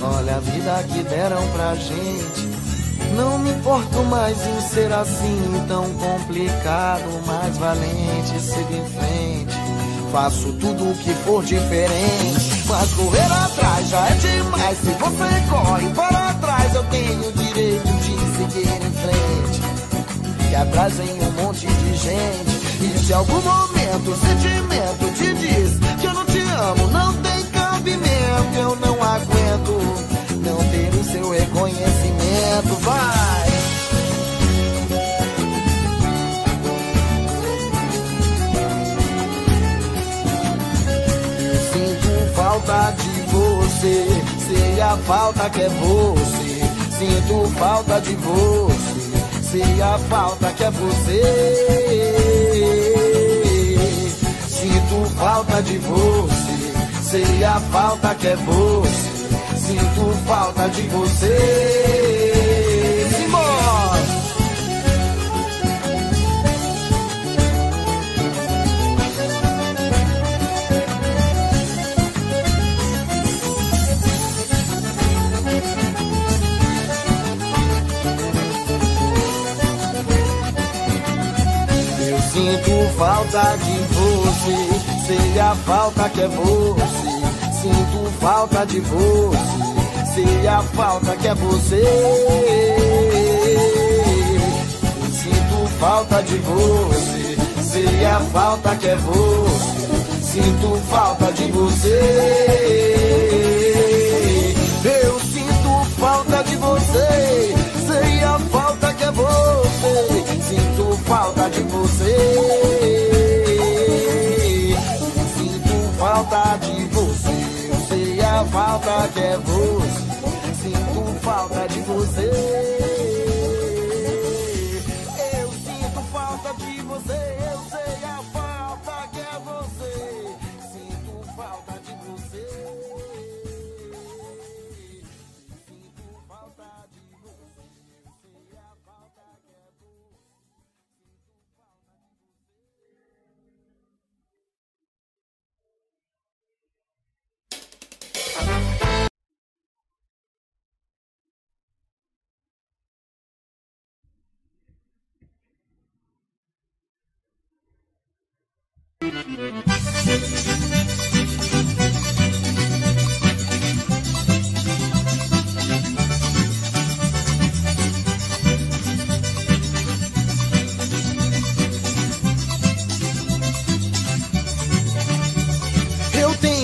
Olha a vida que deram pra gente. Não me importo mais em ser assim, tão complicado, mais valente, sigo em frente. Faço tudo o que for diferente, mas correr atrás já é demais. Se você corre para trás, eu tenho o direito de seguir em frente que atrás vem um monte de gente. E se algum momento o sentimento te diz que eu não te amo, não tem cabimento, eu não aguento não ter o seu reconhecimento. Vai! Sinto falta de você, sei a falta que é você. Sinto falta de você, sei a falta que é você. Sinto falta de você, sei a falta que é você. Sinto falta de você. Eu sinto falta de você, sei a falta que é você. Sinto falta de você, sei a falta que é você. Sinto falta de você, falta que é você. Sinto falta de você. Eu sinto falta de você. Sei a falta que é você. Sinto falta de você. Falta de você. Eu sei a falta que é você. Sinto falta de você.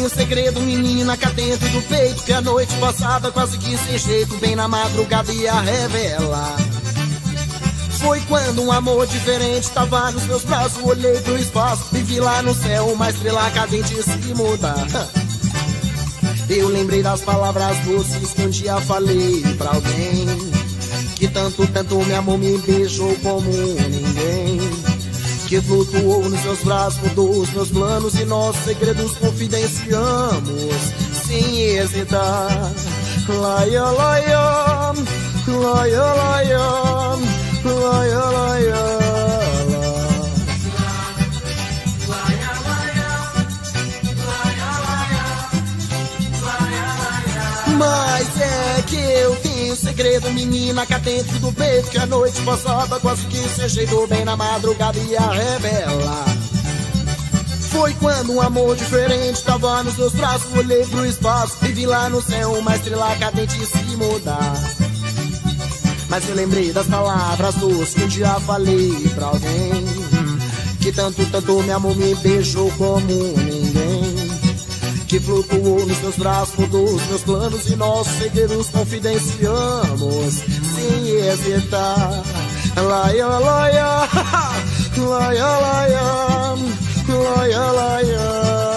Segredo, menina, cá dentro do peito Que a noite passada quase que sem jeito Bem na madrugada ia revelar Foi quando um amor diferente tava nos meus braços Olhei pro espaço e vi lá no céu Uma estrela cadente se mudar Eu lembrei das palavras doces que um dia falei pra alguém Que tanto, tanto me amou, me beijou como ninguém que flutuou nos seus braços, mudou os meus planos e nossos segredos confidenciamos sem hesitar. Laia, laia, laia, laia. Mas é que eu tenho segredo, menina, cá dentro do peito Que a noite passada quase que se ajeitou bem na madrugada ia revelar Foi quando um amor diferente tava nos meus braços Olhei pro espaço e vi lá no céu uma estrela cadente se mudar Mas eu lembrei das palavras doces que um dia falei pra alguém Que tanto, tanto me amou, me beijou como ninguém que flutuou nos meus braços, mudou os meus planos e nossos segredos confidenciamos sem hesitar. Laia, laia, laia, laia, laia, laia.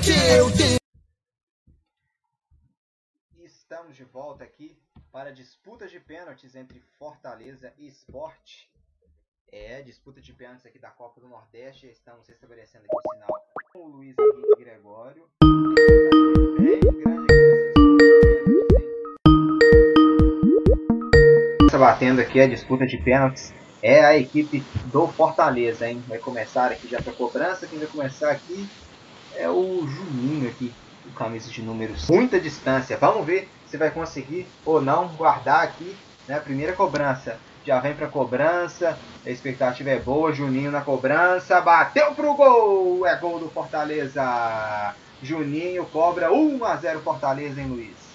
Que eu tenho. Estamos de volta aqui para a disputa de pênaltis entre Fortaleza e Sport. É, disputa de pênaltis aqui da Copa do Nordeste. Estamos estabelecendo aqui o sinal com o Luiz Henrique Gregório. Está batendo aqui a disputa de pênaltis. É a equipe do Fortaleza, hein? Vai começar aqui já para cobrança. Quem vai começar aqui é o Juninho aqui, o camisa de números. Muita distância. Vamos ver se vai conseguir ou não guardar aqui né, primeira cobrança. Já vem para cobrança, a expectativa é boa. Juninho na cobrança, bateu pro gol! É gol do Fortaleza. Juninho cobra 1 a 0 Fortaleza, hein, Luiz?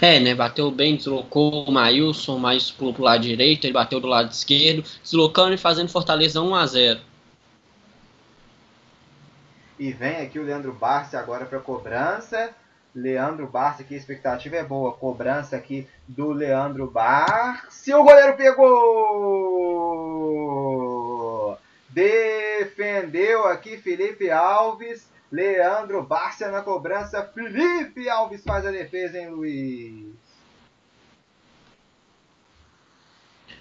É, né? Bateu bem, deslocou o Maílson, Maílson pulou pro lado direito, ele bateu do lado esquerdo, deslocando e fazendo Fortaleza 1 a 0 E vem aqui o Leandro Barça agora para cobrança. Leandro Barça aqui, a expectativa é boa. Cobrança aqui do Leandro Barça. E o goleiro pegou! Defendeu aqui Felipe Alves. Leandro Barça na cobrança. Felipe Alves faz a defesa, hein, Luiz?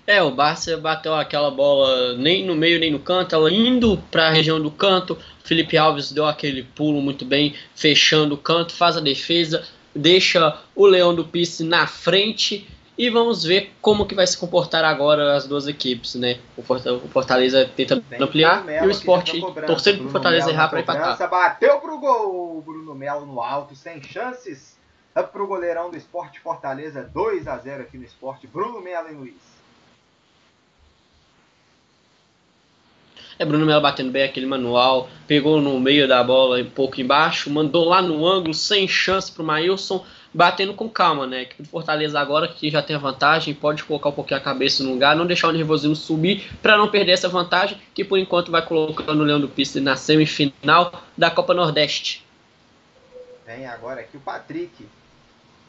É, o Barça bateu aquela bola nem no meio nem no canto, ela indo para a região do canto. Felipe Alves deu aquele pulo muito bem, fechando o canto, faz a defesa, deixa o Leão do Pisse na frente E vamos ver como que vai se comportar agora as duas equipes, né? O Forta- o Fortaleza tentando ampliar Melo e o Sport torcendo pro Fortaleza errar para empatar. Bateu pro gol. Bruno Melo no alto, sem chances. É pro goleirão do Esporte Fortaleza, 2 a 0 aqui no Esporte. Bruno Melo e Luiz. É Bruno Melo batendo bem aquele manual, pegou no meio da bola, um pouco embaixo, mandou lá no ângulo, sem chance pro Maílson, batendo com calma, né? Equipe do Fortaleza agora que já tem a vantagem, pode colocar um pouquinho a cabeça no lugar, não deixar o nervosismo subir para não perder essa vantagem, que por enquanto vai colocando o Leão do Pista na semifinal da Copa Nordeste. Vem agora aqui o Patrick.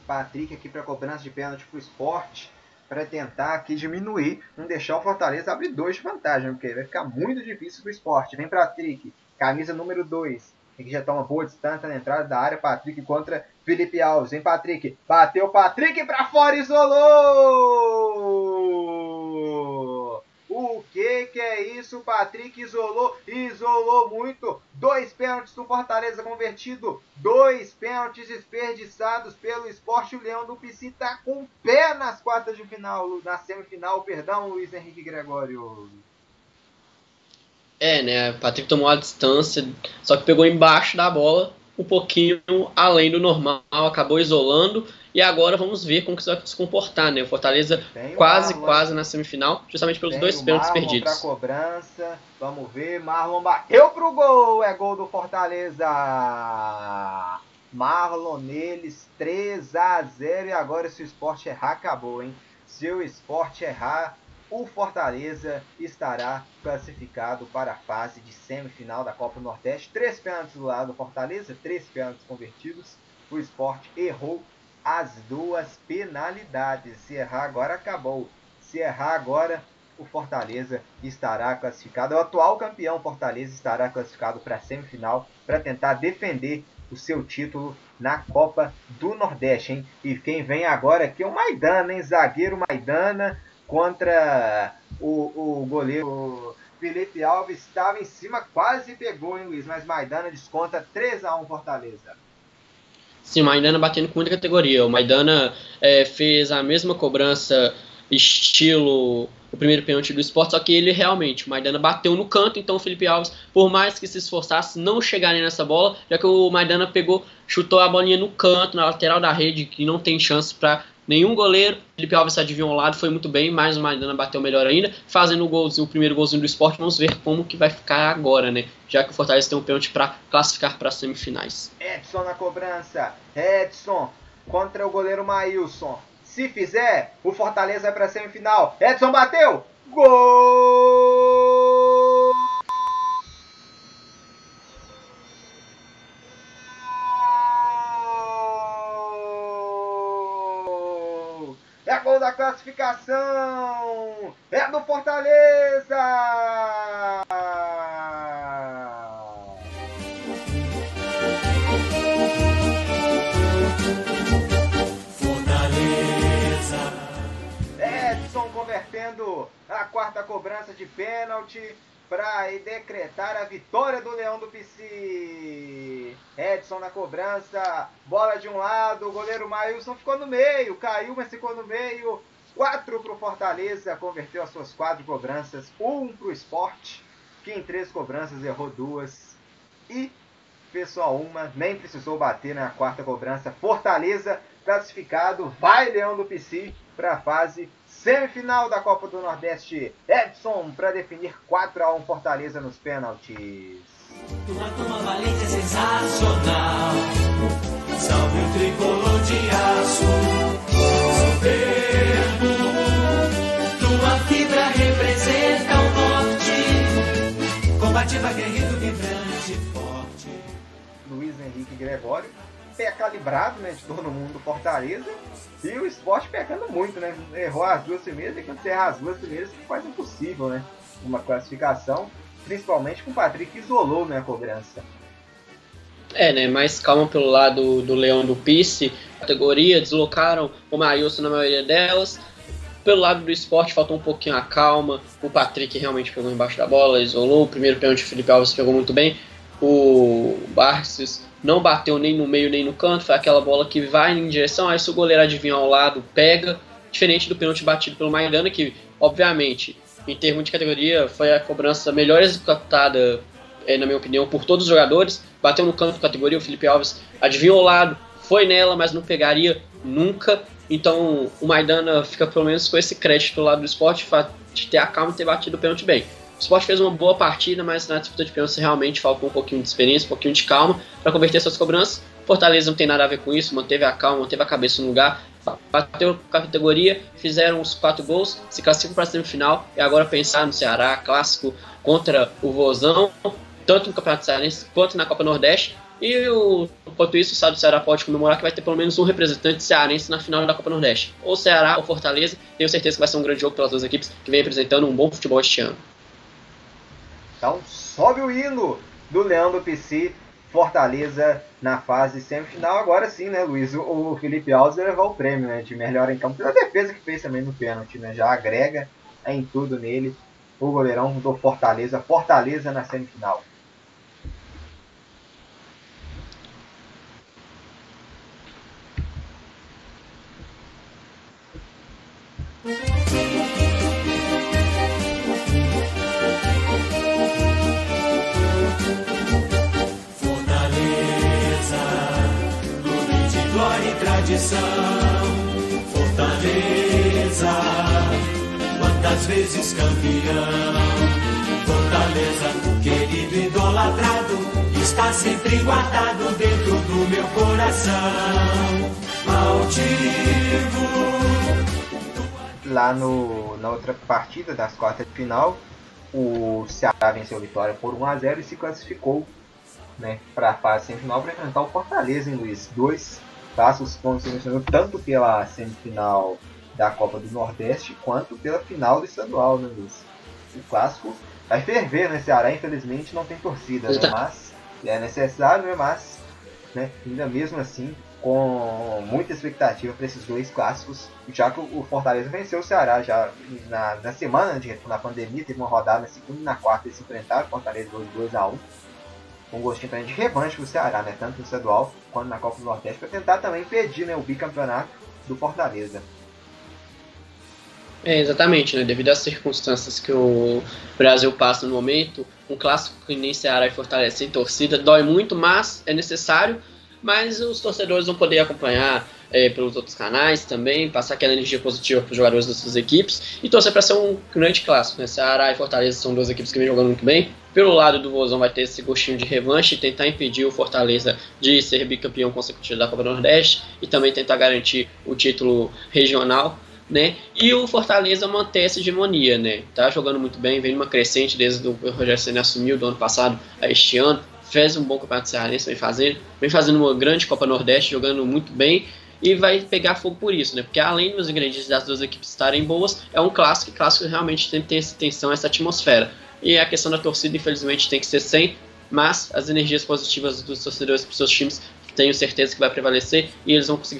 Patrick aqui para cobrança de pênalti pro esporte. Para tentar aqui diminuir, não deixar o Fortaleza abrir dois de vantagem, porque vai ficar muito difícil pro esporte. Vem Patrick, camisa número 2. Aqui já tá uma boa distância na entrada da área. Patrick contra Felipe Alves. Vem Patrick, bateu Patrick para fora, isolou! O que que é isso? Patrick isolou, isolou muito. Dois pênaltis do Fortaleza convertido, dois pênaltis desperdiçados pelo Esporte. O Leão do Pici tá com o pé nas quartas de final, na semifinal, perdão, Luiz Henrique Gregório. É, né? O Patrick tomou a distância, só que pegou embaixo da bola, um pouquinho além do normal, acabou isolando. E agora vamos ver como que isso vai se comportar, né? O Fortaleza Tem quase, quase na semifinal, justamente pelos tem dois pênaltis perdidos. pra cobrança. Vamos ver, Marlon bateu pro gol, é gol do Fortaleza. Marlon neles, 3 a 0 e agora se o esporte errar, acabou, hein? Se o esporte errar, o Fortaleza estará classificado para a fase de semifinal da Copa Nordeste. Três pênaltis do lado do Fortaleza, três pênaltis convertidos. O esporte errou as duas penalidades. Se errar agora, acabou. Se errar agora, o Fortaleza estará classificado. O atual campeão Fortaleza estará classificado para a semifinal para tentar defender o seu título na Copa do Nordeste, hein? E quem vem agora aqui é o Maidana, hein? Zagueiro Maidana contra o, o goleiro Felipe Alves. Estava em cima, quase pegou, hein, Luiz? Mas Maidana desconta 3 a 1 Fortaleza. Sim, Maidana batendo com muita categoria. O Maidana é, fez a mesma cobrança estilo o primeiro pênalti do esporte, só que ele realmente, o Maidana bateu no canto, então o Felipe Alves, por mais que se esforçasse, não chegaria nessa bola, já que o Maidana pegou, chutou a bolinha no canto, na lateral da rede, que não tem chance para nenhum goleiro. Felipe Alves adivinhou um lado, foi muito bem, mas o Maidana bateu melhor ainda, fazendo o, golzinho, o primeiro golzinho do esporte. Vamos ver como que vai ficar agora, né? Já que o Fortaleza tem um pênalti para classificar para as semifinais. Edson na cobrança. Edson contra o goleiro Maílson. Se fizer, o Fortaleza vai para a semifinal. Edson bateu. Gol! Classificação! É do Fortaleza! Fortaleza, Edson convertendo a quarta cobrança de pênalti para decretar a vitória do Leão do Pici. Edson na cobrança, bola de um lado, o goleiro Mailson ficou no meio, caiu, mas ficou no meio. Quatro para o Fortaleza, converteu as suas quatro cobranças, um para o esporte, que em três cobranças errou duas. E fez só uma, nem precisou bater na quarta cobrança. Fortaleza classificado, vai Leão do Pici para a fase semifinal da Copa do Nordeste. Edson para definir 4 a 1 Fortaleza nos pênaltis. tua turma valente é sensacional. Salve o tricolor de aço, soberbo. Tua fibra representa o norte, combativa, guerreiro, vibrante, forte. Luiz Henrique Gregório, pé calibrado, né, de todo mundo do Fortaleza. E o esporte pecando muito, né? Errou as duas primeiras e quando você erra as duas primeiras fica quase impossível, né? Uma classificação, principalmente com o Patrick que isolou né, a cobrança. É, né? Mais calma pelo lado do Leão do Pice. Categoria, deslocaram o Maílson na maioria delas. Pelo lado do esporte, faltou um pouquinho a calma. O Patrick realmente pegou embaixo da bola, isolou. O primeiro pênalti, o Felipe Alves pegou muito bem. O Barces não bateu nem no meio nem no canto. Foi aquela bola que vai em direção. Aí, se o goleiro adivinhar ao lado, pega. diferente do pênalti batido pelo Maidana, que, obviamente, em termos de categoria, foi a cobrança melhor executada, eh, na minha opinião, por todos os jogadores. Bateu no de categoria, o Felipe Alves adivinhou o lado, foi nela, mas não pegaria nunca. Então o Maidana fica pelo menos com esse crédito do lado do esporte de ter a calma e ter batido o pênalti bem. O esporte fez uma boa partida, mas na disputa de pênalti realmente faltou um pouquinho de experiência, um pouquinho de calma para converter suas cobranças. Fortaleza não tem nada a ver com isso, manteve a calma, manteve a cabeça no lugar, bateu com a categoria, fizeram os quatro gols, se classificam para a semifinal e agora pensar no Ceará, clássico contra o Vozão, tanto no Campeonato Cearense quanto na Copa Nordeste. E o, enquanto isso, o Estado do Ceará pode comemorar que vai ter pelo menos um representante cearense na final da Copa Nordeste. Ou Ceará ou Fortaleza. Tenho certeza que vai ser um grande jogo pelas duas equipes que vem apresentando um bom futebol este ano. Então sobe o hino do Leão do PC, Fortaleza na fase semifinal. Agora sim, né, Luiz? O, Felipe Alves levar o prêmio né, de melhor em campo pela defesa que fez também no pênalti, né? Já agrega em tudo nele o goleirão do Fortaleza. Fortaleza na semifinal. Tradição. Fortaleza, quantas vezes campeão. Fortaleza, querido idolatrado, está sempre guardado dentro do meu coração. Altivo. Lá no, na outra partida das quartas de final, o Ceará venceu a vitória por 1 a 0 e se classificou né, para a fase semifinal para enfrentar o Fortaleza, em Luiz. Dois clássicos ser mencionados tanto pela semifinal da Copa do Nordeste quanto pela final do estadual, né, Luiz? O clássico vai ferver, né? Ceará, infelizmente, não tem torcida, né? Mas é necessário, né? Mas, né, ainda mesmo assim, com muita expectativa para esses dois clássicos, já que o Fortaleza venceu o Ceará já na, na semana de na pandemia, teve uma rodada na segunda e na quarta eles se enfrentaram, Fortaleza 2 a 1 com um gostinho também de revanche pro Ceará, né? Tanto no estadual quanto na Copa do Nordeste, para tentar também pedir né, o bicampeonato do Fortaleza. É, exatamente, né? Devido às circunstâncias que o Brasil passa no momento, um clássico que nem Ceará e Fortaleza sem torcida dói muito, mas é necessário. Mas os torcedores vão poder acompanhar é, pelos outros canais também, passar aquela energia positiva para os jogadores das suas equipes e torcer para ser um grande clássico. Né? Ceará e Fortaleza são duas equipes que vêm jogando muito bem. Pelo lado do Vozão vai ter esse gostinho de revanche e tentar impedir o Fortaleza de ser bicampeão consecutivo da Copa do Nordeste e também tentar garantir o título regional. Né? E o Fortaleza manter essa hegemonia, né? Tá jogando muito bem, vem numa crescente desde o Rogério Senna assumiu do ano passado a este ano. Fez um bom campeonato cearense, vem fazendo, vem fazendo uma grande Copa Nordeste, jogando muito bem e vai pegar fogo por isso, né? Porque além dos ingredientes das duas equipes estarem boas, é um clássico e clássico realmente tem que ter essa tensão, essa atmosfera. E a questão da torcida, infelizmente, tem que ser sem, mas as energias positivas dos torcedores para seus times tenho certeza que vai prevalecer e eles vão conseguir